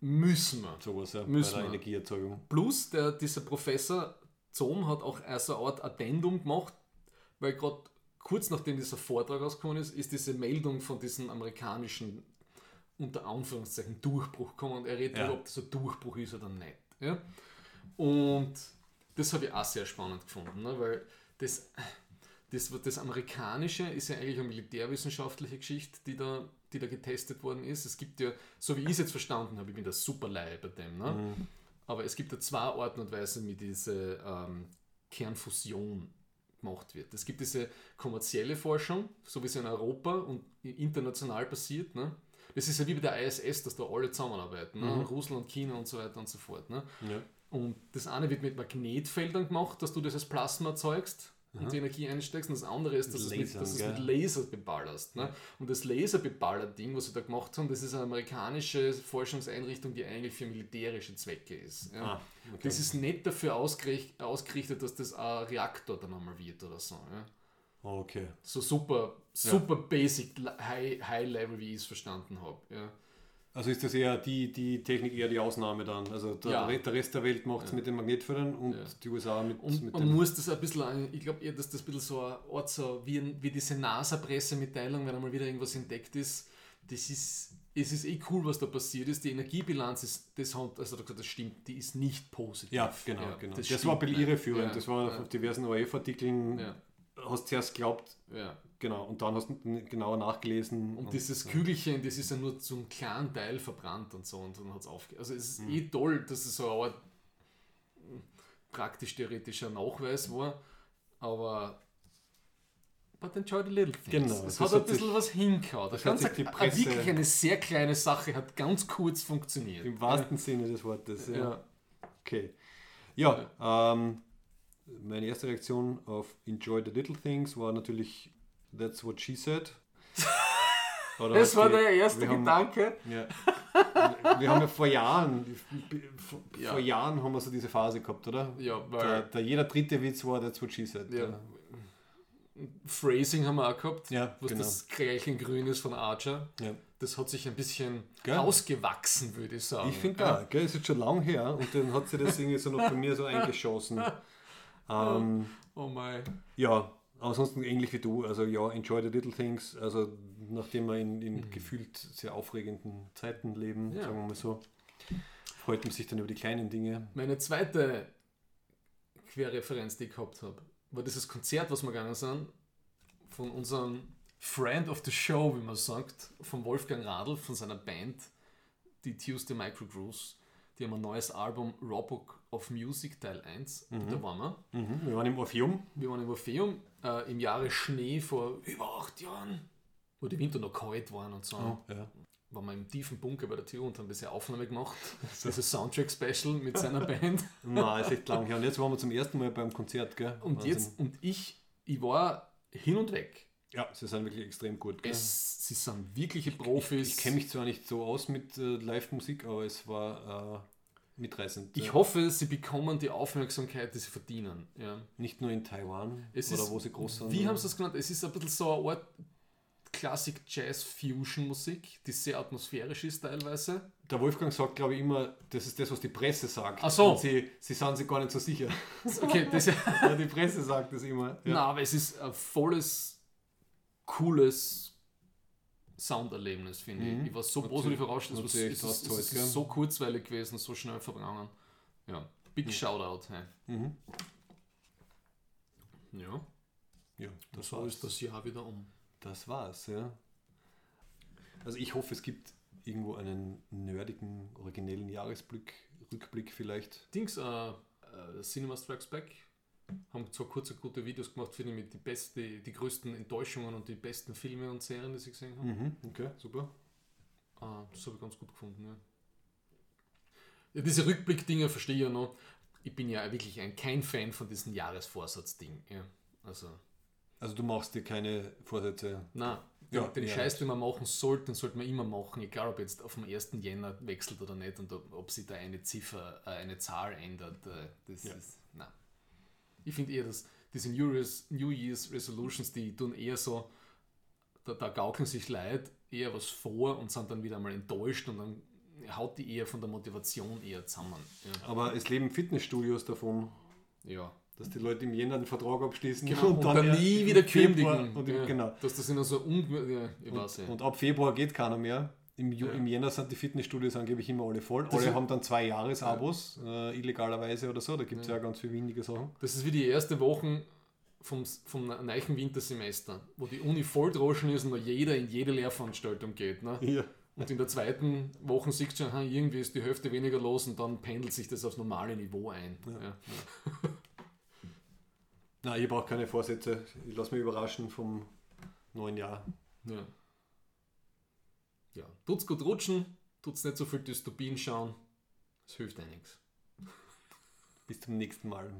Müssen wir. sowas ja, Müssen bei der wir. Energieerzeugung. Plus, der, dieser Professor Zohm hat auch so eine Art Addendum gemacht, weil gerade kurz nachdem dieser Vortrag rausgekommen ist, ist diese Meldung von diesem amerikanischen, unter Anführungszeichen, Durchbruch gekommen und er redet Ja. darüber, ob das ein Durchbruch ist oder nicht. Ja? Und das habe ich auch sehr spannend gefunden, ne? weil das, das, das Amerikanische ist ja eigentlich eine militärwissenschaftliche Geschichte, die da, die da getestet worden ist. Es gibt ja, so wie ich es jetzt verstanden habe, ich bin da super Laie bei dem, ne? aber es gibt ja zwei Arten und Weisen, wie diese ähm, Kernfusion gemacht wird. Es gibt diese kommerzielle Forschung, so wie sie in Europa und international passiert. Ne? Das ist ja wie bei der ISS, dass da alle zusammenarbeiten. Ne? Russland, China und so weiter und so fort. Ne? Ja. Und das eine wird mit Magnetfeldern gemacht, dass du das als Plasma erzeugst und die Energie einsteckst. Und das andere ist, dass du es es mit? Laser beballerst. Ne? Und das Laserbeballer-Ding, was sie da gemacht haben, das ist eine amerikanische Forschungseinrichtung, die eigentlich für militärische Zwecke ist. Ja? Ah, okay. Das ist nicht dafür ausgericht, ausgerichtet, dass das ein Reaktor dann einmal wird oder so. Ja? Okay. So super, super basic, high, high level, wie ich es verstanden habe. Ja? Also ist das eher die, die Technik eher die Ausnahme dann? Also der, Ja. der Rest der Welt macht es mit den Magnetfeldern und Ja. die USA mit, Und mit man dem... muss das ein bisschen, ein- ich glaube eher, dass das ein bisschen so eine Art so wie, ein- wie diese NASA-Pressemitteilung, wenn einmal wieder irgendwas entdeckt ist. Das ist, es ist eh cool, was da passiert ist. Die Energiebilanz ist, das hat, also das stimmt, die ist nicht positiv. Ja, genau, genau. Das, stimmt war ein bisschen irreführend. Ja, das war ja, auf diversen ORF-Artikeln, Ja. hast zuerst geglaubt, ja. Genau, und dann hast du genauer nachgelesen. Und dieses Kügelchen, das ist ja nur zum kleinen Teil verbrannt und so und dann hat es aufge... Also es ist eh toll, dass es so eine Art praktisch-theoretischer Nachweis war, aber but enjoy the little things. Genau, es das hat hat ein bisschen sich- was hingehauen. Das hat ganz sich die Presse- wirklich eine sehr kleine Sache hat ganz kurz funktioniert. Im wahrsten Sinne des Wortes. Ja. Ja. Okay. Ja, ähm, meine erste Reaktion auf Enjoy the Little Things war natürlich That's what she said. Oder Das war die- der erste haben- Gedanke. Ja. Wir haben ja vor Jahren, vor, Ja. vor Jahren haben wir so diese Phase gehabt, oder? Ja, Der, weil der jeder dritte Witz war That's what she said. ja, Phrasing haben wir auch gehabt, Ja, was genau. das Grün ist von Archer. Ja. Das hat sich ein bisschen Gell? ausgewachsen, würde ich sagen. Ich finde Ja. da, gell, ist jetzt schon lang her und dann hat sie das irgendwie so noch bei mir so eingeschossen. Ähm, Oh mein. ja, ansonsten ähnlich wie du, also ja, enjoy the little things, also nachdem wir in, in gefühlt sehr aufregenden Zeiten leben, Mhm. Ja. sagen wir mal so, freut man sich dann über die kleinen Dinge. Meine zweite Querreferenz, die ich gehabt habe, war dieses Konzert, was wir gegangen sind, von unserem Friend of the Show, wie man sagt, von Wolfgang Radl, von seiner Band, die Tuesday Micro Grooves. Die haben ein neues Album Roboc of Music Teil 1. Und da waren wir. Mhm. Wir waren im Orpheum. Wir waren im Orpheum äh, im Jahre Schnee vor über acht Jahren, wo die Winter noch kalt waren und so. Ja. Waren wir im tiefen Bunker bei der Tür und haben diese Aufnahme gemacht. Dieses Soundtrack-Special mit seiner Band. Nein, ist echt lang her. Und jetzt waren wir zum ersten Mal beim Konzert, gell? Und Wahnsinn. jetzt, und ich, ich war hin und weg. Ja, sie sind wirklich extrem gut, gell? Es, sie sind wirkliche Profis. Ich kenne mich zwar nicht so aus mit äh, Live-Musik, aber es war äh, mitreißend. Ich ja. hoffe, sie bekommen die Aufmerksamkeit, die sie verdienen. Ja. Nicht nur in Taiwan Es oder ist, wo sie groß sind. Wie haben sie das genannt? Es ist ein bisschen so eine Art Klassik-Jazz-Fusion-Musik, die sehr atmosphärisch ist teilweise. Der Wolfgang sagt, glaube ich, immer, das ist das, was die Presse sagt. Ach so. Und sie, sie sind sich gar nicht so sicher. Okay, das Ja, die Presse sagt das immer. Ja. Na, aber es ist ein volles, cooles Sounderlebnis, finde ich. Ich war so positiv überrascht. Es, ist, es gell? ist so kurzweilig gewesen, so schnell vergangen. Ja, big Shoutout. Hey. Mhm. Ja, Ja, das so war's. ist das Jahr wieder um. Das war's, ja. Also ich hoffe, es gibt irgendwo einen nerdigen, originellen Jahresblick, Rückblick vielleicht. Dings, äh, äh, Cinema Strikes Back haben zwar kurze, gute Videos gemacht, finde ich, mit die, best, die, die größten Enttäuschungen und die besten Filme und Serien, die sie gesehen haben. Mhm, okay, super. Ah, das habe ich ganz gut gefunden, ja. ja diese Rückblick-Dinger verstehe ich ja noch. Ich bin ja wirklich ein, kein Fan von diesem Jahresvorsatz-Ding. Ja. Also, Also du machst dir keine Vorsätze. na, Ja, den, den ja. Scheiß, den man machen sollte, den sollte man immer machen, egal ob jetzt auf dem 1. Jänner wechselt oder nicht und ob, ob sich da eine Ziffer, äh, eine Zahl ändert. Äh, das Ja. ist. Ich finde eher, dass diese New Year's, New Year's Resolutions, die tun eher so, da, da gaukeln sich Leute eher was vor und sind dann wieder mal enttäuscht und dann haut die eher von der Motivation eher zusammen. Ja. Aber es leben Fitnessstudios davon, ja. dass die Leute im Jänner einen Vertrag abschließen Genau, und, dann, ja nie wieder kündigen. Und ja, Genau. Dass das immer so ungewöhnlich. Ja, ja. Und ab Februar geht keiner mehr. Im, Ju Ja. Im Jänner sind die Fitnessstudios angeblich immer alle voll. Das alle ist- haben dann zwei Jahresabos, äh, illegalerweise oder so. Da gibt es ja. ganz viele windige Sachen. Das ist wie die erste Woche vom, vom neuen Wintersemester, wo die Uni voll droschen ist und wo jeder in jede Lehrveranstaltung geht. Ne? Ja. Und in der zweiten Woche siehst du schon, irgendwie ist die Hälfte weniger los und dann pendelt sich das aufs normale Niveau ein. Ja. Nein, ich brauche keine Vorsätze. Ich lasse mich überraschen vom neuen Jahr. Ja. Ja. Tut's gut rutschen, tut's nicht so viel Dystopien schauen. Es hilft einiges. Bis zum nächsten Mal.